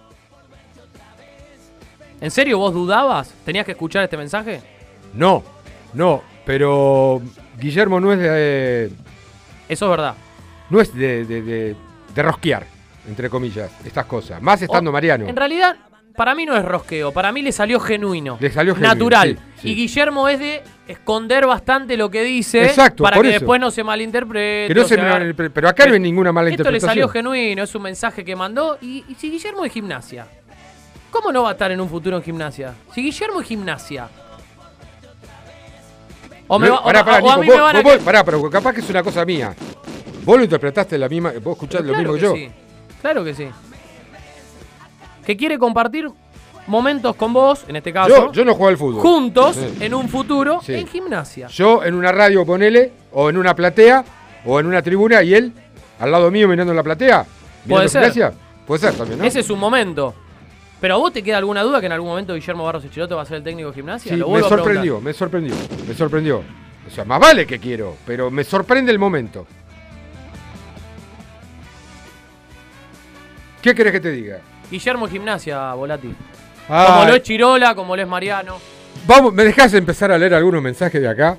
¿En serio vos dudabas? ¿Tenías que escuchar este mensaje? No, no, pero Guillermo no es de. Eso es verdad. No es de, de, de- de rosquear, entre comillas, estas cosas. Más estando O- Mariano. En realidad, para mí no es rosqueo, para mí le salió genuino. Le salió genuino, Natural. sí, sí. Y Guillermo es de esconder bastante lo que dice Exacto, para que eso. después no se malinterprete. Que no o se sea, me- pero acá no hay ninguna mala Esto le salió genuino, es un mensaje que mandó. Y, y si Guillermo es gimnasia, ¿cómo no va a estar en un futuro en gimnasia? Si Guillermo es gimnasia. O, me va- o- pará, pará, o a mí vos- me van a vos- pará, pero capaz que es una cosa mía. Vos lo interpretaste la misma, vos escuchaste lo mismo que, que yo. sí, Claro que sí. Que quiere compartir momentos con vos, en este caso. Yo, yo no juego al fútbol. Juntos, Sí. en un futuro, Sí. en gimnasia. Yo en una radio, ponele, o en una platea, o en una tribuna, y él al lado mío mirando la platea. Puede ser. gimnasia. Puede ser también, ¿no? Ese es un momento. Pero a vos te queda alguna duda que en algún momento Guillermo Barros Echeloto va a ser el técnico de gimnasia? Sí, Lo me sorprendió, me sorprendió, me sorprendió. O sea, más vale que quiero, pero me sorprende el momento. ¿Qué querés que te diga? Guillermo Gimnasia, Volati. Ah. Como lo es Chirola, como lo es Mariano. Vamos, ¿me dejás empezar a leer algunos mensajes de acá?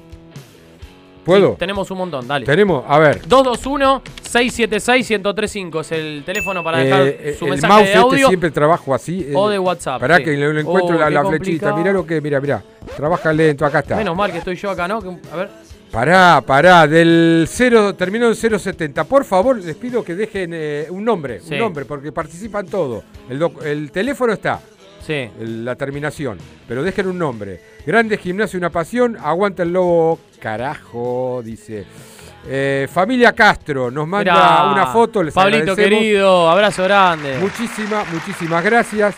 ¿Puedo? Sí, tenemos un montón, dale. Tenemos, a ver. 221-676-1035 es el teléfono para dejar Eh, su el mensaje mouse de este audio. siempre trabajo así. o eh, de WhatsApp, Pará sí. que lo, lo encuentro Oh, la, flechita. Mirá lo que, mira, mira. Trabaja lento, acá está. Menos mal que estoy yo acá, ¿no? A ver. Pará, pará, del 0, terminó en 070. Por favor, les pido que dejen eh, un nombre, Sí. un nombre, porque participan todos. El teléfono está, Sí. la terminación, pero dejen un nombre. Grande gimnasio, una pasión, aguanta el lobo, carajo, dice. Eh, familia Castro nos manda Mirá, una foto, les Pablito querido, abrazo grande. Muchísimas, muchísimas gracias.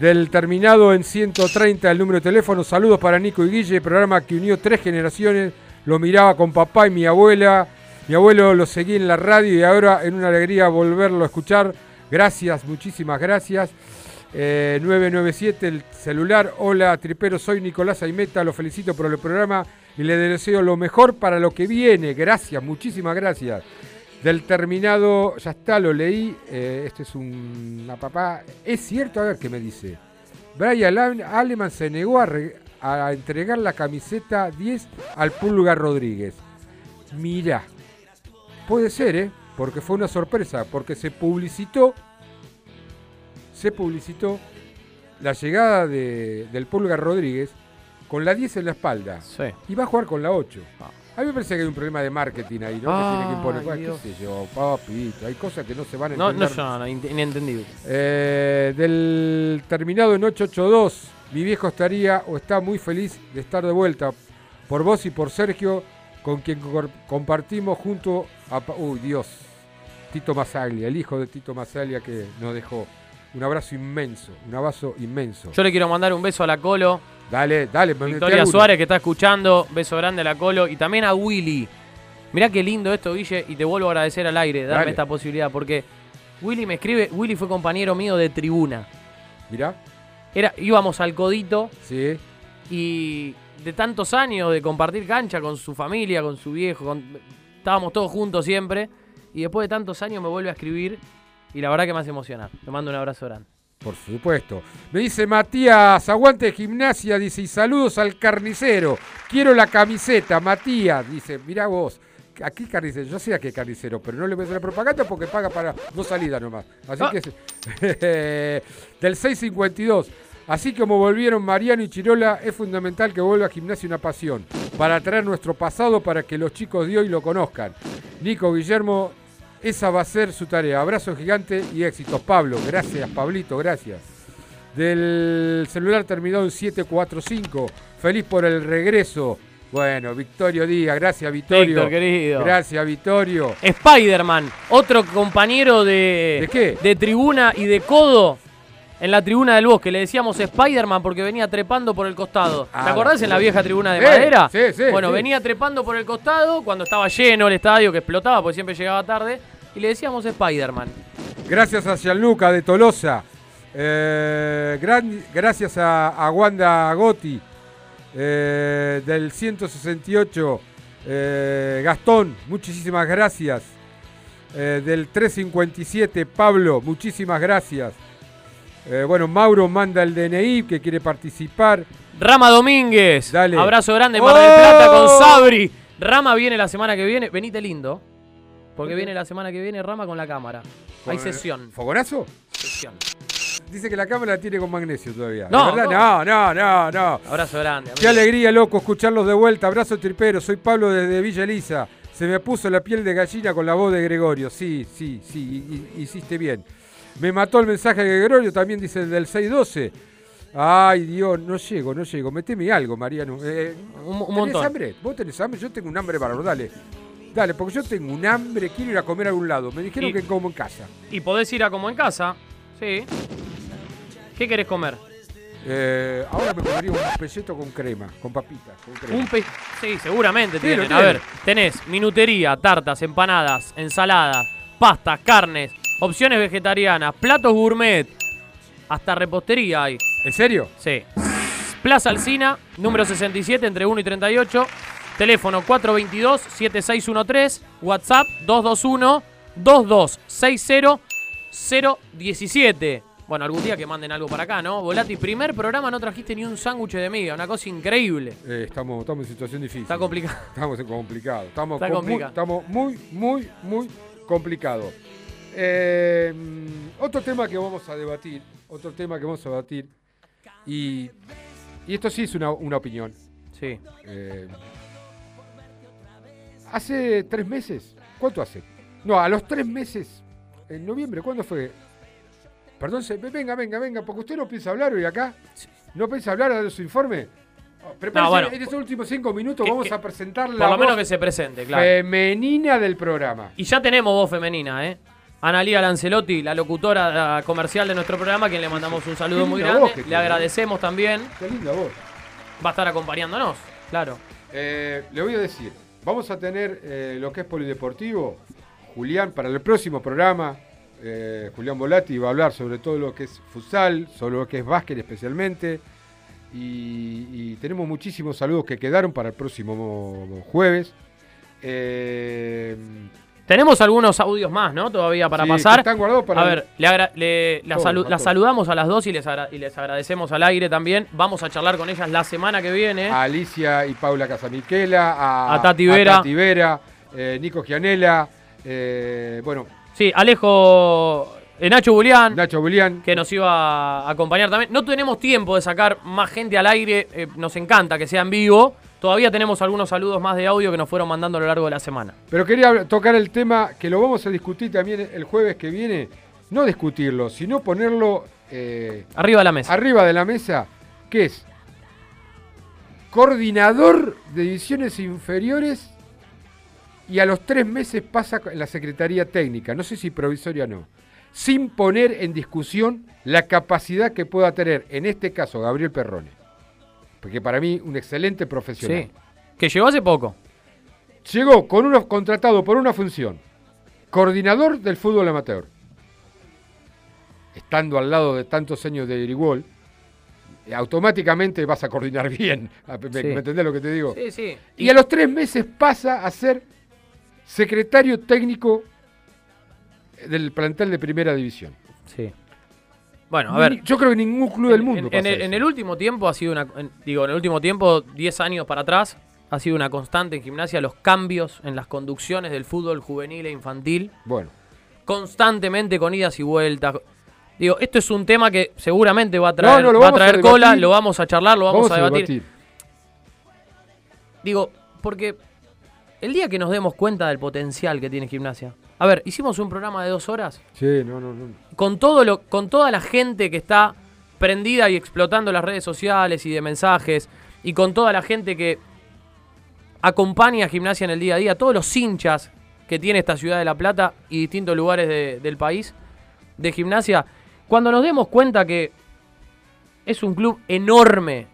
Del terminado en 130 el número de teléfono. Saludos para Nico y Guille, programa que unió tres generaciones. Lo miraba con papá y mi abuela. Mi abuelo lo seguí en la radio y ahora en una alegría volverlo a escuchar. Gracias, muchísimas gracias. Eh, 997 el celular. Hola, tripero, soy Nicolás Aimeta. Lo felicito por el programa y le deseo lo mejor para lo que viene. Gracias, muchísimas gracias. Del terminado, ya está, lo leí. eh, este es un- una papá. Es cierto, a ver qué me dice. Brian Al- Aleman se negó a entregar la camiseta 10 al Pulga Rodríguez. Mirá, puede ser, ¿eh? Porque fue una sorpresa, porque se publicitó, se publicitó la llegada de- del Pulga Rodríguez con la 10 en la espalda. Y va a jugar con la 8. A mí me parece que hay un problema de marketing ahí, ¿no? que tiene que imponer. ¿Qué sé yo, papito? Hay cosas que no se van a No, entender. no, no, in- inentendible. Eh, del terminado en 882, mi viejo estaría o está muy feliz de estar de vuelta por vos y por Sergio, con quien compartimos junto a... Uy, Dios. Tito Masaglia, el hijo de Tito Masaglia que nos dejó. Un abrazo inmenso, un abrazo inmenso. Yo le quiero mandar un beso a la Colo. Dale, dale, Victoria. Suárez que está escuchando. Beso grande a la Colo. Y también a Willy. Mirá qué lindo esto, Guille. Y te vuelvo a agradecer al aire, darme Dale. esta posibilidad. Porque Willy me escribe. Willy fue compañero mío de tribuna. Mirá. Era, íbamos al codito. Sí. Y de tantos años de compartir cancha con su familia, con su viejo. con- estábamos todos juntos siempre. Y después de tantos años me vuelve a escribir. Y la verdad que me hace emocionar. Te mando un abrazo grande. Por supuesto. Me dice Matías, aguante gimnasia, dice, y saludos al carnicero. Quiero la camiseta, Matías. Dice, mirá vos, aquí carnicero, yo sé a qué carnicero, pero no le voy a hacer la propaganda porque paga para dos salidas nomás. Así Ah. que del 652. Así como volvieron Mariano y Chirola, es fundamental que vuelva a gimnasia una pasión, para traer nuestro pasado para que los chicos de hoy lo conozcan. Nico Guillermo, esa va a ser su tarea. Abrazo gigante y éxitos. Pablo, gracias, Pablito, gracias. Del celular terminado en 745. Feliz por el regreso. Bueno, Victorio Díaz, gracias Victorio. Víctor, querido. Gracias Victorio. Spider-Man, otro compañero de, ¿De qué? de tribuna y de codo en la tribuna del bosque. Le decíamos Spider-Man porque venía trepando por el costado. Ah, ¿Te acordás en la vieja tribuna de Sí, madera? sí, sí, Bueno, sí. venía trepando por el costado cuando estaba lleno el estadio que explotaba porque siempre llegaba tarde. Y le decíamos Spider-Man. Gracias a Gianluca de Tolosa. Eh, gran- gracias a, a Wanda Gotti eh, del 168. eh, Gastón, muchísimas gracias. Del 357, Pablo, muchísimas gracias. Bueno, Mauro manda el DNI que quiere participar. Rama Domínguez. Dale. Abrazo grande Mar del ¡Oh! Plata con Sabri. Rama viene la semana que viene. Venite lindo. Porque viene la semana que viene Rama con la cámara. Hay ¿Con- sesión. ¿Fogonazo? Sesión. Dice que la cámara la tiene con magnesio todavía. No, no, no, no, no. Abrazo grande. Qué amigo. alegría, loco, escucharlos de vuelta. Abrazo tripero. Soy Pablo desde Villa Elisa. Se me puso la piel de gallina con la voz de Gregorio. Sí, sí, sí, hi- hi- hiciste bien. Me mató el mensaje de Gregorio, también dice el del 612. Ay, Dios, no llego, no llego. Meteme algo, Mariano. Eh, Un- un ¿tenés montón. hambre? ¿Vos tenés hambre? Yo tengo un hambre bárbaro, dale. Dale, porque yo tengo un hambre, quiero ir a comer a algún lado. Me dijeron Y- que como en casa. Y podés ir a como en casa. Sí. ¿Qué querés comer? Eh, ahora me comería un pelleto con crema, con papitas. Con crema. Un pe... Sí, seguramente Sí, lo tienen. A ver, tenés minutería, tartas, empanadas, ensaladas, pastas, carnes, opciones vegetarianas, platos gourmet, hasta repostería hay. ¿En serio? Sí. Plaza Alcina, número 67, entre 1 y 38. Teléfono 422-7613. WhatsApp 221-2260-017. Bueno, algún día que manden algo para acá, ¿no? Volati, primer programa no trajiste ni un sándwich de miga, una cosa increíble. Eh, estamos, estamos en situación difícil. Está complicado. Estamos en complicado. Estamos, Está complicado. Muy, estamos muy, muy, muy complicados. Eh, otro tema que vamos a debatir, otro tema que vamos a debatir, y, y esto sí es una, una opinión. Sí. Eh, hace tres meses, ¿cuánto hace? No, a los tres meses, en noviembre, ¿cuándo fue? Perdón, se- venga, venga, venga, porque usted no piensa hablar hoy acá. ¿No piensa hablar de su informe? Oh, Prepárese, No, bueno. en estos últimos cinco minutos Que- vamos que- a presentar la Por lo menos que se presente, claro. femenina del programa. Y ya tenemos voz femenina, ¿eh? Analía Lancelotti, la locutora comercial de nuestro programa, a quien le mandamos un saludo muy grande. le tiene. agradecemos también. Qué linda voz. Va a estar acompañándonos, claro. Eh, le voy a decir, vamos a tener eh, lo que es polideportivo. Julián, para el próximo programa, eh, Julián Volati va a hablar sobre todo lo que es futsal, sobre lo que es básquet especialmente. Y, tenemos muchísimos saludos que quedaron para el próximo mo- jueves. Eh, Tenemos algunos audios más, ¿no? Todavía para Sí, pasar. están guardados para a ver, le agra- le- la Todo, salu- todo. saludamos a las dos y les, y les agradecemos al aire también. Vamos a charlar con ellas la semana que viene. a Alicia y Paula Casamiquela, a, A Tati Vera. Tati Vera, eh, Nico Gianella, eh, bueno, Sí, Alejo eh, Nacho Bulián. Nacho Bulián. Que nos iba a acompañar también. No tenemos tiempo de sacar más gente al aire. eh, nos encanta que sea en vivo. Todavía tenemos algunos saludos más de audio que nos fueron mandando a lo largo de la semana. Pero quería tocar el tema que lo vamos a discutir también el jueves que viene. No discutirlo, sino ponerlo eh, Arriba de la mesa. arriba de la mesa, que es coordinador de divisiones inferiores y a los tres meses pasa en la Secretaría Técnica, no sé si provisoria o no, sin poner en discusión la capacidad que pueda tener, en este caso, Gabriel Perrone. Porque para mí, un excelente profesional. Sí. Que llegó hace poco. Llegó con uno contratado por una función, coordinador del fútbol amateur. Estando al lado de tantos años de Irigol, eh, automáticamente vas a coordinar bien. ¿Me, Sí. me entendés lo que te digo? Sí, sí. Y a los tres meses pasa a ser secretario técnico del plantel de primera división. Bueno, a ver. Yo creo que ningún club del mundo En, pasa en el, eso. en el último tiempo ha sido una. en- digo, en el último tiempo, 10 años para atrás, ha sido una constante en gimnasia los cambios en las conducciones del fútbol juvenil e infantil. Bueno. Constantemente con idas y vueltas. Digo, esto es un tema que seguramente va a traer, No, no, lo va a a traer cola, lo vamos a charlar, lo vamos, a debatir. debatir. Digo, porque el día que nos demos cuenta del potencial que tiene gimnasia. A ver, hicimos un programa de dos horas Sí, no, no, no. Con todo lo, con toda la gente que está prendida y explotando las redes sociales y de mensajes, y con toda la gente que acompaña a gimnasia en el día a día, todos los hinchas que tiene esta ciudad de La Plata y distintos lugares de- del país de gimnasia, cuando nos demos cuenta que es un club enorme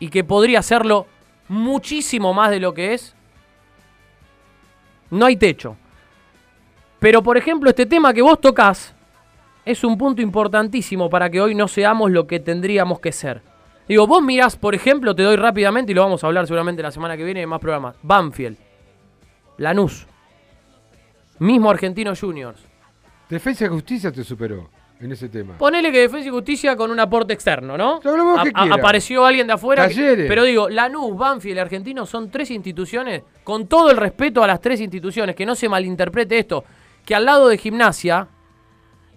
y que podría hacerlo muchísimo más de lo que es, no hay techo. Pero por ejemplo, este tema que vos tocas es un punto importantísimo para que hoy no seamos lo que tendríamos que ser. Digo, vos mirás, por ejemplo, te doy rápidamente y lo vamos a hablar seguramente la semana que viene en más programas. Banfield, Lanús, mismo Argentino Juniors. Defensa y Justicia te superó en ese tema. Ponele que Defensa y Justicia con un aporte externo, ¿no? vos A- que a- quieras. apareció alguien de afuera. que- pero digo, Lanús, Banfield y Argentino son tres instituciones, con todo el respeto a las tres instituciones, que no se malinterprete esto, que al lado de gimnasia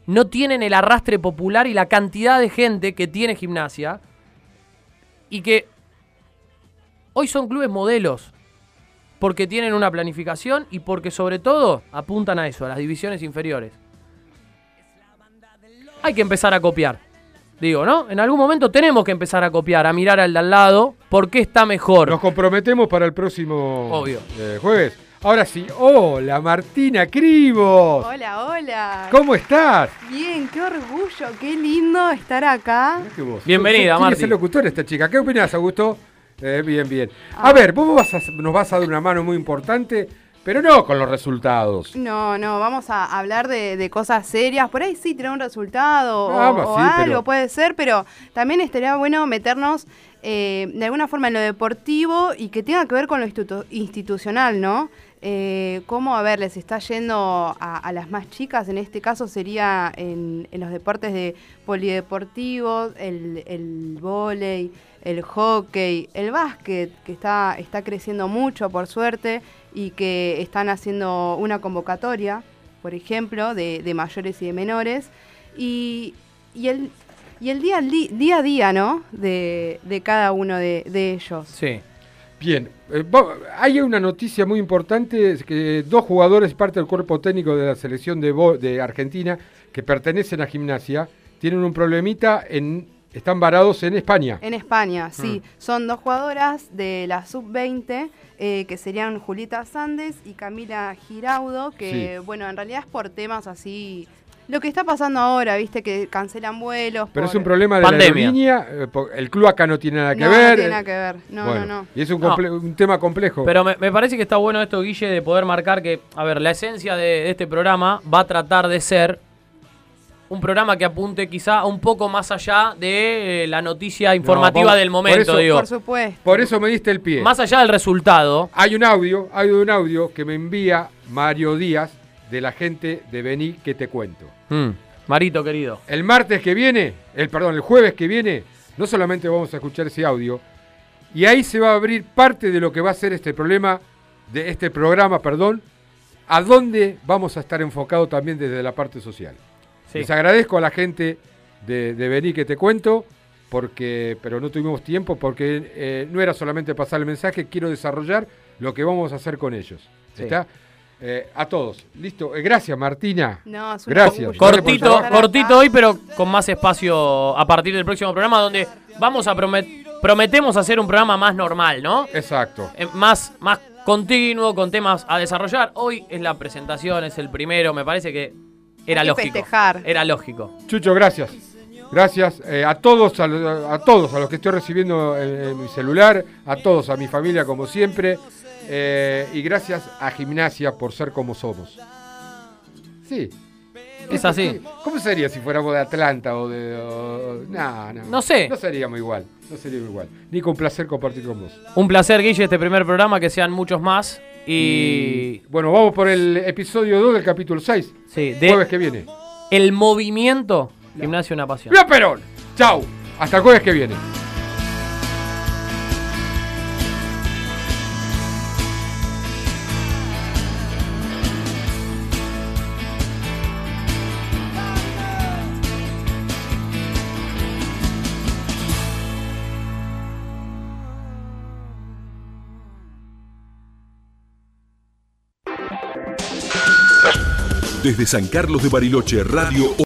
no tienen el arrastre popular y la cantidad de gente que tiene gimnasia y que hoy son clubes modelos porque tienen una planificación y porque sobre todo apuntan a eso, a las divisiones inferiores. Hay que empezar a copiar. Digo, ¿no? En algún momento tenemos que empezar a copiar, a mirar al de al lado, porque está mejor. Nos comprometemos para el próximo Obvio. eh, jueves. Ahora sí, hola Martina Cribos. Hola, hola. ¿Cómo estás? Bien, qué orgullo, qué lindo estar acá. Bienvenida, Tiene que Marti. ser locutora esta chica. ¿Qué opinas, Augusto? Eh, bien, bien. Ah. A ver, vos vas a- nos vas a dar una mano muy importante, pero no con los resultados. No, no, vamos a hablar de, de cosas serias. Por ahí sí tener un resultado o, Ah, bah, o sí, algo pero- puede ser, pero también estaría bueno meternos eh, de alguna forma en lo deportivo y que tenga que ver con lo institu- institucional, ¿no? Eh, cómo, a ver, les está yendo a, a las más chicas, en este caso sería en, en los deportes de polideportivos, el, el vóley, el hockey, el básquet, que está, está creciendo mucho por suerte y que están haciendo una convocatoria, por ejemplo, de, mayores y de menores. Y, y el, y el día, día a día, ¿no? De, de cada uno de, de ellos. Sí. Bien, eh, hay una noticia muy importante, es que dos jugadores, parte del cuerpo técnico de la selección de, de Argentina, que pertenecen a gimnasia, tienen un problemita, en, están varados en España. En España, sí. Mm. Son dos jugadoras de la sub-20, eh, que serían Julieta Sandes y Camila Giraudo, que, Sí. bueno, en realidad es por temas así... Lo que está pasando ahora, viste, que cancelan vuelos. Pero por- es un problema de Pandemia. la aerolínea, eh, el club acá no tiene nada que No, ver. no tiene eh, nada que ver. No, bueno, no, no. Y es un, No. comple- un tema complejo. Pero me, me parece que está bueno esto, Guille, de poder marcar que, a ver, la esencia de, de este programa va a tratar de ser un programa que apunte quizá un poco más allá de eh, la noticia informativa del por momento, eso- digo. Por supuesto. Por eso me diste el pie. Más allá del resultado. Hay un audio, hay un audio que me envía Mario Díaz de la gente de Vení que te cuento. Mm, Marito, querido. El martes que viene, el perdón, el jueves que viene, no solamente vamos a escuchar ese audio, y ahí se va a abrir parte de lo que va a ser este problema, de este programa, perdón, a dónde vamos a estar enfocados también desde la parte social. Sí. Les agradezco a la gente de, de Vení que te cuento, porque, pero no tuvimos tiempo, porque eh, no era solamente pasar el mensaje, quiero desarrollar lo que vamos a hacer con ellos. Sí. ¿Está? Eh, a todos. Listo. Eh, gracias, Martina. No, es un Gracias. Cortito, cortito hoy, pero con más espacio a partir del próximo programa, donde vamos a promet- prometemos hacer un programa más normal, ¿no? Exacto. Eh, más, más continuo, con temas a desarrollar. Hoy es la presentación, es el primero, me parece que era Hay lógico. festejar. Era lógico. Chucho, gracias. Gracias eh, a todos, a, a todos, a los que estoy recibiendo en, en mi celular, a todos, a mi familia como siempre, eh, y gracias a Gimnasia por ser como somos. Sí. Es así. ¿Cómo sería si fuéramos de Atlanta o de... o- no, no. No sé. No seríamos igual, no seríamos igual. Nico, un placer compartir con vos. Un placer, Guille, este primer programa, que sean muchos más. Y. Bueno, vamos por el episodio 2 del capítulo 6. Sí, de Jueves que viene. El movimiento. Gimnasio, una pasión. ¡Viva Perón! Chau. Hasta el jueves que viene. Desde San Carlos de Bariloche, Radio